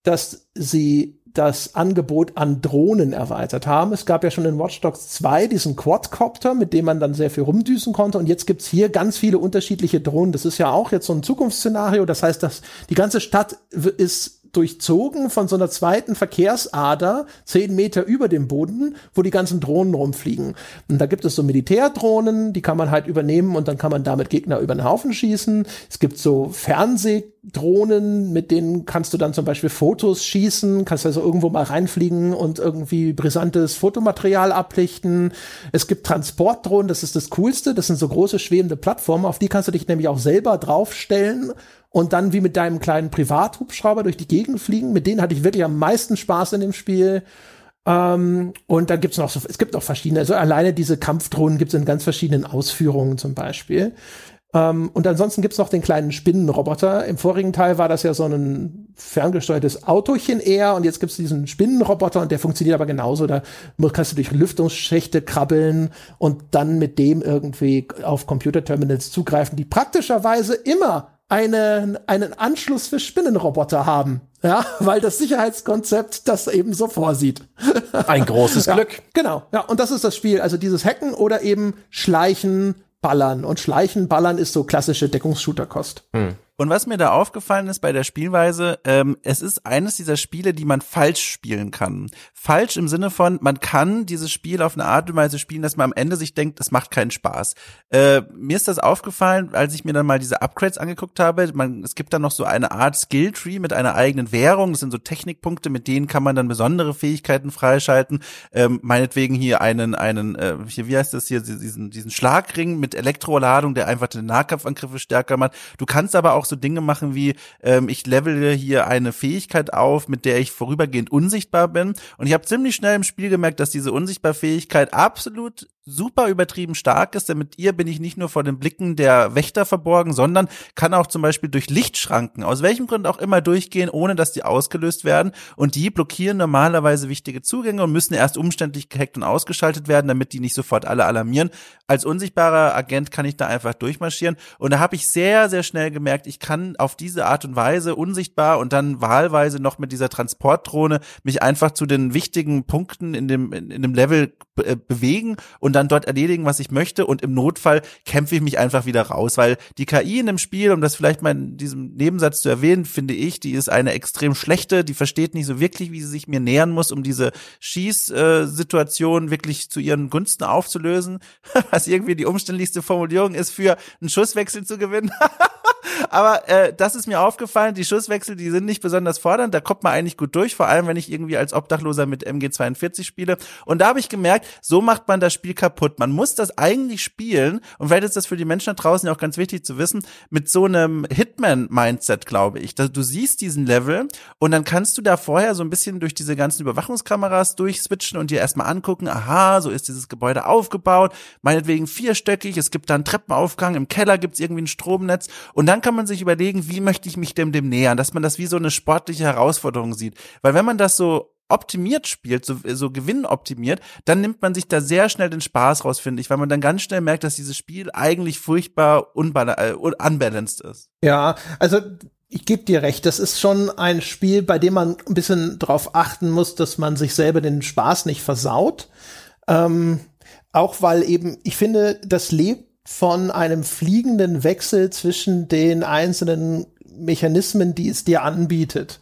dass sie das Angebot an Drohnen erweitert haben. Es gab ja schon in Watch Dogs 2 diesen Quadcopter, mit dem man dann sehr viel rumdüsen konnte. Und jetzt gibt's hier ganz viele unterschiedliche Drohnen. Das ist ja auch jetzt so ein Zukunftsszenario. Das heißt, dass die ganze Stadt ist durchzogen von so einer zweiten Verkehrsader, zehn Meter über dem Boden, wo die ganzen Drohnen rumfliegen. Und da gibt es so Militärdrohnen, die kann man halt übernehmen und dann kann man damit Gegner über den Haufen schießen. Es gibt so Fernseh-Drohnen, mit denen kannst du dann zum Beispiel Fotos schießen, kannst also irgendwo mal reinfliegen und irgendwie brisantes Fotomaterial ablichten. Es gibt Transportdrohnen, das ist das Coolste. Das sind so große schwebende Plattformen, auf die kannst du dich nämlich auch selber draufstellen und dann wie mit deinem kleinen Privathubschrauber durch die Gegend fliegen. Mit denen hatte ich wirklich am meisten Spaß in dem Spiel. Ähm, und dann gibt's noch so, es gibt noch verschiedene, also alleine diese Kampfdrohnen gibt's in ganz verschiedenen Ausführungen zum Beispiel. Ähm, und ansonsten gibt's noch den kleinen Spinnenroboter. Im vorigen Teil war das ja so ein ferngesteuertes Autochen eher und jetzt gibt's diesen Spinnenroboter und der funktioniert aber genauso. Da kannst du durch Lüftungsschächte krabbeln und dann mit dem irgendwie auf Computerterminals zugreifen, die praktischerweise immer einen, einen Anschluss für Spinnenroboter haben. Ja, weil das Sicherheitskonzept das eben so vorsieht. Ein großes <laughs> ja, Glück. Genau. Ja, und das ist das Spiel. Also dieses Hacken oder eben Schleichen, Ballern. Und Schleichen, Ballern ist so klassische Deckungsshooter-Kost. Hm. Und was mir da aufgefallen ist bei der Spielweise, ähm, es ist eines dieser Spiele, die man falsch spielen kann. Falsch im Sinne von, man kann dieses Spiel auf eine Art und Weise spielen, dass man am Ende sich denkt, es macht keinen Spaß. Äh, mir ist das aufgefallen, als ich mir dann mal diese Upgrades angeguckt habe. Man, es gibt dann noch so eine Art Skilltree mit einer eigenen Währung. Das sind so Technikpunkte, mit denen kann man dann besondere Fähigkeiten freischalten. Ähm, meinetwegen hier einen, einen, äh, hier, wie heißt das hier, diesen, diesen Schlagring mit Elektroladung, der einfach den Nahkampfangriffe stärker macht. Du kannst aber auch so Dinge machen wie, ähm, ich levele hier eine Fähigkeit auf, mit der ich vorübergehend unsichtbar bin. Und ich habe ziemlich schnell im Spiel gemerkt, dass diese Unsichtbarfähigkeit absolut super übertrieben stark ist, denn mit ihr bin ich nicht nur vor den Blicken der Wächter verborgen, sondern kann auch zum Beispiel durch Lichtschranken, aus welchem Grund auch immer, durchgehen, ohne dass die ausgelöst werden. Und die blockieren normalerweise wichtige Zugänge und müssen erst umständlich gehackt und ausgeschaltet werden, damit die nicht sofort alle alarmieren. Als unsichtbarer Agent kann ich da einfach durchmarschieren. Und da habe ich sehr, sehr schnell gemerkt, ich kann auf diese Art und Weise unsichtbar und dann wahlweise noch mit dieser Transportdrohne mich einfach zu den wichtigen Punkten in dem, in, dem Level äh, bewegen und dann dort erledigen, was ich möchte und im Notfall kämpfe ich mich einfach wieder raus, weil die KI in dem Spiel, um das vielleicht mal in diesem Nebensatz zu erwähnen, finde ich, die ist eine extrem schlechte, die versteht nicht so wirklich, wie sie sich mir nähern muss, um diese Schießsituation wirklich zu ihren Gunsten aufzulösen, <laughs> was irgendwie die umständlichste Formulierung ist für einen Schusswechsel zu gewinnen. <laughs> Aber äh, das ist mir aufgefallen, die Schusswechsel, die sind nicht besonders fordernd, da kommt man eigentlich gut durch, vor allem wenn ich irgendwie als Obdachloser mit MG42 spiele. Und da habe ich gemerkt, so macht man das Spiel kaputt. Man muss das eigentlich spielen und vielleicht ist das für die Menschen da draußen ja auch ganz wichtig zu wissen, mit so einem Hitman-Mindset, glaube ich. Du siehst diesen Level und dann kannst du da vorher so ein bisschen durch diese ganzen Überwachungskameras durchswitchen und dir erstmal angucken, aha, so ist dieses Gebäude aufgebaut, meinetwegen vierstöckig, es gibt da einen Treppenaufgang, im Keller gibt es irgendwie ein Stromnetz und dann kann man sich überlegen, wie möchte ich mich dem dem nähern, dass man das wie so eine sportliche Herausforderung sieht. Weil wenn man das so optimiert spielt, so, so gewinnoptimiert, dann nimmt man sich da sehr schnell den Spaß raus, finde ich, weil man dann ganz schnell merkt, dass dieses Spiel eigentlich furchtbar äh, unbalanced ist. Ja, also ich gebe dir recht, das ist schon ein Spiel, bei dem man ein bisschen drauf achten muss, dass man sich selber den Spaß nicht versaut. Ähm, auch weil eben, ich finde, das lebt von einem fliegenden Wechsel zwischen den einzelnen Mechanismen, die es dir anbietet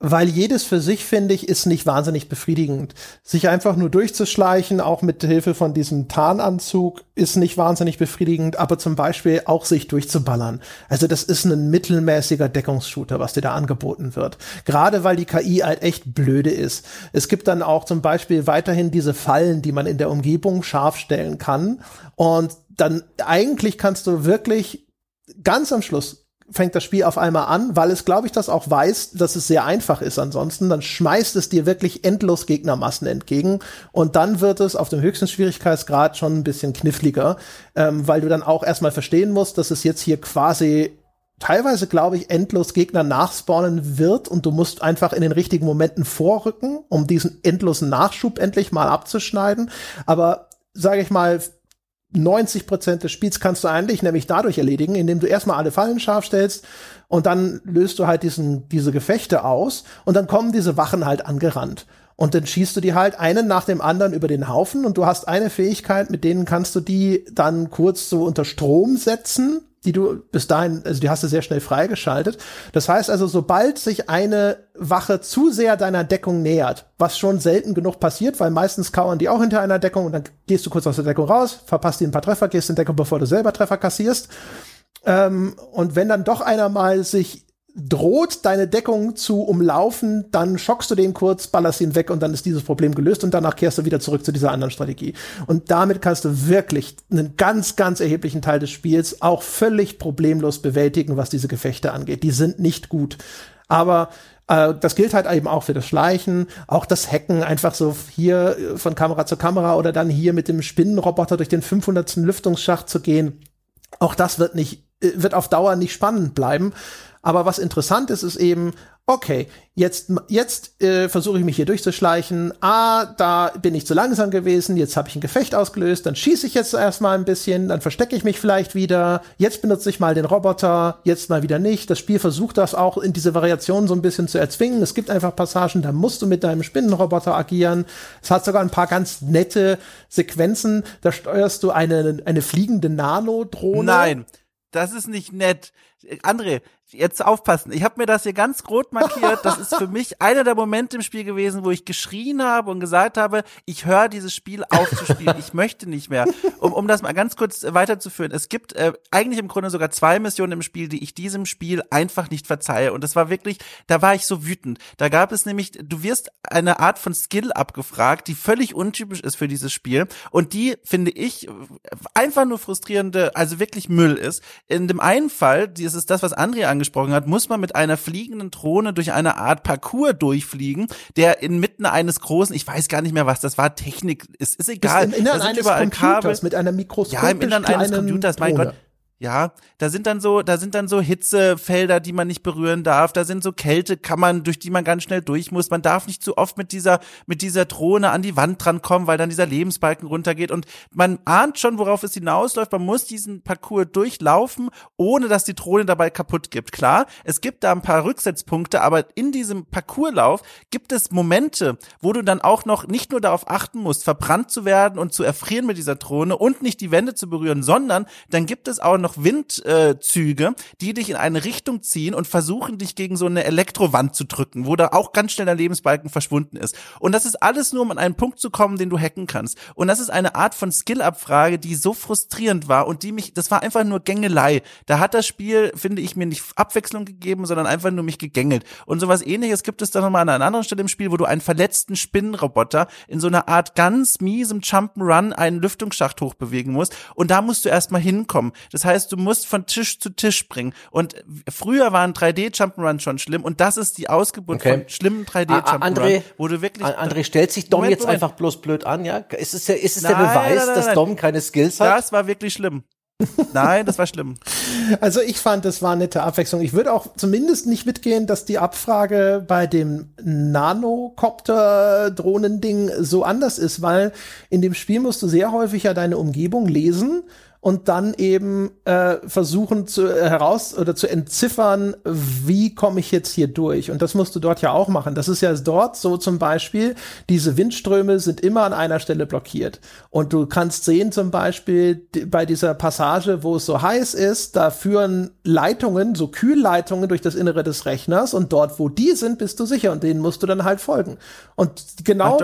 weil jedes für sich, finde ich, ist nicht wahnsinnig befriedigend. Sich einfach nur durchzuschleichen, auch mit Hilfe von diesem Tarnanzug, ist nicht wahnsinnig befriedigend, aber zum Beispiel auch sich durchzuballern. Also das ist ein mittelmäßiger Deckungsshooter, was dir da angeboten wird. Gerade weil die KI halt echt blöde ist. Es gibt dann auch zum Beispiel weiterhin diese Fallen, die man in der Umgebung scharf stellen kann. Und dann eigentlich kannst du wirklich ganz am Schluss fängt das Spiel auf einmal an, weil es, glaube ich, das auch weiß, dass es sehr einfach ist ansonsten. Dann schmeißt es dir wirklich endlos Gegnermassen entgegen und dann wird es auf dem höchsten Schwierigkeitsgrad schon ein bisschen kniffliger, ähm, weil du dann auch erstmal verstehen musst, dass es jetzt hier quasi teilweise, glaube ich, endlos Gegner nachspawnen wird und du musst einfach in den richtigen Momenten vorrücken, um diesen endlosen Nachschub endlich mal abzuschneiden. Aber sage ich mal, 90 Prozent des Spiels kannst du eigentlich nämlich dadurch erledigen, indem du erstmal alle Fallen scharf stellst und dann löst du halt diesen, diese Gefechte aus und dann kommen diese Wachen halt angerannt. Und dann schießt du die halt einen nach dem anderen über den Haufen und du hast eine Fähigkeit, mit denen kannst du die dann kurz so unter Strom setzen die du bis dahin, also die hast du sehr schnell freigeschaltet. Das heißt also, sobald sich eine Wache zu sehr deiner Deckung nähert, was schon selten genug passiert, weil meistens kauern die auch hinter einer Deckung und dann gehst du kurz aus der Deckung raus, verpasst die ein paar Treffer, gehst in Deckung, bevor du selber Treffer kassierst. Ähm, und wenn dann doch einer mal sich droht, deine Deckung zu umlaufen, dann schockst du den kurz, ballerst ihn weg und dann ist dieses Problem gelöst und danach kehrst du wieder zurück zu dieser anderen Strategie. Und damit kannst du wirklich einen ganz, ganz erheblichen Teil des Spiels auch völlig problemlos bewältigen, was diese Gefechte angeht. Die sind nicht gut. Aber äh, das gilt halt eben auch für das Schleichen, auch das Hacken, einfach so hier von Kamera zu Kamera oder dann hier mit dem Spinnenroboter durch den 500. Lüftungsschacht zu gehen. Auch das wird nicht, äh, wird auf Dauer nicht spannend bleiben. Aber was interessant ist, ist eben, okay, jetzt, jetzt äh, versuche ich mich hier durchzuschleichen. Ah, da bin ich zu langsam gewesen, jetzt habe ich ein Gefecht ausgelöst, dann schieße ich jetzt erstmal ein bisschen, dann verstecke ich mich vielleicht wieder, jetzt benutze ich mal den Roboter, jetzt mal wieder nicht. Das Spiel versucht das auch in diese Variation so ein bisschen zu erzwingen. Es gibt einfach Passagen, da musst du mit deinem Spinnenroboter agieren. Es hat sogar ein paar ganz nette Sequenzen, da steuerst du eine, eine fliegende Nanodrohne. Nein, das ist nicht nett. André, jetzt aufpassen. Ich habe mir das hier ganz rot markiert. Das ist für <laughs> mich einer der Momente im Spiel gewesen, wo ich geschrien habe und gesagt habe, ich höre dieses Spiel auf zu spielen. Ich möchte nicht mehr. Um, um das mal ganz kurz weiterzuführen. Es gibt äh, eigentlich im Grunde sogar zwei Missionen im Spiel, die ich diesem Spiel einfach nicht verzeihe. Und das war wirklich, da war ich so wütend. Da gab es nämlich, du wirst eine Art von Skill abgefragt, die völlig untypisch ist für dieses Spiel. Und die, finde ich, einfach nur frustrierende, also wirklich Müll ist. In dem einen Fall, das ist das, was André angesprochen hat, muss man mit einer fliegenden Drohne durch eine Art Parcours durchfliegen, der inmitten eines großen, ich weiß gar nicht mehr was, das war Technik, es ist egal. Ist Im Innern eines Computers Kabel. mit einer Mikroskop. Ja, im Innern eines Computers, mein Gott. Ja, da sind dann so, da sind dann so Hitzefelder, die man nicht berühren darf. Da sind so Kältekammern, durch die man ganz schnell durch muss. Man darf nicht zu oft mit dieser, mit dieser Drohne an die Wand drankommen, weil dann dieser Lebensbalken runtergeht. Und man ahnt schon, worauf es hinausläuft. Man muss diesen Parcours durchlaufen, ohne dass die Drohne dabei kaputt gibt. Klar, es gibt da ein paar Rücksetzpunkte, aber in diesem Parcourslauf gibt es Momente, wo du dann auch noch nicht nur darauf achten musst, verbrannt zu werden und zu erfrieren mit dieser Drohne und nicht die Wände zu berühren, sondern dann gibt es auch noch noch Windzüge, äh, die dich in eine Richtung ziehen und versuchen, dich gegen so eine Elektrowand zu drücken, wo da auch ganz schnell der Lebensbalken verschwunden ist. Und das ist alles nur, um an einen Punkt zu kommen, den du hacken kannst. Und das ist eine Art von Skill-Abfrage, die so frustrierend war und die mich, das war einfach nur Gängelei. Da hat das Spiel, finde ich, mir nicht Abwechslung gegeben, sondern einfach nur mich gegängelt. Und sowas ähnliches gibt es dann nochmal an einer anderen Stelle im Spiel, wo du einen verletzten Spinnenroboter in so einer Art ganz miesem Jump'n'Run einen Lüftungsschacht hochbewegen musst. Und da musst du erstmal hinkommen. Das heißt, du musst von Tisch zu Tisch springen. Und früher waren 3D Jump'n'Run schon schlimm und das ist die Ausgeburt okay. von schlimmen 3D Jump'n'Run, André, wo du wirklich André stellt sich Dom Moment, jetzt Moment. einfach bloß blöd an, ja? Ist es der, ist es nein, der Beweis, nein, nein, dass Dom keine Skills hat? Das war wirklich schlimm. <laughs> Nein, das war schlimm. Also ich fand, das war eine nette Abwechslung. Ich würde auch zumindest nicht mitgehen, dass die Abfrage bei dem Nanocopter-Drohnending so anders ist, weil in dem Spiel musst du sehr häufig ja deine Umgebung lesen und dann eben äh, versuchen zu äh, heraus oder zu entziffern, wie komme ich jetzt hier durch. Und das musst du dort ja auch machen. Das ist ja dort so zum Beispiel, diese Windströme sind immer an einer Stelle blockiert. Und du kannst sehen zum Beispiel bei dieser Passage, wo es so heiß ist, da führen Leitungen, so Kühlleitungen durch das Innere des Rechners und dort, wo die sind, bist du sicher und denen musst du dann halt folgen. Und genau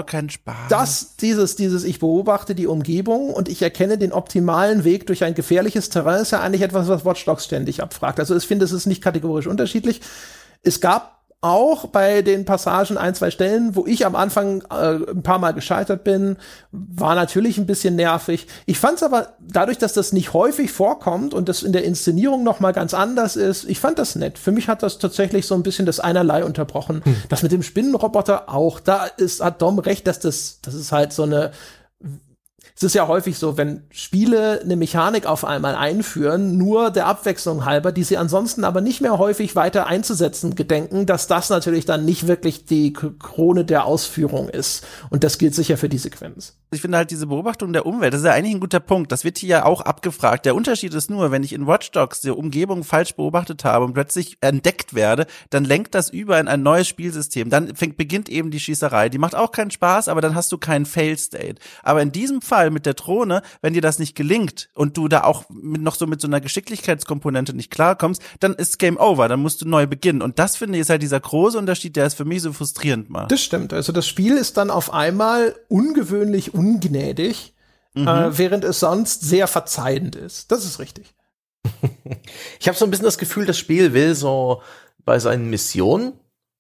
das, dieses, dieses, ich beobachte die Umgebung und ich erkenne den optimalen Weg durch ein gefährliches Terrain ist ja eigentlich etwas, was Watch Dogs ständig abfragt. Also ich finde, es ist nicht kategorisch unterschiedlich. Es gab auch bei den Passagen ein, zwei Stellen, wo ich am Anfang äh, ein paar Mal gescheitert bin, war natürlich ein bisschen nervig. Ich fand es aber dadurch, dass das nicht häufig vorkommt und das in der Inszenierung noch mal ganz anders ist, ich fand das nett. Für mich hat das tatsächlich so ein bisschen das Einerlei unterbrochen. Hm. Das mit dem Spinnenroboter auch, da ist hat Dom recht, dass das das ist halt so eine es ist ja häufig so, wenn Spiele eine Mechanik auf einmal einführen, nur der Abwechslung halber, die sie ansonsten aber nicht mehr häufig weiter einzusetzen gedenken, dass das natürlich dann nicht wirklich die Krone der Ausführung ist. Und das gilt sicher für die Sequenz. Ich finde halt diese Beobachtung der Umwelt, das ist ja eigentlich ein guter Punkt. Das wird hier ja auch abgefragt. Der Unterschied ist nur, wenn ich in Watch Dogs die Umgebung falsch beobachtet habe und plötzlich entdeckt werde, dann lenkt das über in ein neues Spielsystem. Dann fängt, beginnt eben die Schießerei. Die macht auch keinen Spaß, aber dann hast du keinen Fail State. Aber in diesem Fall Fall mit der Drohne, wenn dir das nicht gelingt und du da auch mit, noch so mit so einer Geschicklichkeitskomponente nicht klarkommst, dann ist Game Over, dann musst du neu beginnen. Und das finde ich ist halt dieser große Unterschied, der es für mich so frustrierend macht. Das stimmt. Also das Spiel ist dann auf einmal ungewöhnlich ungnädig, mhm. äh, während es sonst sehr verzeihend ist. Das ist richtig. <laughs> ich habe so ein bisschen das Gefühl, das Spiel will so bei seinen Missionen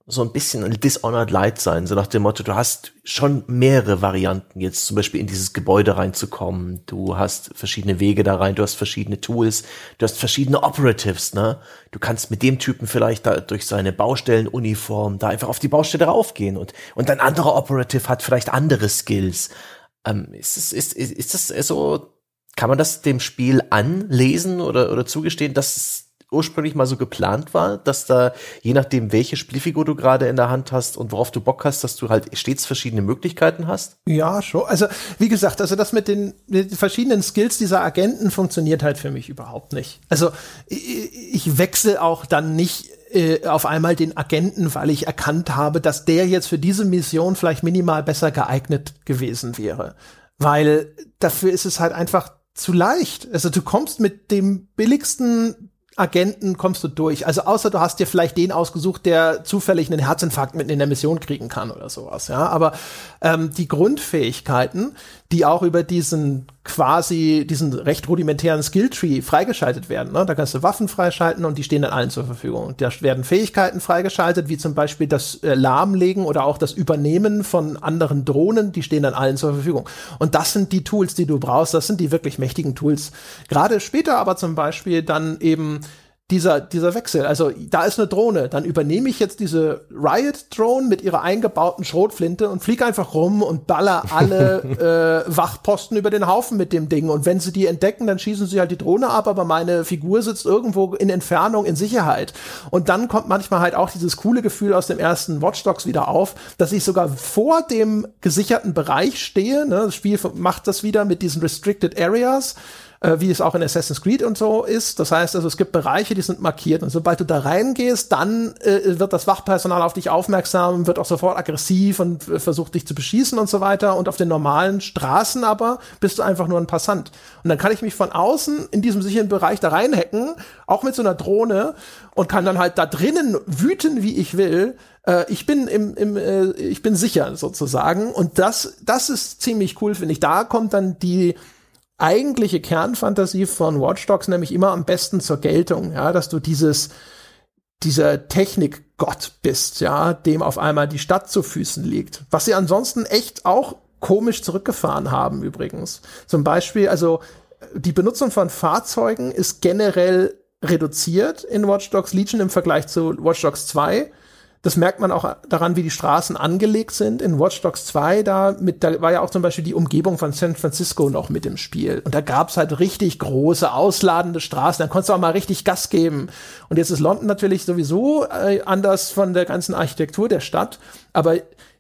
so ein bisschen ein Dishonored Light sein, so nach dem Motto, du hast schon mehrere Varianten, jetzt zum Beispiel in dieses Gebäude reinzukommen, du hast verschiedene Wege da rein, du hast verschiedene Tools, du hast verschiedene Operatives, ne? Du kannst mit dem Typen vielleicht da durch seine Baustellenuniform da einfach auf die Baustelle raufgehen und, und ein anderer Operative hat vielleicht andere Skills. Ähm, ist, es, ist, ist, ist das so, kann man das dem Spiel anlesen oder, oder zugestehen, dass ursprünglich mal so geplant war, dass da, je nachdem, welche Spielfigur du gerade in der Hand hast und worauf du Bock hast, dass du halt stets verschiedene Möglichkeiten hast? Ja, schon. Also, wie gesagt, also das mit den, mit den verschiedenen Skills dieser Agenten funktioniert halt für mich überhaupt nicht. Also, ich, ich wechsle auch dann nicht äh, auf einmal den Agenten, weil ich erkannt habe, dass der jetzt für diese Mission vielleicht minimal besser geeignet gewesen wäre. Weil dafür ist es halt einfach zu leicht. Also du kommst mit dem billigsten Agenten kommst du durch. Also außer du hast dir vielleicht den ausgesucht, der zufällig einen Herzinfarkt mitten in der Mission kriegen kann oder sowas. Ja, aber ähm, die Grundfähigkeiten, die auch über diesen quasi diesen recht rudimentären Skilltree freigeschaltet werden. Ne? Da kannst du Waffen freischalten und die stehen dann allen zur Verfügung. Da werden Fähigkeiten freigeschaltet, wie zum Beispiel das äh, Lahmlegen oder auch das Übernehmen von anderen Drohnen, die stehen dann allen zur Verfügung. Und das sind die Tools, die du brauchst. Das sind die wirklich mächtigen Tools. Gerade später aber zum Beispiel dann eben dieser, dieser Wechsel. Also da ist eine Drohne, dann übernehme ich jetzt diese Riot-Drone mit ihrer eingebauten Schrotflinte und fliege einfach rum und baller alle <laughs> äh, Wachposten über den Haufen mit dem Ding. Und wenn sie die entdecken, dann schießen sie halt die Drohne ab, aber meine Figur sitzt irgendwo in Entfernung in Sicherheit. Und dann kommt manchmal halt auch dieses coole Gefühl aus dem ersten Watch Dogs wieder auf, dass ich sogar vor dem gesicherten Bereich stehe. Ne? Das Spiel macht das wieder mit diesen Restricted Areas äh, wie es auch in Assassin's Creed und so ist. Das heißt also, es gibt Bereiche, die sind markiert und sobald du da reingehst, dann äh, wird das Wachpersonal auf dich aufmerksam, wird auch sofort aggressiv und äh, versucht dich zu beschießen und so weiter. Und auf den normalen Straßen aber bist du einfach nur ein Passant. Und dann kann ich mich von außen in diesem sicheren Bereich da reinhacken, auch mit so einer Drohne und kann dann halt da drinnen wüten, wie ich will. Äh, ich bin im, im äh, ich bin sicher sozusagen. Und das, das ist ziemlich cool, finde ich. Da kommt dann die eigentliche Kernfantasie von Watch Dogs nämlich immer am besten zur Geltung, ja, dass du dieses dieser Technikgott bist, ja, dem auf einmal die Stadt zu Füßen liegt. Was sie ansonsten echt auch komisch zurückgefahren haben übrigens. Zum Beispiel, also die Benutzung von Fahrzeugen ist generell reduziert in Watch Dogs Legion im Vergleich zu Watch Dogs 2. Das merkt man auch daran, wie die Straßen angelegt sind. In Watch Dogs 2, da, mit, da war ja auch zum Beispiel die Umgebung von San Francisco noch mit im Spiel. Und da gab's halt richtig große, ausladende Straßen. Da konntest du auch mal richtig Gas geben. Und jetzt ist London natürlich sowieso äh, anders von der ganzen Architektur der Stadt. Aber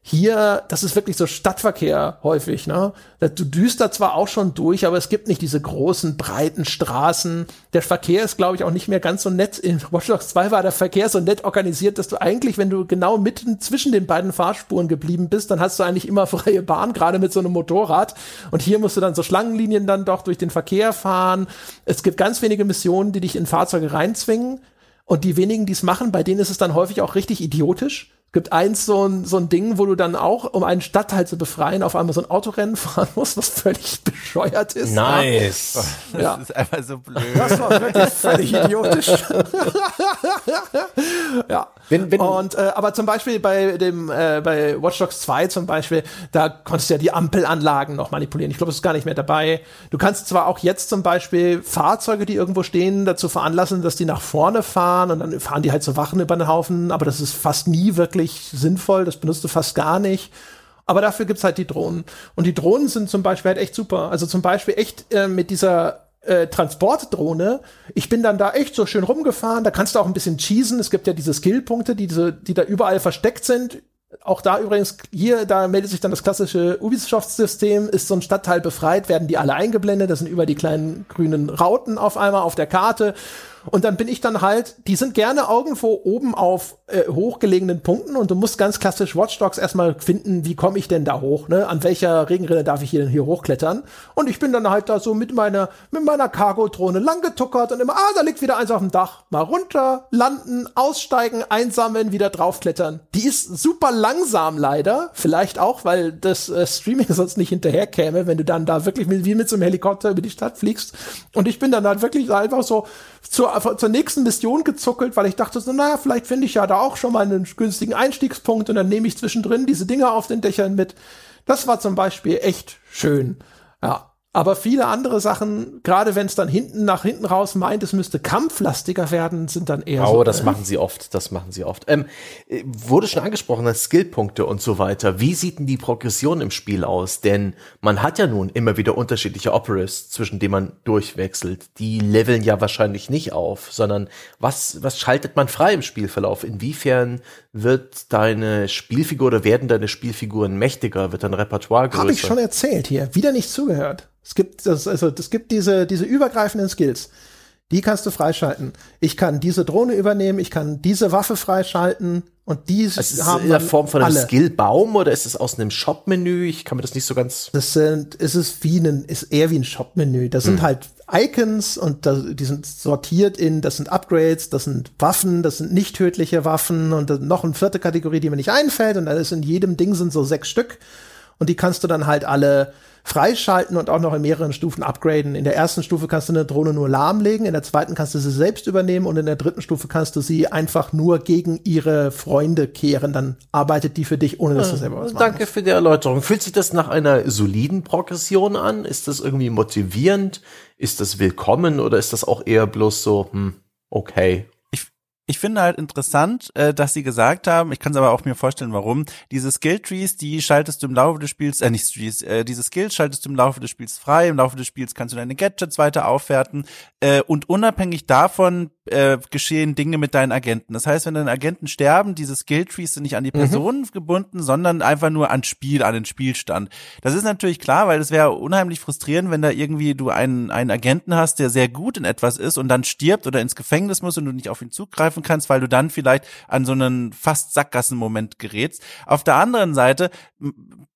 hier, das ist wirklich so Stadtverkehr häufig, ne? Du düst da zwar auch schon durch, aber es gibt nicht diese großen, breiten Straßen. Der Verkehr ist, glaube ich, auch nicht mehr ganz so nett. In Watch Dogs 2 war der Verkehr so nett organisiert, dass du eigentlich, wenn du genau mitten zwischen den beiden Fahrspuren geblieben bist, dann hast du eigentlich immer <laughs> freie Bahn, gerade mit so einem Motorrad. Und hier musst du dann so Schlangenlinien dann doch durch den Verkehr fahren. Es gibt ganz wenige Missionen, die dich in Fahrzeuge reinzwingen. Und die wenigen, die es machen, bei denen ist es dann häufig auch richtig idiotisch gibt eins so ein, so ein Ding, wo du dann auch, um einen Stadtteil zu befreien, auf einmal so ein Autorennen <laughs> fahren musst, was völlig bescheuert ist. Nice. <laughs> Das ist einfach so blöd. Das war wirklich <laughs> völlig idiotisch. ja. Wenn, wenn, Und äh, aber zum Beispiel bei dem äh, bei Watch Dogs 2 zum Beispiel, da konntest du ja die Ampelanlagen noch manipulieren. Ich glaube, es ist gar nicht mehr dabei. Du kannst zwar auch jetzt zum Beispiel Fahrzeuge, die irgendwo stehen, dazu veranlassen, dass die nach vorne fahren und dann fahren die halt so Wachen über den Haufen, aber das ist fast nie wirklich sinnvoll. Das benutzt du fast gar nicht. Aber dafür gibt's halt die Drohnen. Und die Drohnen sind zum Beispiel halt echt super. Also zum Beispiel echt äh, mit dieser äh, Transportdrohne. Ich bin dann da echt so schön rumgefahren. Da kannst du auch ein bisschen cheesen. Es gibt ja diese Skillpunkte, die, diese, die da überall versteckt sind. Auch da übrigens, hier, da meldet sich dann das klassische Ubisoft-System. Ist so ein Stadtteil befreit, werden die alle eingeblendet. Das sind über die kleinen grünen Rauten auf einmal auf der Karte. Und dann bin ich dann halt, die sind gerne irgendwo oben auf äh, hochgelegenen Punkten und du musst ganz klassisch Watchdogs erstmal finden, wie komme ich denn da hoch, ne? An welcher Regenrinne darf ich hier denn hier hochklettern? Und ich bin dann halt da so mit meiner, mit meiner Cargo-Drohne langgetuckert und immer, ah, da liegt wieder eins auf dem Dach. Mal runter, landen, aussteigen, einsammeln, wieder draufklettern. Die ist super langsam leider. Vielleicht auch, weil das äh, Streaming <laughs> sonst nicht hinterherkäme, wenn du dann da wirklich mit, wie mit so einem Helikopter über die Stadt fliegst. Und ich bin dann halt wirklich einfach so zur, zur nächsten Mission gezuckelt, weil ich dachte so, naja, vielleicht finde ich ja da auch schon mal einen günstigen Einstiegspunkt und dann nehme ich zwischendrin diese Dinger auf den Dächern mit. Das war zum Beispiel echt schön. Ja. Aber viele andere Sachen, gerade wenn es dann hinten nach hinten raus meint, es müsste kampflastiger werden, sind dann eher oh, so. das machen sie oft, das machen sie oft. Ähm, äh, wurde schon angesprochen, das Skillpunkte und so weiter. Wie sieht denn die Progression im Spiel aus? Denn man hat ja nun immer wieder unterschiedliche Operas, zwischen denen man durchwechselt. Die leveln ja wahrscheinlich nicht auf, sondern was, was schaltet man frei im Spielverlauf? Inwiefern wird deine Spielfigur oder werden deine Spielfiguren mächtiger? Wird dein Repertoire größer? Habe ich schon erzählt hier. Wieder nicht zugehört. Es gibt, das, also, es gibt diese, diese übergreifenden Skills. Die kannst du freischalten. Ich kann diese Drohne übernehmen, ich kann diese Waffe freischalten und die Also ist es haben in der Form von einem alle. Skillbaum oder ist es aus einem Shop-Menü? Ich kann mir das nicht so ganz. Das sind, es ist wie ein, ist eher wie ein Shop-Menü. Das sind halt Icons und da, die sind sortiert in, das sind Upgrades, das sind Waffen, das sind nicht tödliche Waffen und noch eine vierte Kategorie, die mir nicht einfällt und dann ist in jedem Ding sind so sechs Stück und die kannst du dann halt alle freischalten und auch noch in mehreren Stufen upgraden. In der ersten Stufe kannst du eine Drohne nur lahmlegen, in der zweiten kannst du sie selbst übernehmen und in der dritten Stufe kannst du sie einfach nur gegen ihre Freunde kehren. Dann arbeitet die für dich, ohne dass du selber was machst. Danke für die Erläuterung. Fühlt sich das nach einer soliden Progression an? Ist das irgendwie motivierend? Ist das willkommen oder ist das auch eher bloß so, hm, okay? Ich finde halt interessant, äh, dass sie gesagt haben, ich kann es aber auch mir vorstellen, warum, diese Skill-Trees, die schaltest du im Laufe des Spiels, äh, nicht Trees, äh, diese Skills schaltest du im Laufe des Spiels frei, im Laufe des Spiels kannst du deine Gadgets weiter aufwerten äh, und unabhängig davon äh, geschehen Dinge mit deinen Agenten. Das heißt, wenn deine Agenten sterben, diese Skill-Trees sind nicht an die mhm. Personen mhm. gebunden, sondern einfach nur an Spiel, an den Spielstand. Das ist natürlich klar, weil es wäre unheimlich frustrierend, wenn da irgendwie du einen, einen Agenten hast, der sehr gut in etwas ist und dann stirbt oder ins Gefängnis muss und du nicht auf ihn zugreifen kannst, weil du dann vielleicht an so einen fast Sackgassenmoment gerätst. Auf der anderen Seite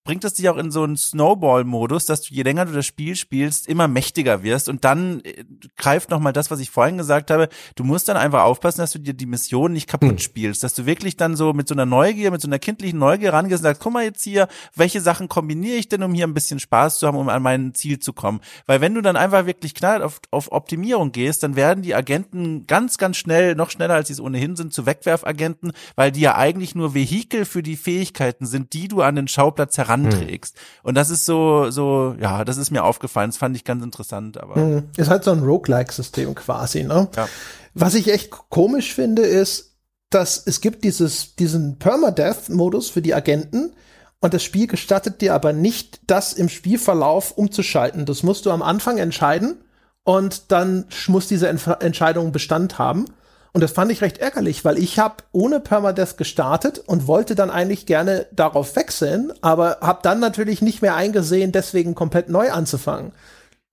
bringt es dich auch in so einen Snowball-Modus, dass du je länger du das Spiel spielst, immer mächtiger wirst und dann äh, greift nochmal das, was ich vorhin gesagt habe, du musst dann einfach aufpassen, dass du dir die Mission nicht kaputt hm. spielst, dass du wirklich dann so mit so einer Neugier, mit so einer kindlichen Neugier rangehst und sagst, guck mal jetzt hier, welche Sachen kombiniere ich denn, um hier ein bisschen Spaß zu haben, um an mein Ziel zu kommen. Weil wenn du dann einfach wirklich knall auf, auf Optimierung gehst, dann werden die Agenten ganz, ganz schnell, noch schneller als sie es ohnehin sind, zu Wegwerfagenten, weil die ja eigentlich nur Vehikel für die Fähigkeiten sind, die du an den Schauplatz heran anträgst. Hm. Und das ist so, so, ja, das ist mir aufgefallen. Das fand ich ganz interessant, aber. Hm. Ist halt so ein Roguelike-System quasi, ne? Ja. Was ich echt komisch finde, ist, dass es gibt dieses, diesen Permadeath-Modus für die Agenten. Und das Spiel gestattet dir aber nicht, das im Spielverlauf umzuschalten. Das musst du am Anfang entscheiden und dann muss diese Entf Entscheidung Bestand haben. Und das fand ich recht ärgerlich, weil ich habe ohne Permadeath gestartet und wollte dann eigentlich gerne darauf wechseln, aber habe dann natürlich nicht mehr eingesehen, deswegen komplett neu anzufangen.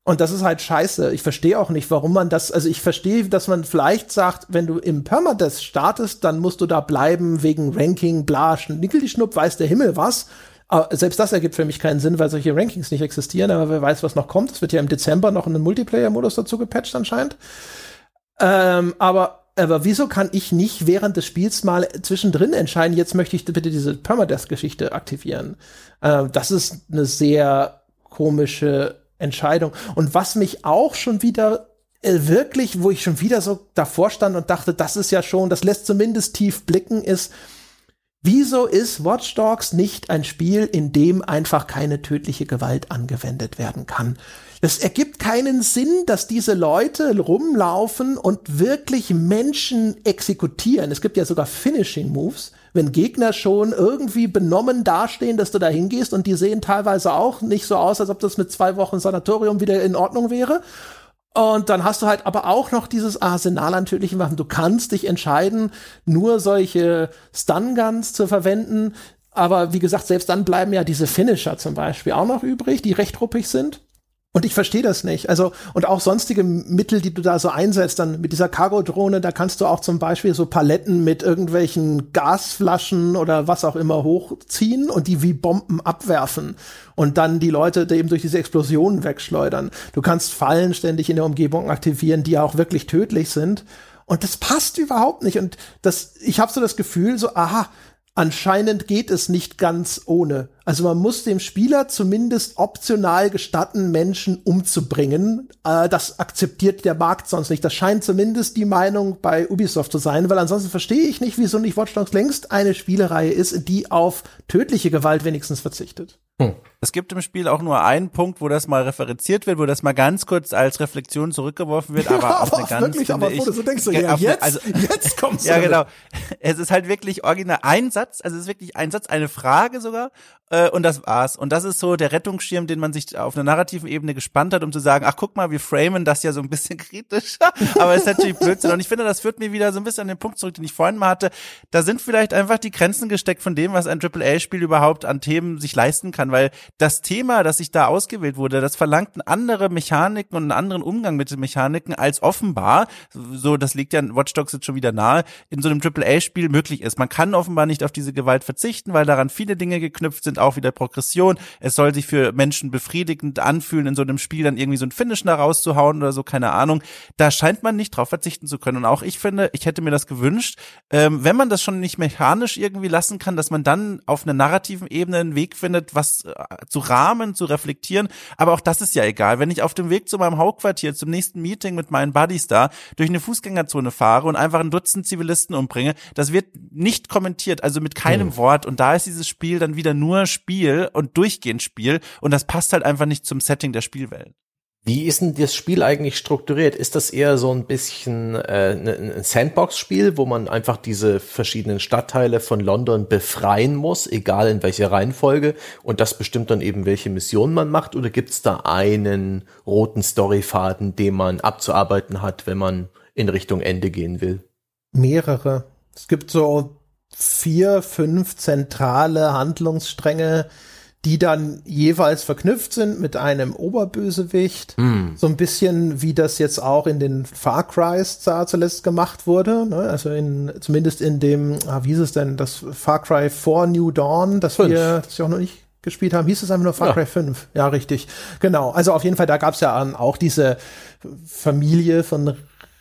Und das ist halt scheiße. Ich verstehe auch nicht, warum man das, also ich verstehe, dass man vielleicht sagt, wenn du im Permadeath startest, dann musst du da bleiben wegen Ranking, bla, nickel die Schnupp, weiß der Himmel was. Aber selbst das ergibt für mich keinen Sinn, weil solche Rankings nicht existieren, aber wer weiß, was noch kommt. Es wird ja im Dezember noch einen Multiplayer-Modus dazu gepatcht anscheinend. Ähm, aber aber wieso kann ich nicht während des Spiels mal zwischendrin entscheiden, jetzt möchte ich bitte diese Permadeath-Geschichte aktivieren? Äh, das ist eine sehr komische Entscheidung. Und was mich auch schon wieder äh, wirklich, wo ich schon wieder so davor stand und dachte, das ist ja schon, das lässt zumindest tief blicken, ist, Wieso ist Watch Dogs nicht ein Spiel, in dem einfach keine tödliche Gewalt angewendet werden kann? Es ergibt keinen Sinn, dass diese Leute rumlaufen und wirklich Menschen exekutieren. Es gibt ja sogar Finishing Moves, wenn Gegner schon irgendwie benommen dastehen, dass du da hingehst und die sehen teilweise auch nicht so aus, als ob das mit zwei Wochen Sanatorium wieder in Ordnung wäre. Und dann hast du halt aber auch noch dieses Arsenal an tödlichen Waffen. Du kannst dich entscheiden, nur solche Stun Guns zu verwenden. Aber wie gesagt, selbst dann bleiben ja diese Finisher zum Beispiel auch noch übrig, die recht ruppig sind. Und ich verstehe das nicht. Also, und auch sonstige Mittel, die du da so einsetzt, dann mit dieser Cargo-Drohne, da kannst du auch zum Beispiel so Paletten mit irgendwelchen Gasflaschen oder was auch immer hochziehen und die wie Bomben abwerfen und dann die Leute eben durch diese Explosionen wegschleudern. Du kannst Fallen ständig in der Umgebung aktivieren, die ja auch wirklich tödlich sind. Und das passt überhaupt nicht. Und das, ich habe so das Gefühl, so, aha, anscheinend geht es nicht ganz ohne. Also man muss dem Spieler zumindest optional gestatten, Menschen umzubringen. Äh, das akzeptiert der Markt sonst nicht. Das scheint zumindest die Meinung bei Ubisoft zu sein, weil ansonsten verstehe ich nicht, wieso nicht Watch Dogs längst eine Spielereihe ist, die auf tödliche Gewalt wenigstens verzichtet. Hm. Es gibt im Spiel auch nur einen Punkt, wo das mal referenziert wird, wo das mal ganz kurz als Reflexion zurückgeworfen wird, aber <laughs> ja, auf eine ganz wirklich, aber ich, du denkst so, ja, jetzt, also, <laughs> jetzt <laughs> kommst du. ja, genau. Es ist halt wirklich original ein Satz, also es ist wirklich ein Satz, eine Frage sogar äh, und das war's. Und das ist so der Rettungsschirm, den man sich auf einer narrativen Ebene gespannt hat, um zu sagen, ach guck mal, wir framen das ja so ein bisschen <laughs> kritischer, aber es ist natürlich Blödsinn. Und ich finde, das führt mir wieder so ein bisschen an den Punkt zurück, den ich vorhin mal hatte. Da sind vielleicht einfach die Grenzen gesteckt von dem, was ein AAA-Spiel überhaupt an Themen sich leisten kann, weil das Thema, das sich da ausgewählt wurde, das verlangt andere Mechaniken und einen anderen Umgang mit den Mechaniken als offenbar, so das liegt ja in Watch Dogs jetzt schon wieder nahe, in so einem AAA-Spiel möglich ist. Man kann offenbar nicht auf diese Gewalt verzichten, weil daran viele Dinge geknüpft sind, auch wieder Progression. Es soll sich für Menschen befriedigend anfühlen, in so einem Spiel dann irgendwie so ein Finish da rauszuhauen oder so, keine Ahnung. Da scheint man nicht drauf verzichten zu können. Und auch ich finde, ich hätte mir das gewünscht, ähm, wenn man das schon nicht mechanisch irgendwie lassen kann, dass man dann auf einer narrativen Ebene einen Weg findet, was äh, zu rahmen, zu reflektieren. Aber auch das ist ja egal. Wenn ich auf dem Weg zu meinem Hauptquartier, zum nächsten Meeting mit meinen Buddies da, durch eine Fußgängerzone fahre und einfach ein Dutzend Zivilisten umbringe, das wird nicht kommentiert, also mit keinem hm. Wort. Und da ist dieses Spiel dann wieder nur Spiel und durchgehend Spiel. Und das passt halt einfach nicht zum Setting der Spielwelt. Wie ist denn das Spiel eigentlich strukturiert? Ist das eher so ein bisschen äh, ne, ein Sandbox-Spiel, wo man einfach diese verschiedenen Stadtteile von London befreien muss, egal in welcher Reihenfolge, und das bestimmt dann eben, welche Mission man macht? Oder gibt es da einen roten Storyfaden, den man abzuarbeiten hat, wenn man in Richtung Ende gehen will? Mehrere. Es gibt so vier, fünf zentrale Handlungsstränge, die dann jeweils verknüpft sind mit einem Oberbösewicht. Mm. So ein bisschen wie das jetzt auch in den Far Crys zuletzt gemacht wurde. Ne? Also in, zumindest in dem, ah, wie hieß es denn, das Far Cry 4 New Dawn, das Fünf. wir, das wir auch noch nicht gespielt haben, hieß es einfach nur Far Cry 5. Ja, richtig. Genau. Also auf jeden Fall, da gab es ja auch diese Familie von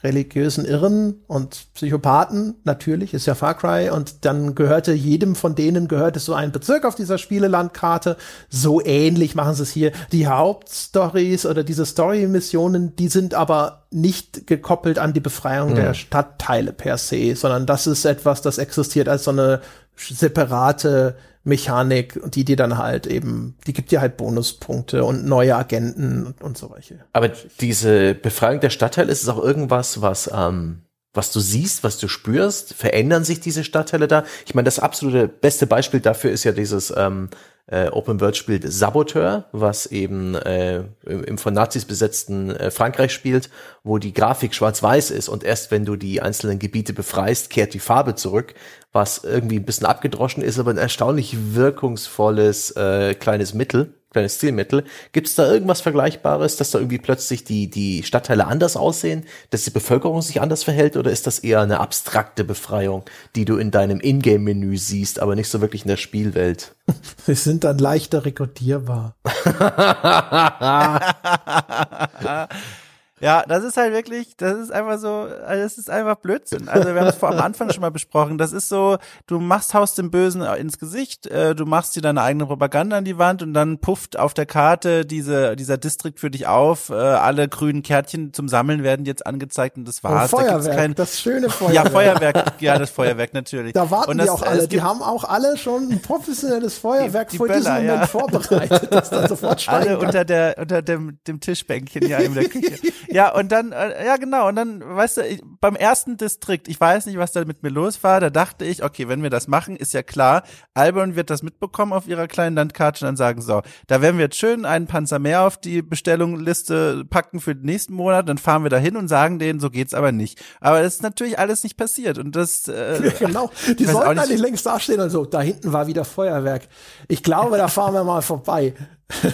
religiösen Irren und Psychopathen, natürlich, ist ja Far Cry, und dann gehörte jedem von denen gehörte so ein Bezirk auf dieser Spielelandkarte. So ähnlich machen sie es hier. Die Hauptstories oder diese Story-Missionen, die sind aber nicht gekoppelt an die Befreiung hm. der Stadtteile per se, sondern das ist etwas, das existiert als so eine separate Mechanik, die dir dann halt eben, die gibt dir halt Bonuspunkte und neue Agenten und, und so welche. Aber diese Befreiung der Stadtteile, ist es auch irgendwas, was, ähm, was du siehst, was du spürst? Verändern sich diese Stadtteile da? Ich meine, das absolute beste Beispiel dafür ist ja dieses ähm, äh, Open-World-Spiel Saboteur, was eben äh, im von Nazis besetzten äh, Frankreich spielt, wo die Grafik schwarz-weiß ist und erst wenn du die einzelnen Gebiete befreist, kehrt die Farbe zurück, was irgendwie ein bisschen abgedroschen ist, aber ein erstaunlich wirkungsvolles äh, kleines Mittel kleines Stilmittel. Gibt es da irgendwas Vergleichbares, dass da irgendwie plötzlich die, die Stadtteile anders aussehen, dass die Bevölkerung sich anders verhält oder ist das eher eine abstrakte Befreiung, die du in deinem Ingame-Menü siehst, aber nicht so wirklich in der Spielwelt? <laughs> Sie sind dann leichter rekrutierbar. <laughs> Ja, das ist halt wirklich, das ist einfach so, also das ist einfach Blödsinn. Also wir haben es vor am Anfang schon mal besprochen. Das ist so, du machst haust dem Bösen ins Gesicht, äh, du machst dir deine eigene Propaganda an die Wand und dann pufft auf der Karte diese, dieser Distrikt für dich auf. Äh, alle grünen Kärtchen zum Sammeln werden jetzt angezeigt und das war's. Und Feuerwerk, da kein, das schöne <laughs> Feuerwerk. Ja, Feuerwerk, ja, das Feuerwerk natürlich. Da warten das, die auch alle. Die haben auch alle schon ein professionelles Feuerwerk die, die vor Böller, diesem Moment ja. vorbereitet, das dann sofort Alle unter der, unter dem, dem Tischbänkchen ja in der Küche. <laughs> Ja, und dann, äh, ja genau, und dann, weißt du, ich, beim ersten Distrikt, ich weiß nicht, was da mit mir los war, da dachte ich, okay, wenn wir das machen, ist ja klar, Albon wird das mitbekommen auf ihrer kleinen Landkarte und dann sagen, so, da werden wir jetzt schön einen Panzer mehr auf die Bestellungsliste packen für den nächsten Monat, dann fahren wir da hin und sagen denen, so geht's aber nicht. Aber das ist natürlich alles nicht passiert und das, äh, <laughs> genau, <laughs> die sollten eigentlich längst dastehen und so, da hinten war wieder Feuerwerk. Ich glaube, da fahren wir mal vorbei.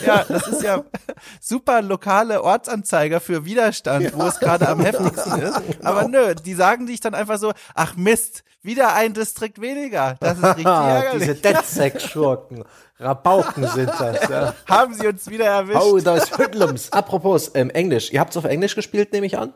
Ja, das ist ja <laughs> super lokale Ortsanzeiger für Widerstand, ja. wo es gerade am heftigsten ist. <laughs> Aber genau. nö, die sagen dich dann einfach so, ach Mist, wieder ein Distrikt weniger. Das ist richtig <laughs> ärgerlich. Diese DedSec-Schurken. Rabauken sind das. Ja. Haben sie uns wieder erwischt. Oh, da ist Hoodlums. Apropos, ähm, Englisch. Ihr habt es auf Englisch gespielt, nehme ich an?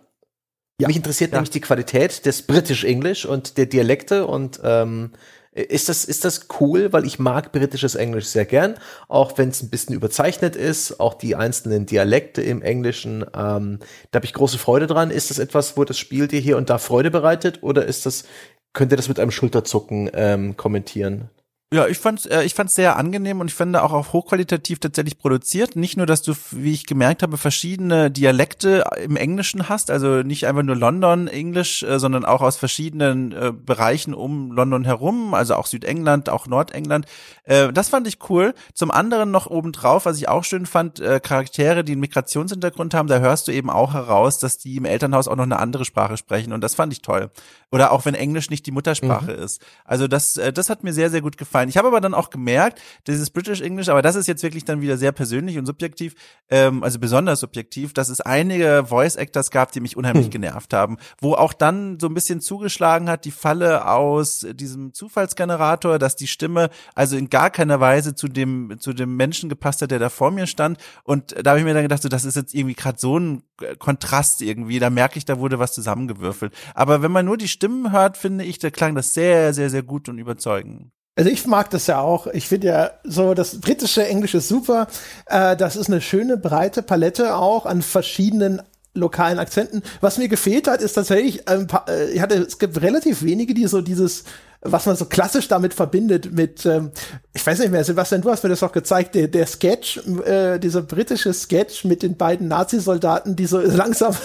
Ja. Mich interessiert ja. nämlich die Qualität des British English und der Dialekte und ähm, ist das, ist das cool, weil ich mag britisches Englisch sehr gern, auch wenn es ein bisschen überzeichnet ist, auch die einzelnen Dialekte im Englischen, ähm, da habe ich große Freude dran. Ist das etwas, wo das Spiel dir hier und da Freude bereitet oder ist das, könnt ihr das mit einem Schulterzucken ähm, kommentieren? Ja, ich fand's, äh, ich fand's sehr angenehm und ich finde auch auf hochqualitativ tatsächlich produziert. Nicht nur, dass du, wie ich gemerkt habe, verschiedene Dialekte im Englischen hast, also nicht einfach nur London Englisch, äh, sondern auch aus verschiedenen äh, Bereichen um London herum, also auch Südengland, auch Nordengland. Äh, das fand ich cool. Zum anderen noch obendrauf, was ich auch schön fand, äh, Charaktere, die einen Migrationshintergrund haben, da hörst du eben auch heraus, dass die im Elternhaus auch noch eine andere Sprache sprechen und das fand ich toll. Oder auch wenn Englisch nicht die Muttersprache mhm. ist. Also das, äh, das hat mir sehr, sehr gut gefallen. Ich habe aber dann auch gemerkt, dieses British English, aber das ist jetzt wirklich dann wieder sehr persönlich und subjektiv, ähm, also besonders subjektiv, dass es einige Voice Actors gab, die mich unheimlich mhm. genervt haben, wo auch dann so ein bisschen zugeschlagen hat, die Falle aus diesem Zufallsgenerator, dass die Stimme also in gar keiner Weise zu dem, zu dem Menschen gepasst hat, der da vor mir stand. Und da habe ich mir dann gedacht, so, das ist jetzt irgendwie gerade so ein Kontrast irgendwie, da merke ich, da wurde was zusammengewürfelt. Aber wenn man nur die Stimmen hört, finde ich, da klang das sehr, sehr, sehr gut und überzeugend. Also ich mag das ja auch. Ich finde ja so, das britische Englisch ist super. Äh, das ist eine schöne breite Palette auch an verschiedenen lokalen Akzenten. Was mir gefehlt hat, ist tatsächlich, ein paar, äh, ich hatte, es gibt relativ wenige, die so dieses was man so klassisch damit verbindet mit, ähm, ich weiß nicht mehr, Sebastian, du hast mir das auch gezeigt, der, der Sketch, äh, dieser britische Sketch mit den beiden Nazi-Soldaten, die so <laughs> langsam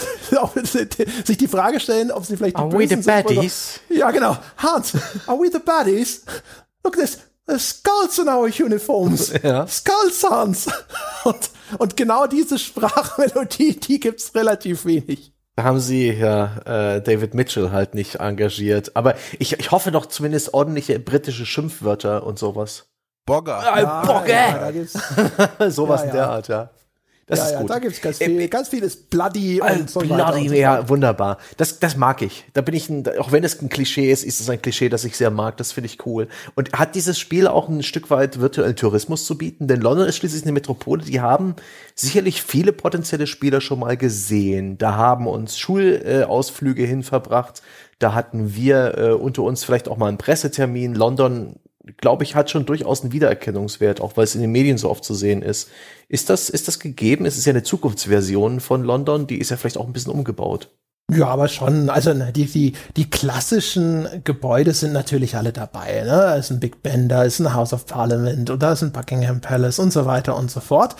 sich die Frage stellen, ob sie vielleicht die Are we the baddies? Ja, genau. Hans, are we the baddies? Look at this. Skulls in our uniforms. <laughs> Ja. Skulls, Hans. <laughs> Und, und genau diese Sprachmelodie, die gibt's relativ wenig. Da haben sie ja äh, David Mitchell halt nicht engagiert. Aber ich, ich hoffe doch zumindest ordentliche britische Schimpfwörter und sowas. Bogger. Äh, ja, Bogger! Ja, <laughs> sowas in der Art, ja. Das ja, ist ja, gut. da gibt's ganz viel, äh, ganz vieles Bloody und so Bloody, weiter. So ja, wunderbar. Das, das mag ich. Da bin ich, ein, auch wenn es ein Klischee ist, ist es ein Klischee, das ich sehr mag. Das finde ich cool. Und hat dieses Spiel auch ein Stück weit virtuellen Tourismus zu bieten? Denn London ist schließlich eine Metropole, die haben sicherlich viele potenzielle Spieler schon mal gesehen. Da haben uns Schulausflüge hin verbracht. Da hatten wir äh, unter uns vielleicht auch mal einen Pressetermin. London glaube ich, hat schon durchaus einen Wiedererkennungswert, auch weil es in den Medien so oft zu sehen ist. Ist das, ist das gegeben? Es ist ja eine Zukunftsversion von London, die ist ja vielleicht auch ein bisschen umgebaut. Ja, aber schon, also ne, die, die, die klassischen Gebäude sind natürlich alle dabei. Ne? Da ist ein Big Ben, da ist ein House of Parliament und da ist ein Buckingham Palace und so weiter und so fort.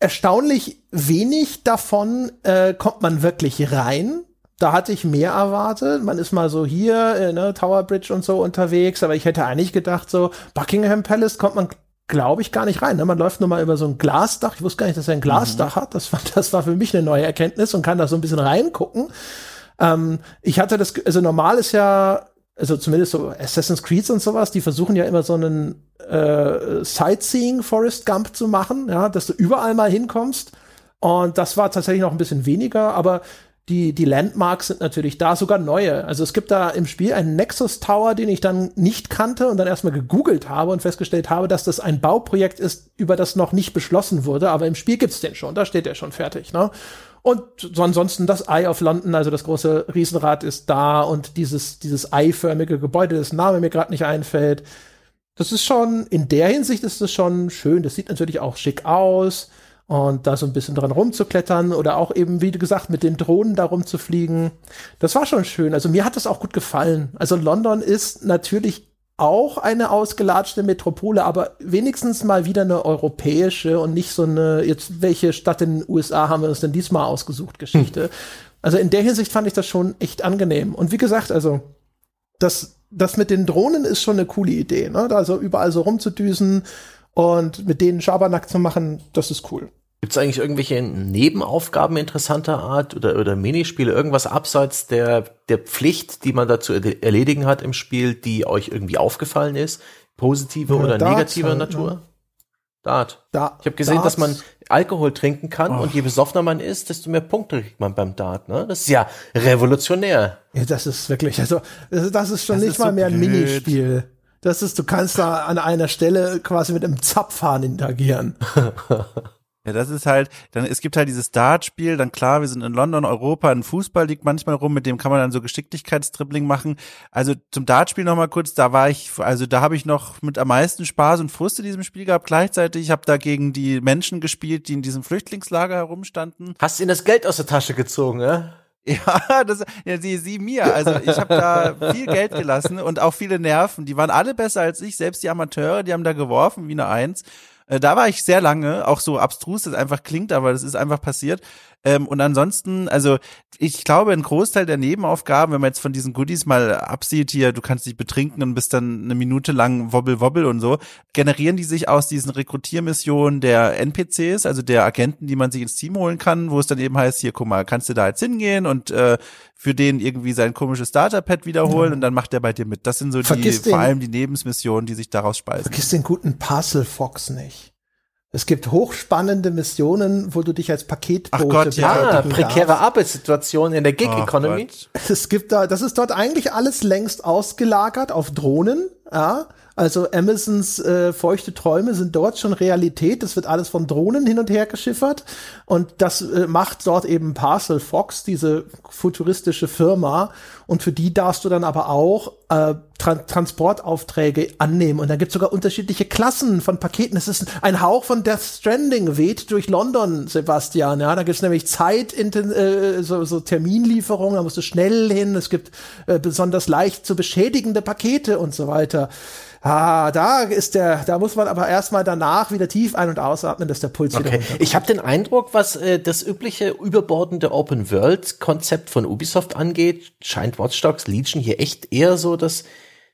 Erstaunlich wenig davon äh, kommt man wirklich rein da hatte ich mehr erwartet. Man ist mal so hier, äh, ne, Tower Bridge und so unterwegs, aber ich hätte eigentlich gedacht, so Buckingham Palace kommt man, glaube ich, gar nicht rein. Ne? Man läuft nur mal über so ein Glasdach. Ich wusste gar nicht, dass er ein Glasdach mhm. hat. Das war, das war für mich eine neue Erkenntnis und kann da so ein bisschen reingucken. Ähm, ich hatte das, also normal ist ja, also zumindest so Assassin's Creed und sowas, die versuchen ja immer so einen äh, Sightseeing Forest Gump zu machen, ja, dass du überall mal hinkommst. Und das war tatsächlich noch ein bisschen weniger, aber die, die Landmarks sind natürlich da, sogar neue. Also es gibt da im Spiel einen Nexus Tower, den ich dann nicht kannte und dann erstmal gegoogelt habe und festgestellt habe, dass das ein Bauprojekt ist, über das noch nicht beschlossen wurde, aber im Spiel gibt's den schon, da steht der schon fertig, ne? Und so ansonsten das Eye of London, also das große Riesenrad ist da und dieses, dieses eiförmige Gebäude, das Name mir gerade nicht einfällt. Das ist schon, in der Hinsicht ist das schon schön. Das sieht natürlich auch schick aus und da so ein bisschen dran rumzuklettern oder auch eben, wie gesagt, mit den Drohnen da rumzufliegen. Das war schon schön. Also mir hat das auch gut gefallen. Also London ist natürlich auch eine ausgelatschte Metropole, aber wenigstens mal wieder eine europäische und nicht so eine, jetzt welche Stadt in den USA haben wir uns denn diesmal ausgesucht, Geschichte. Hm. Also in der Hinsicht fand ich das schon echt angenehm. Und wie gesagt, also das, das mit den Drohnen ist schon eine coole Idee, ne? Da so überall so rumzudüsen und mit denen Schabernack zu machen, das ist cool. Gibt es eigentlich irgendwelche Nebenaufgaben interessanter Art oder, oder Minispiele, irgendwas abseits der, der Pflicht, die man dazu erledigen hat im Spiel, die euch irgendwie aufgefallen ist? Positive ja, oder Dart negativer halt, Natur? Ja. Dart. Da, ich habe gesehen, Darts. dass man Alkohol trinken kann oh. und je besoffener man ist, desto mehr Punkte kriegt man beim Dart. Ne? Das ist ja revolutionär. Ja, das ist wirklich, also das ist schon das nicht ist mal so mehr ein Minispiel. Das ist, du kannst da an einer Stelle quasi mit einem Zapfhahn interagieren. <laughs> Ja, das ist halt, dann, es gibt halt dieses Dartspiel, dann klar, wir sind in London, Europa, ein Fußball liegt manchmal rum, mit dem kann man dann so Geschicklichkeitstribbling machen. Also zum Dartspiel nochmal kurz, da war ich, also da habe ich noch mit am meisten Spaß und Frust in diesem Spiel gehabt. Gleichzeitig, ich habe da gegen die Menschen gespielt, die in diesem Flüchtlingslager herumstanden. Hast ihnen das Geld aus der Tasche gezogen, ja? <laughs> Ja, das, ja, sie, sie mir. Also ich habe da viel Geld gelassen und auch viele Nerven. Die waren alle besser als ich, selbst die Amateure, die haben da geworfen wie eine Eins. Äh, da war ich sehr lange, auch so abstrus das einfach klingt, aber das ist einfach passiert. Ähm, und ansonsten, also ich glaube, ein Großteil der Nebenaufgaben, wenn man jetzt von diesen Goodies mal absieht, hier, du kannst dich betrinken und bist dann eine Minute lang wobbel wobbel und so, generieren die sich aus diesen Rekrutiermissionen der NPCs, also der Agenten, die man sich ins Team holen kann, wo es dann eben heißt, hier, guck mal, kannst du da jetzt hingehen und äh, für den irgendwie sein komisches Starter-Pad wiederholen ja. und dann macht er bei dir mit. Das sind so Vergiss die, den, vor allem die Nebensmissionen, die sich daraus speisen. Vergiss den guten Parcel Fox nicht. Es gibt hochspannende Missionen, wo du dich als Paketbote Ach Gott, ja, prekäre darfst. Arbeitssituation in der Gig Economy. es gibt da, das ist dort eigentlich alles längst ausgelagert auf Drohnen, ja. Also Amazons äh, feuchte Träume sind dort schon Realität. Das wird alles von Drohnen hin und her geschiffert. Und das äh, macht dort eben Parcel Fox, diese futuristische Firma. Und für die darfst du dann aber auch äh, Tran Transportaufträge annehmen. Und da gibt es sogar unterschiedliche Klassen von Paketen. Es ist ein Hauch von Death Stranding, weht durch London, Sebastian. Ja, da gibt es nämlich Zeit, äh, so, so Terminlieferungen, da musst du schnell hin. Es gibt äh, besonders leicht zu beschädigende Pakete und so weiter. Ah, da ist der, da muss man aber erstmal danach wieder tief ein- und ausatmen, dass der Puls okay. wieder Ich habe den Eindruck, was äh, das übliche überbordende Open World Konzept von Ubisoft angeht, scheint Watch Dogs Legion hier echt eher so das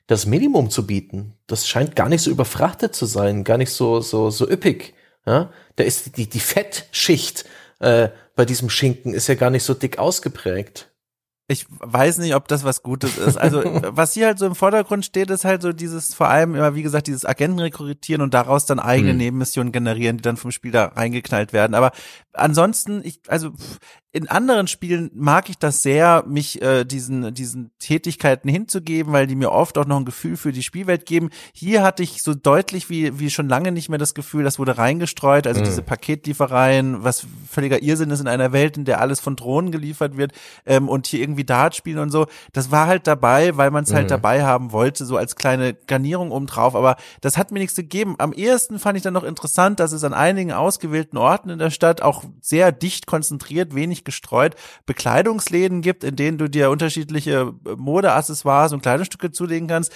das Minimum zu bieten. Das scheint gar nicht so überfrachtet zu sein, gar nicht so so so üppig. Ja? Da ist die die Fettschicht äh, bei diesem Schinken ist ja gar nicht so dick ausgeprägt ich weiß nicht, ob das was Gutes ist. Also, <laughs> was hier halt so im Vordergrund steht, ist halt so dieses, vor allem immer, wie gesagt, dieses Agenten rekrutieren und daraus dann eigene hm. Nebenmissionen generieren, die dann vom Spiel da reingeknallt werden. Aber ansonsten, ich, also, in anderen Spielen mag ich das sehr, mich äh, diesen diesen Tätigkeiten hinzugeben, weil die mir oft auch noch ein Gefühl für die Spielwelt geben. Hier hatte ich so deutlich wie wie schon lange nicht mehr das Gefühl, das wurde reingestreut, also mhm. diese Paketliefereien, was völliger Irrsinn ist in einer Welt, in der alles von Drohnen geliefert wird ähm, und hier irgendwie Dart spielen und so. Das war halt dabei, weil man es halt mhm. halt dabei haben wollte, so als kleine Garnierung obendrauf. Aber das hat mir nichts gegeben. Am ehesten fand ich dann noch interessant, dass es an einigen ausgewählten Orten in der Stadt auch sehr dicht konzentriert, wenig gestreut Bekleidungsläden gibt, in denen du dir unterschiedliche äh, Modeaccessoires und Kleidungsstücke zulegen kannst.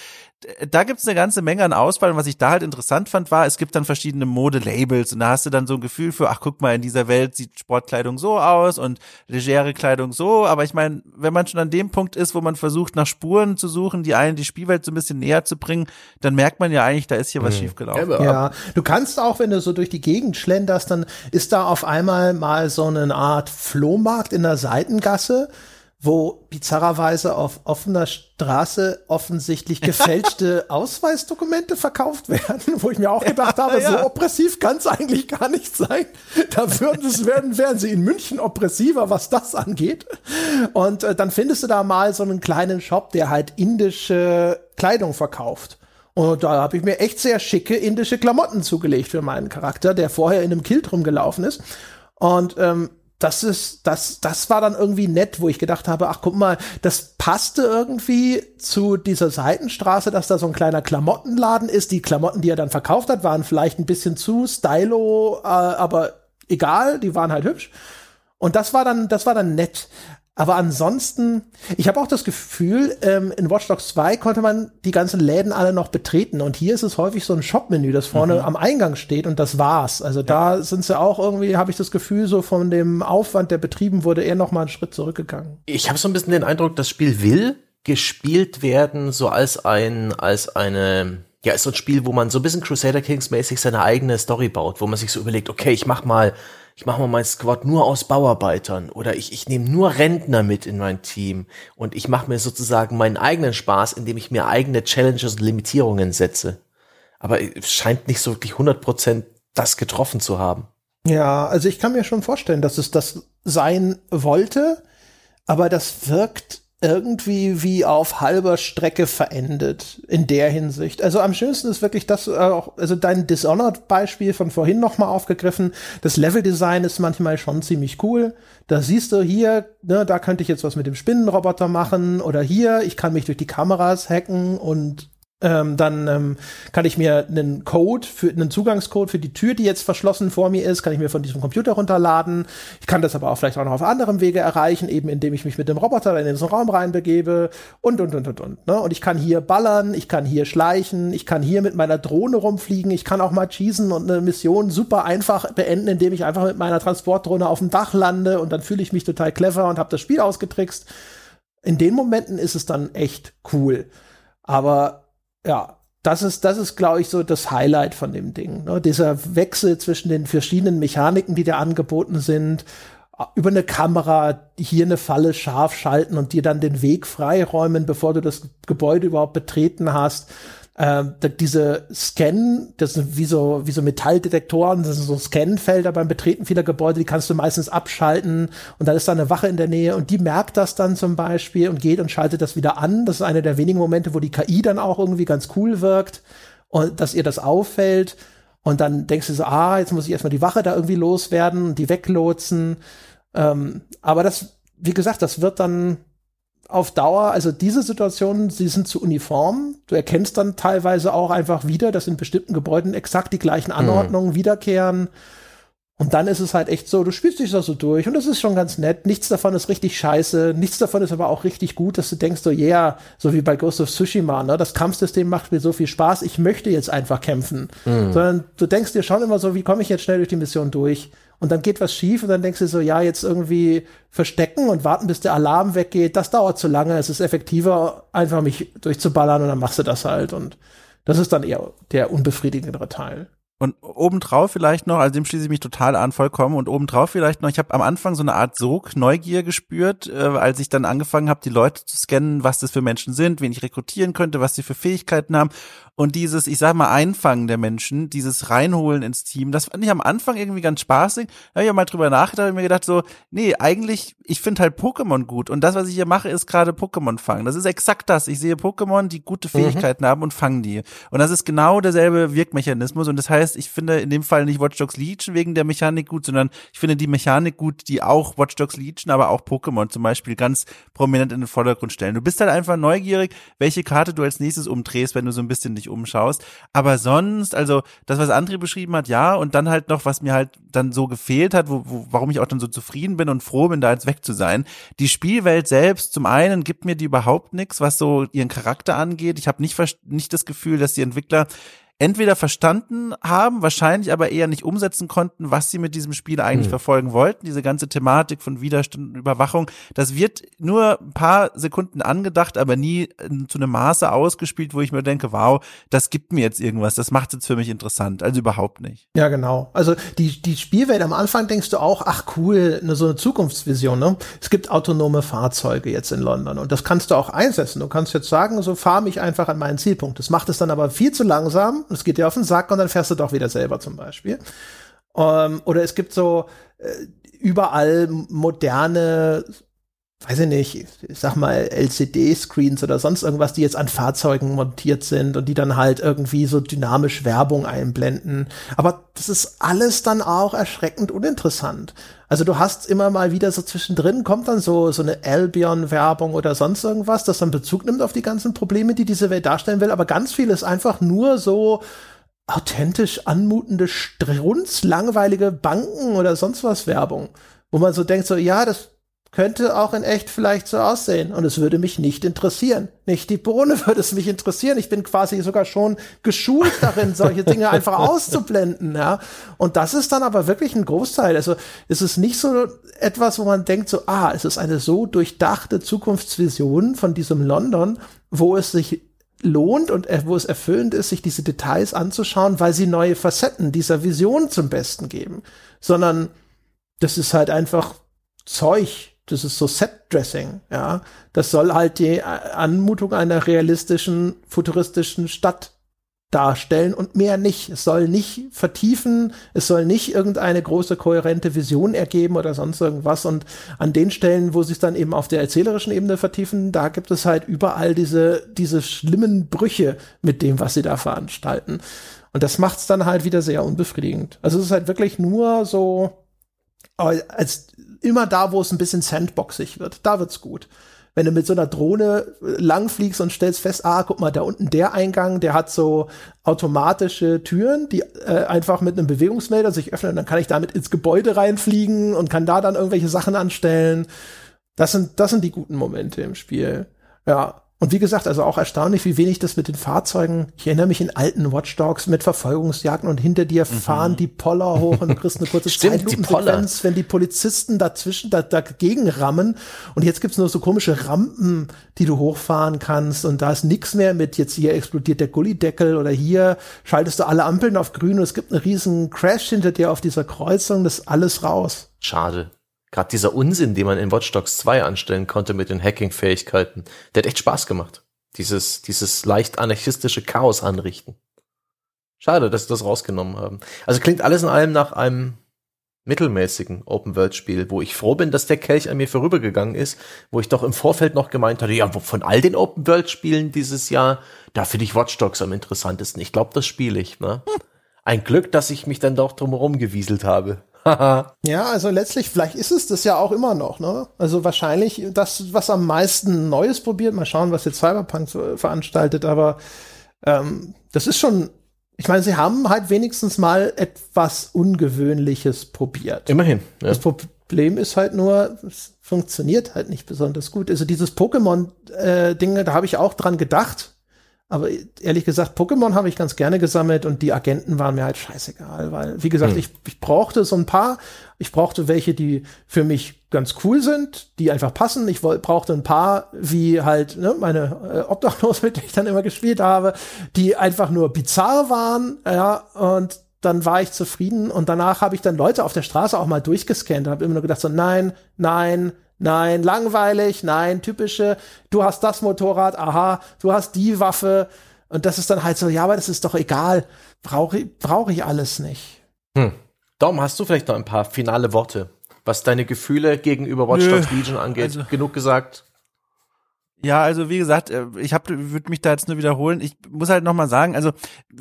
Da gibt's eine ganze Menge an Auswahl. Und was ich da halt interessant fand, war, es gibt dann verschiedene Modelabels und da hast du dann so ein Gefühl für, ach guck mal, in dieser Welt sieht Sportkleidung so aus und legere Kleidung so. Aber ich meine, wenn man schon an dem Punkt ist, wo man versucht, nach Spuren zu suchen, die einen die Spielwelt so ein bisschen näher zu bringen, dann merkt man ja eigentlich, da ist hier was mhm. schiefgelaufen. Ja, du kannst auch, wenn du so durch die Gegend schlenderst, dann ist da auf einmal mal so eine Art Flohmarkt in der Seitengasse, wo bizarrerweise auf offener Straße offensichtlich <laughs> gefälschte Ausweisdokumente verkauft werden, wo ich mir auch gedacht <laughs> habe, ja. so oppressiv kann es eigentlich gar nicht sein. Da würden es werden, wären sie in München oppressiver, was das angeht. Und äh, dann findest du da mal so einen kleinen Shop, der halt indische Kleidung verkauft. Und da habe ich mir echt sehr schicke indische Klamotten zugelegt für meinen Charakter, der vorher in einem Kilt rumgelaufen ist. Und ähm, das ist, das, das war dann irgendwie nett, wo ich gedacht habe, ach guck mal, das passte irgendwie zu dieser Seitenstraße, dass da so ein kleiner Klamottenladen ist. Die Klamotten, die er dann verkauft hat, waren vielleicht ein bisschen zu stylo, äh, aber egal, die waren halt hübsch. Und das war dann, das war dann nett. Aber ansonsten, ich habe auch das Gefühl, ähm, in Watch Dogs 2 konnte man die ganzen Läden alle noch betreten. Und hier ist es häufig so ein Shop-Menü, das vorne mhm. am Eingang steht und das war's. Also ja. da sind sie auch irgendwie, habe ich das Gefühl, so von dem Aufwand, der betrieben wurde, eher noch mal einen Schritt zurückgegangen. Ich habe so ein bisschen den Eindruck, das Spiel will gespielt werden, so als ein, als eine, ja, ist so ein Spiel, wo man so ein bisschen Crusader Kings mäßig seine eigene Story baut, wo man sich so überlegt, okay, ich mach mal ich mache mal mein Squad nur aus Bauarbeitern oder ich, ich nehme nur Rentner mit in mein Team und ich mache mir sozusagen meinen eigenen Spaß, indem ich mir eigene Challenges und Limitierungen setze. Aber es scheint nicht so wirklich 100% das getroffen zu haben. Ja, also ich kann mir schon vorstellen, dass es das sein wollte, aber das wirkt irgendwie wie auf halber Strecke verendet in der Hinsicht. Also am schönsten ist wirklich das auch, also dein Dishonored-Beispiel von vorhin nochmal aufgegriffen. Das Leveldesign ist manchmal schon ziemlich cool. Da siehst du hier, ne, da könnte ich jetzt was mit dem Spinnenroboter machen oder hier, ich kann mich durch die Kameras hacken und ähm, dann ähm, kann ich mir einen Code für einen Zugangscode für die Tür, die jetzt verschlossen vor mir ist, kann ich mir von diesem Computer runterladen. Ich kann das aber auch vielleicht auch noch auf anderem Wege erreichen, eben indem ich mich mit dem Roboter in diesen Raum reinbegebe und und und und und. Ne? Und ich kann hier ballern, ich kann hier schleichen, ich kann hier mit meiner Drohne rumfliegen, ich kann auch mal schießen und eine Mission super einfach beenden, indem ich einfach mit meiner Transportdrohne auf dem Dach lande und dann fühle ich mich total clever und habe das Spiel ausgetrickst. In den Momenten ist es dann echt cool. Aber ja, das ist, das ist, glaube ich, so das Highlight von dem Ding. Ne? Dieser Wechsel zwischen den verschiedenen Mechaniken, die dir angeboten sind, über eine Kamera hier eine Falle scharf schalten und dir dann den Weg freiräumen, bevor du das Gebäude überhaupt betreten hast äh, diese Scan, das sind wie so, wie so Metalldetektoren, das sind so Scanfelder beim Betreten vieler Gebäude, die kannst du meistens abschalten und dann ist da eine Wache in der Nähe und die merkt das dann zum Beispiel und geht und schaltet das wieder an. Das ist einer der wenigen Momente, wo die KI dann auch irgendwie ganz cool wirkt und dass ihr das auffällt. Und dann denkst du so, ah, jetzt muss ich erstmal die Wache da irgendwie loswerden und die weglotsen. Ähm, aber das, wie gesagt, das wird dann auf Dauer, also diese Situationen, sie sind zu uniform. Du erkennst dann teilweise auch einfach wieder, dass in bestimmten Gebäuden exakt die gleichen Anordnungen mhm. wiederkehren. Und dann ist es halt echt so, du spielst dich da so durch und das ist schon ganz nett. Nichts davon ist richtig scheiße, nichts davon ist aber auch richtig gut, dass du denkst so, yeah, so wie bei Ghost of Tsushima, ne, das Kampfsystem macht mir so viel Spaß, ich möchte jetzt einfach kämpfen. Mhm. Sondern du denkst dir schon immer so, wie komme ich jetzt schnell durch die Mission durch? Und dann geht was schief und dann denkst du so, ja, jetzt irgendwie verstecken und warten, bis der Alarm weggeht, das dauert zu lange, es ist effektiver, einfach mich durchzuballern und dann machst du das halt und das ist dann eher der unbefriedigendere Teil. Und obendrauf vielleicht noch, also dem schließe ich mich total an, vollkommen. Und obendrauf vielleicht noch, ich habe am Anfang so eine Art Sog, Neugier gespürt, äh, als ich dann angefangen habe, die Leute zu scannen, was das für Menschen sind, wen ich rekrutieren könnte, was sie für Fähigkeiten haben. Und dieses, ich sag mal, Einfangen der Menschen, dieses Reinholen ins Team, das fand ich am Anfang irgendwie ganz spaßig. Da habe ich ja mal drüber nachgedacht und mir gedacht so, nee, eigentlich, ich finde halt Pokémon gut. Und das, was ich hier mache, ist gerade Pokémon fangen. Das ist exakt das. Ich sehe Pokémon, die gute mhm. Fähigkeiten mhm. haben und fangen die. Und das ist genau derselbe Wirkmechanismus. Und das heißt, ich finde in dem Fall nicht Watch Dogs Legion wegen der Mechanik gut, sondern ich finde die Mechanik gut, die auch Watch Dogs Legion, aber auch Pokémon zum Beispiel ganz prominent in den Vordergrund stellen. Du bist halt einfach neugierig, welche Karte du als nächstes umdrehst, wenn du so ein bisschen dich umschaust. Aber sonst, also das, was André beschrieben hat, ja, und dann halt noch, was mir halt dann so gefehlt hat, wo, wo, warum ich auch dann so zufrieden bin und froh bin, da jetzt weg zu sein. Die Spielwelt selbst, zum einen gibt mir die überhaupt nichts, was so ihren Charakter angeht. Ich habe nicht, nicht das Gefühl, dass die Entwickler entweder verstanden haben, wahrscheinlich aber eher nicht umsetzen konnten, was sie mit diesem Spiel eigentlich mhm. verfolgen wollten. Diese ganze Thematik von Widerstand und Überwachung, das wird nur ein paar Sekunden angedacht, aber nie zu einem Maße ausgespielt, wo ich mir denke, wow, das gibt mir jetzt irgendwas, das macht jetzt für mich interessant. Also überhaupt nicht. Ja, genau. Also die, die Spielwelt am Anfang denkst du auch, ach cool, ne, so eine Zukunftsvision, ne? Es gibt autonome Fahrzeuge jetzt in London und das kannst du auch einsetzen. Du kannst jetzt sagen, so fahr mich einfach an meinen Zielpunkt. Das macht es dann aber viel zu langsam es geht dir auf den Sack und dann fährst du doch wieder selber zum Beispiel. Ähm, oder es gibt so äh, überall moderne weiß ich nicht, ich sag mal LCD-Screens oder sonst irgendwas, die jetzt an Fahrzeugen montiert sind und die dann halt irgendwie so dynamisch Werbung einblenden. Aber das ist alles dann auch erschreckend uninteressant. Also du hast immer mal wieder so zwischendrin kommt dann so, so eine Albion-Werbung oder sonst irgendwas, das dann Bezug nimmt auf die ganzen Probleme, die diese Welt darstellen will. Aber ganz viel ist einfach nur so, authentisch anmutende, strunzlangweilige Banken oder sonst was Werbung, wo man so denkt, so, ja, das könnte auch in echt vielleicht so aussehen. Und es würde mich nicht interessieren. Nicht die Bohne <laughs> würde es mich interessieren. Ich bin quasi sogar schon geschult darin, solche Dinge <laughs> einfach auszublenden, ja. Und das ist dann aber wirklich ein Großteil. Also es ist nicht so etwas, wo man denkt so, ah, es ist eine so durchdachte Zukunftsvision von diesem London, wo es sich lohnt und wo es erfüllend ist, sich diese Details anzuschauen, weil sie neue Facetten dieser Vision zum Besten geben. Sondern das ist halt einfach Zeug, das ist so Set-Dressing, ja. Das soll halt die Anmutung einer realistischen, futuristischen Stadt darstellen und mehr nicht. Es soll nicht vertiefen, es soll nicht irgendeine große kohärente Vision ergeben oder sonst irgendwas. Und an den Stellen, wo sie es dann eben auf der erzählerischen Ebene vertiefen, da gibt es halt überall diese, diese schlimmen Brüche mit dem, was sie da veranstalten. Und das macht es dann halt wieder sehr unbefriedigend. Also es ist halt wirklich nur so, als immer da, wo es ein bisschen sandboxig wird, da wird's gut. Wenn du mit so einer Drohne äh, langfliegst und stellst fest, ah, guck mal, da unten der Eingang, der hat so automatische Türen, die äh, einfach mit einem Bewegungsmelder sich öffnen, dann kann ich damit ins Gebäude reinfliegen und kann da dann irgendwelche Sachen anstellen. Das sind, das sind die guten Momente im Spiel. Ja. Und wie gesagt, also auch erstaunlich, wie wenig das mit den Fahrzeugen. Ich erinnere mich in alten Watchdogs mit Verfolgungsjagden und hinter dir mhm. fahren die Poller hoch und du kriegst eine <laughs> kurze Zeitlupensequenz, wenn die Polizisten dazwischen da, dagegen rammen. Und jetzt gibt's nur so komische Rampen, die du hochfahren kannst und da ist nix mehr mit jetzt hier explodiert der Gullideckel oder hier schaltest du alle Ampeln auf grün und es gibt einen riesen Crash hinter dir auf dieser Kreuzung, das ist alles raus. Schade. Gerade dieser Unsinn, den man in Watch Dogs 2 anstellen konnte mit den Hacking-Fähigkeiten, der hat echt Spaß gemacht. Dieses, dieses leicht anarchistische Chaos anrichten. Schade, dass sie das rausgenommen haben. Also klingt alles in allem nach einem mittelmäßigen Open-World-Spiel, wo ich froh bin, dass der Kelch an mir vorübergegangen ist, wo ich doch im Vorfeld noch gemeint hatte, ja, von all den Open-World-Spielen dieses Jahr, da finde ich Watch Dogs am interessantesten. Ich glaube, das spiele ich. Ne? Hm. Ein Glück, dass ich mich dann doch drumherum gewieselt habe. <laughs> ja, also letztlich, vielleicht ist es das ja auch immer noch, ne? Also wahrscheinlich das, was am meisten Neues probiert. Mal schauen, was jetzt Cyberpunk so veranstaltet, aber ähm, das ist schon, ich meine, sie haben halt wenigstens mal etwas Ungewöhnliches probiert. Immerhin. Ja. Das Problem ist halt nur, es funktioniert halt nicht besonders gut. Also dieses Pokémon-Ding, äh, da habe ich auch dran gedacht aber ehrlich gesagt, Pokémon habe ich ganz gerne gesammelt und die Agenten waren mir halt scheißegal, weil, wie gesagt, hm. ich, ich brauchte so ein paar. Ich brauchte welche, die für mich ganz cool sind, die einfach passen. Ich brauchte ein paar, wie halt ne, meine äh, Obdachlos, <laughs> mit denen ich dann immer gespielt habe, die einfach nur bizarr waren, ja, und dann war ich zufrieden und danach habe ich dann Leute auf der Straße auch mal durchgescannt und habe immer nur gedacht so, nein, nein, Nein, langweilig, nein, typische, du hast das Motorrad, aha, du hast die Waffe. Und das ist dann halt so, ja, aber das ist doch egal. Brauche ich, brauch ich alles nicht. Hm. Dom, hast du vielleicht noch ein paar finale Worte, was deine Gefühle gegenüber Watch Dogs Legion angeht? Also, Genug gesagt? Ja, also wie gesagt, äh, ich würde mich da jetzt nur wiederholen. Ich muss halt noch mal sagen, also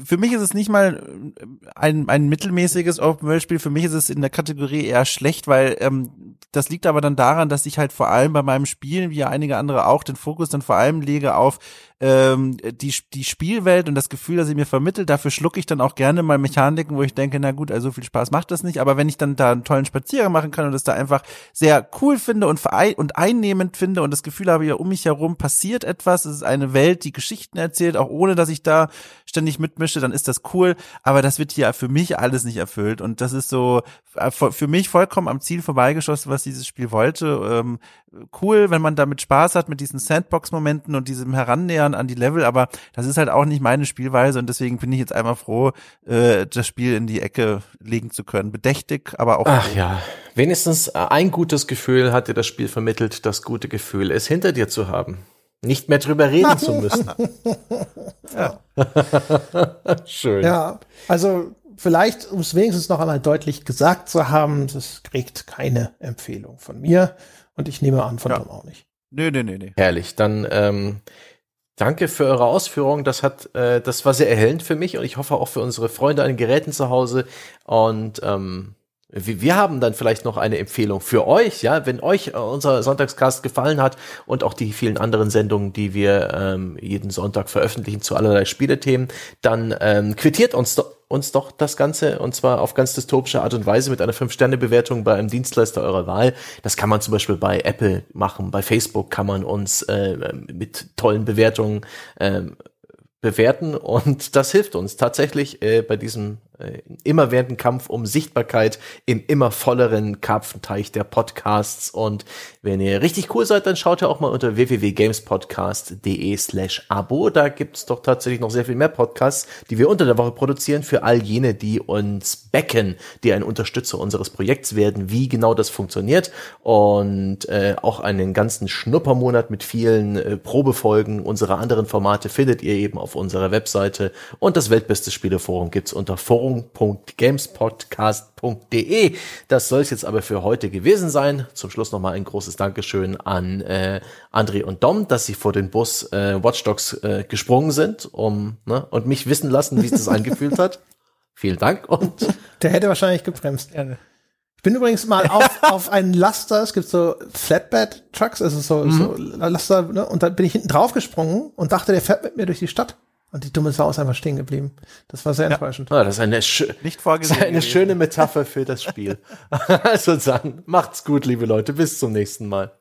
für mich ist es nicht mal äh, ein, ein mittelmäßiges Open-World-Spiel. Für mich ist es in der Kategorie eher schlecht, weil ähm, das liegt aber dann daran, dass ich halt vor allem bei meinem Spielen, wie ja einige andere auch, den Fokus dann vor allem lege auf ähm, die, die Spielwelt und das Gefühl, das sie mir vermittelt, dafür schlucke ich dann auch gerne mal Mechaniken, wo ich denke, na gut, also viel Spaß macht das nicht, aber wenn ich dann da einen tollen Spaziergang machen kann und das da einfach sehr cool finde und, und einnehmend finde und das Gefühl habe, ja um mich herum passiert etwas, es ist eine Welt, die Geschichten erzählt, auch ohne, dass ich da ständig mitmische, dann ist das cool, aber das wird hier für mich alles nicht erfüllt. Und das ist so äh, für mich vollkommen am Ziel vorbeigeschossen, was dieses Spiel wollte. Ähm, cool, wenn man damit Spaß hat mit diesen Sandbox-Momenten und diesem Herannähern an die Level, aber das ist halt auch nicht meine Spielweise und deswegen bin ich jetzt einmal froh, äh, das Spiel in die Ecke legen zu können. Bedächtig, aber auch. Ach froh. ja, wenigstens äh, ein gutes Gefühl hat dir das Spiel vermittelt, das gute Gefühl, es hinter dir zu haben. Nicht mehr drüber reden zu müssen. <laughs> ja. <laughs> Schön. Ja, also vielleicht, um es wenigstens noch einmal deutlich gesagt zu haben, das kriegt keine Empfehlung von mir. Und ich nehme an, von ja. Tom auch nicht. Nö, nö, nö, nö. Herrlich. Dann ähm, danke für eure Ausführungen. Das hat, äh, das war sehr erhellend für mich und ich hoffe auch für unsere Freunde an den Geräten zu Hause. Und ähm, wir haben dann vielleicht noch eine Empfehlung für euch, ja, wenn euch äh, unser Sonntagscast gefallen hat und auch die vielen anderen Sendungen, die wir ähm, jeden Sonntag veröffentlichen zu allerlei Spielethemen, dann ähm, quittiert uns doch uns doch das Ganze und zwar auf ganz dystopische Art und Weise mit einer 5-Sterne-Bewertung bei einem Dienstleister eurer Wahl. Das kann man zum Beispiel bei Apple machen, bei Facebook kann man uns äh, mit tollen Bewertungen äh, bewerten und das hilft uns tatsächlich äh, bei diesem äh, immerwährenden Kampf um Sichtbarkeit im immer volleren Karpfenteich der Podcasts. Und wenn ihr richtig cool seid, dann schaut ihr auch mal unter www.gamespodcast.de slash Abo. Da gibt's doch tatsächlich noch sehr viel mehr Podcasts, die wir unter der Woche produzieren für all jene, die uns backen, die ein Unterstützer unseres Projekts werden, wie genau das funktioniert. Und äh, auch einen ganzen Schnuppermonat mit vielen äh, Probefolgen unserer anderen Formate findet ihr eben auf unserer Webseite. Und das Weltbeste Spieleforum gibt's unter Forum forum.gamespodcast.de. Das soll es jetzt aber für heute gewesen sein. Zum Schluss nochmal ein großes Dankeschön an äh, André und Dom, dass sie vor den Bus äh, Watch Dogs äh, gesprungen sind um, ne, und mich wissen lassen, wie es das angefühlt hat. <laughs> Vielen Dank und <laughs> der hätte wahrscheinlich gebremst. Gerne. Ich bin übrigens mal auf, <laughs> auf einen Laster, es gibt so Flatbed-Trucks, also so, mhm. so Laster, ne? und da bin ich hinten drauf gesprungen und dachte, der fährt mit mir durch die Stadt. Und die dumme Sau ist einfach stehen geblieben. Das war sehr enttäuschend. Ja. Ah, das ist eine, schö Nicht das ist eine schöne Metapher für das Spiel. <laughs> also dann, macht's gut, liebe Leute. Bis zum nächsten Mal.